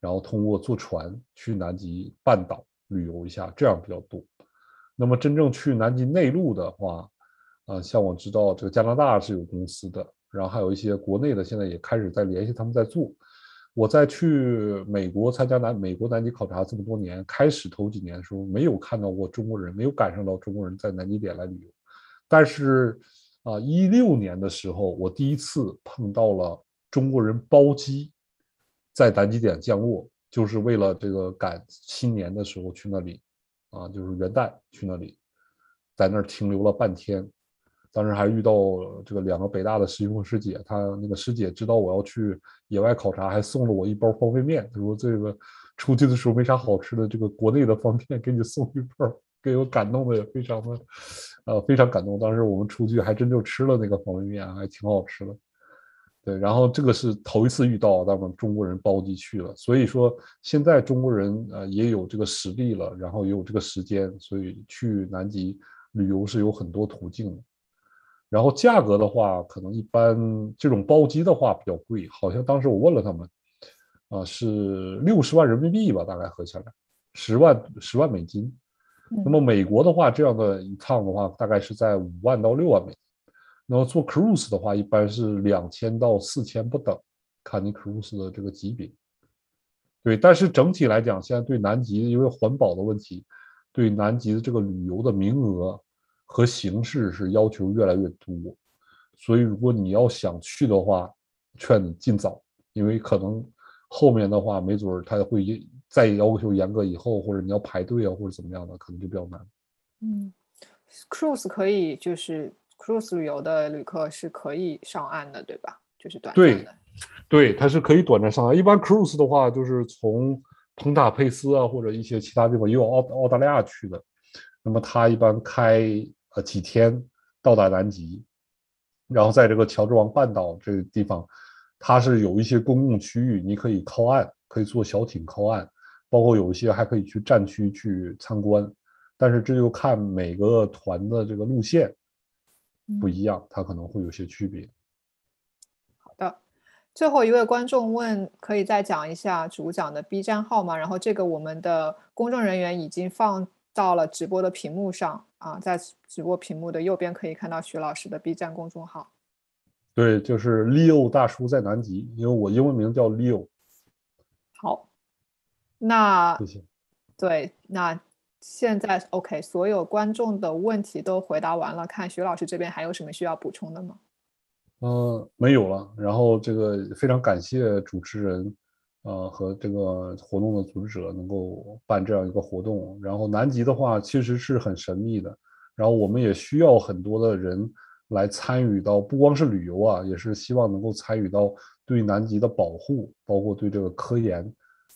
[SPEAKER 2] 然后通过坐船去南极半岛旅游一下，这样比较多。那么真正去南极内陆的话，啊，像我知道这个加拿大是有公司的，然后还有一些国内的现在也开始在联系他们在做。我在去美国参加南美国南极考察这么多年，开始头几年的时候没有看到过中国人，没有赶上到中国人在南极点来旅游。但是啊，一六年的时候，我第一次碰到了中国人包机在南极点降落，就是为了这个赶新年的时候去那里，啊，就是元旦去那里，在那儿停留了半天。当时还遇到这个两个北大的师兄师姐，他那个师姐知道我要去野外考察，还送了我一包方便面。他说这个出去的时候没啥好吃的，这个国内的方便面给你送一包，给我感动的也非常的，呃，非常感动。当时我们出去还真就吃了那个方便面，还挺好吃的。对，然后这个是头一次遇到咱们中国人包机去了，所以说现在中国人呃也有这个实力了，然后也有这个时间，所以去南极旅游是有很多途径的。然后价格的话，可能一般这种包机的话比较贵，好像当时我问了他们，啊、是六十万人民币吧，大概合起来十万十万美金。那么美国的话，这样的一趟的话，大概是在五万到六万美金。那么做 cruise 的话，一般是两千到四千不等，看你 cruise 的这个级别。对，但是整体来讲，现在对南极因为环保的问题，对南极的这个旅游的名额和形式是要求越来越多。所以如果你要想去的话，劝你尽早，因为可能后面的话，没准儿他会再要求严格，以后或者你要排队啊，或者怎么样的，可能就比较难。
[SPEAKER 7] 嗯，cruise 可以就是 cruise 旅游的旅客是可以上岸的，对吧？就是短暂
[SPEAKER 2] 对
[SPEAKER 7] 的。
[SPEAKER 2] 对，它是可以短暂上岸。一般 cruise 的话，就是从彭塔佩斯啊，或者一些其他地方，也有澳澳大利亚去的。那么它一般开呃几天到达南极，然后在这个乔治王半岛这个地方，它是有一些公共区域，你可以靠岸，可以坐小艇靠岸，包括有一些还可以去战区去参观。但是这就看每个团的这个路线不一样，它可能会有些区别。
[SPEAKER 7] 好的，最后一位观众问，可以再讲一下主讲的 B 站号吗？然后这个我们的公众人员已经放到了直播的屏幕上啊，在直播屏幕的右边可以看到徐老师的 B 站公众号。
[SPEAKER 2] 对，就是 Leo 大叔在南极，因为我英文名叫 Leo。
[SPEAKER 7] 好，那
[SPEAKER 2] 谢谢。
[SPEAKER 7] 对，那现在 OK，所有观众的问题都回答完了，看徐老师这边还有什么需要补充的吗？
[SPEAKER 2] 嗯，没有了。然后这个非常感谢主持人，呃，和这个活动的组织者能够办这样一个活动。然后南极的话，其实是很神秘的。然后我们也需要很多的人来参与到，不光是旅游啊，也是希望能够参与到对南极的保护，包括对这个科研。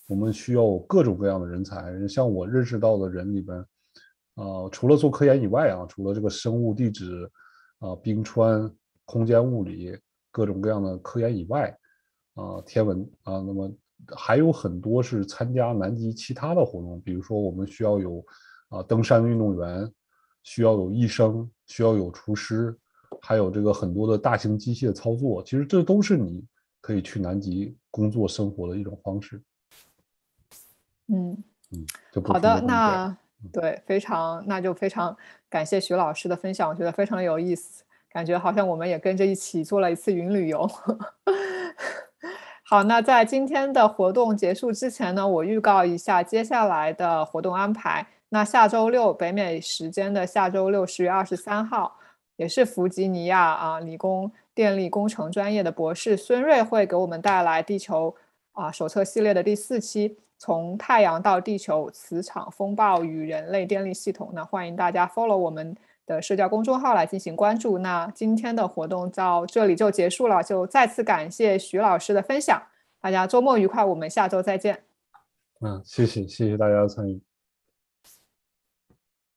[SPEAKER 2] 我们需要各种各样的人才。像我认识到的人里边，啊、除了做科研以外啊，除了这个生物地质啊、冰川。空间物理各种各样的科研以外，啊，天文啊，那么还有很多是参加南极其他的活动，比如说我们需要有啊登山运动员，需要有医生，需要有厨师，还有这个很多的大型机械操作，其实这都是你可以去南极工作生活的一种方式。
[SPEAKER 7] 嗯，
[SPEAKER 2] 嗯，就
[SPEAKER 7] 好的，那对，非常，那就非常感谢徐老师的分享，我觉得非常有意思。感觉好像我们也跟着一起做了一次云旅游。好，那在今天的活动结束之前呢，我预告一下接下来的活动安排。那下周六北美时间的下周六十月二十三号，也是弗吉尼亚啊理工电力工程专业的博士孙瑞会给我们带来地球啊手册系列的第四期，从太阳到地球磁场风暴与人类电力系统。那欢迎大家 follow 我们。的社交公众号来进行关注。那今天的活动到这里就结束了，就再次感谢徐老师的分享。大家周末愉快，我们下周再见。
[SPEAKER 2] 嗯，谢谢谢谢大家的参与。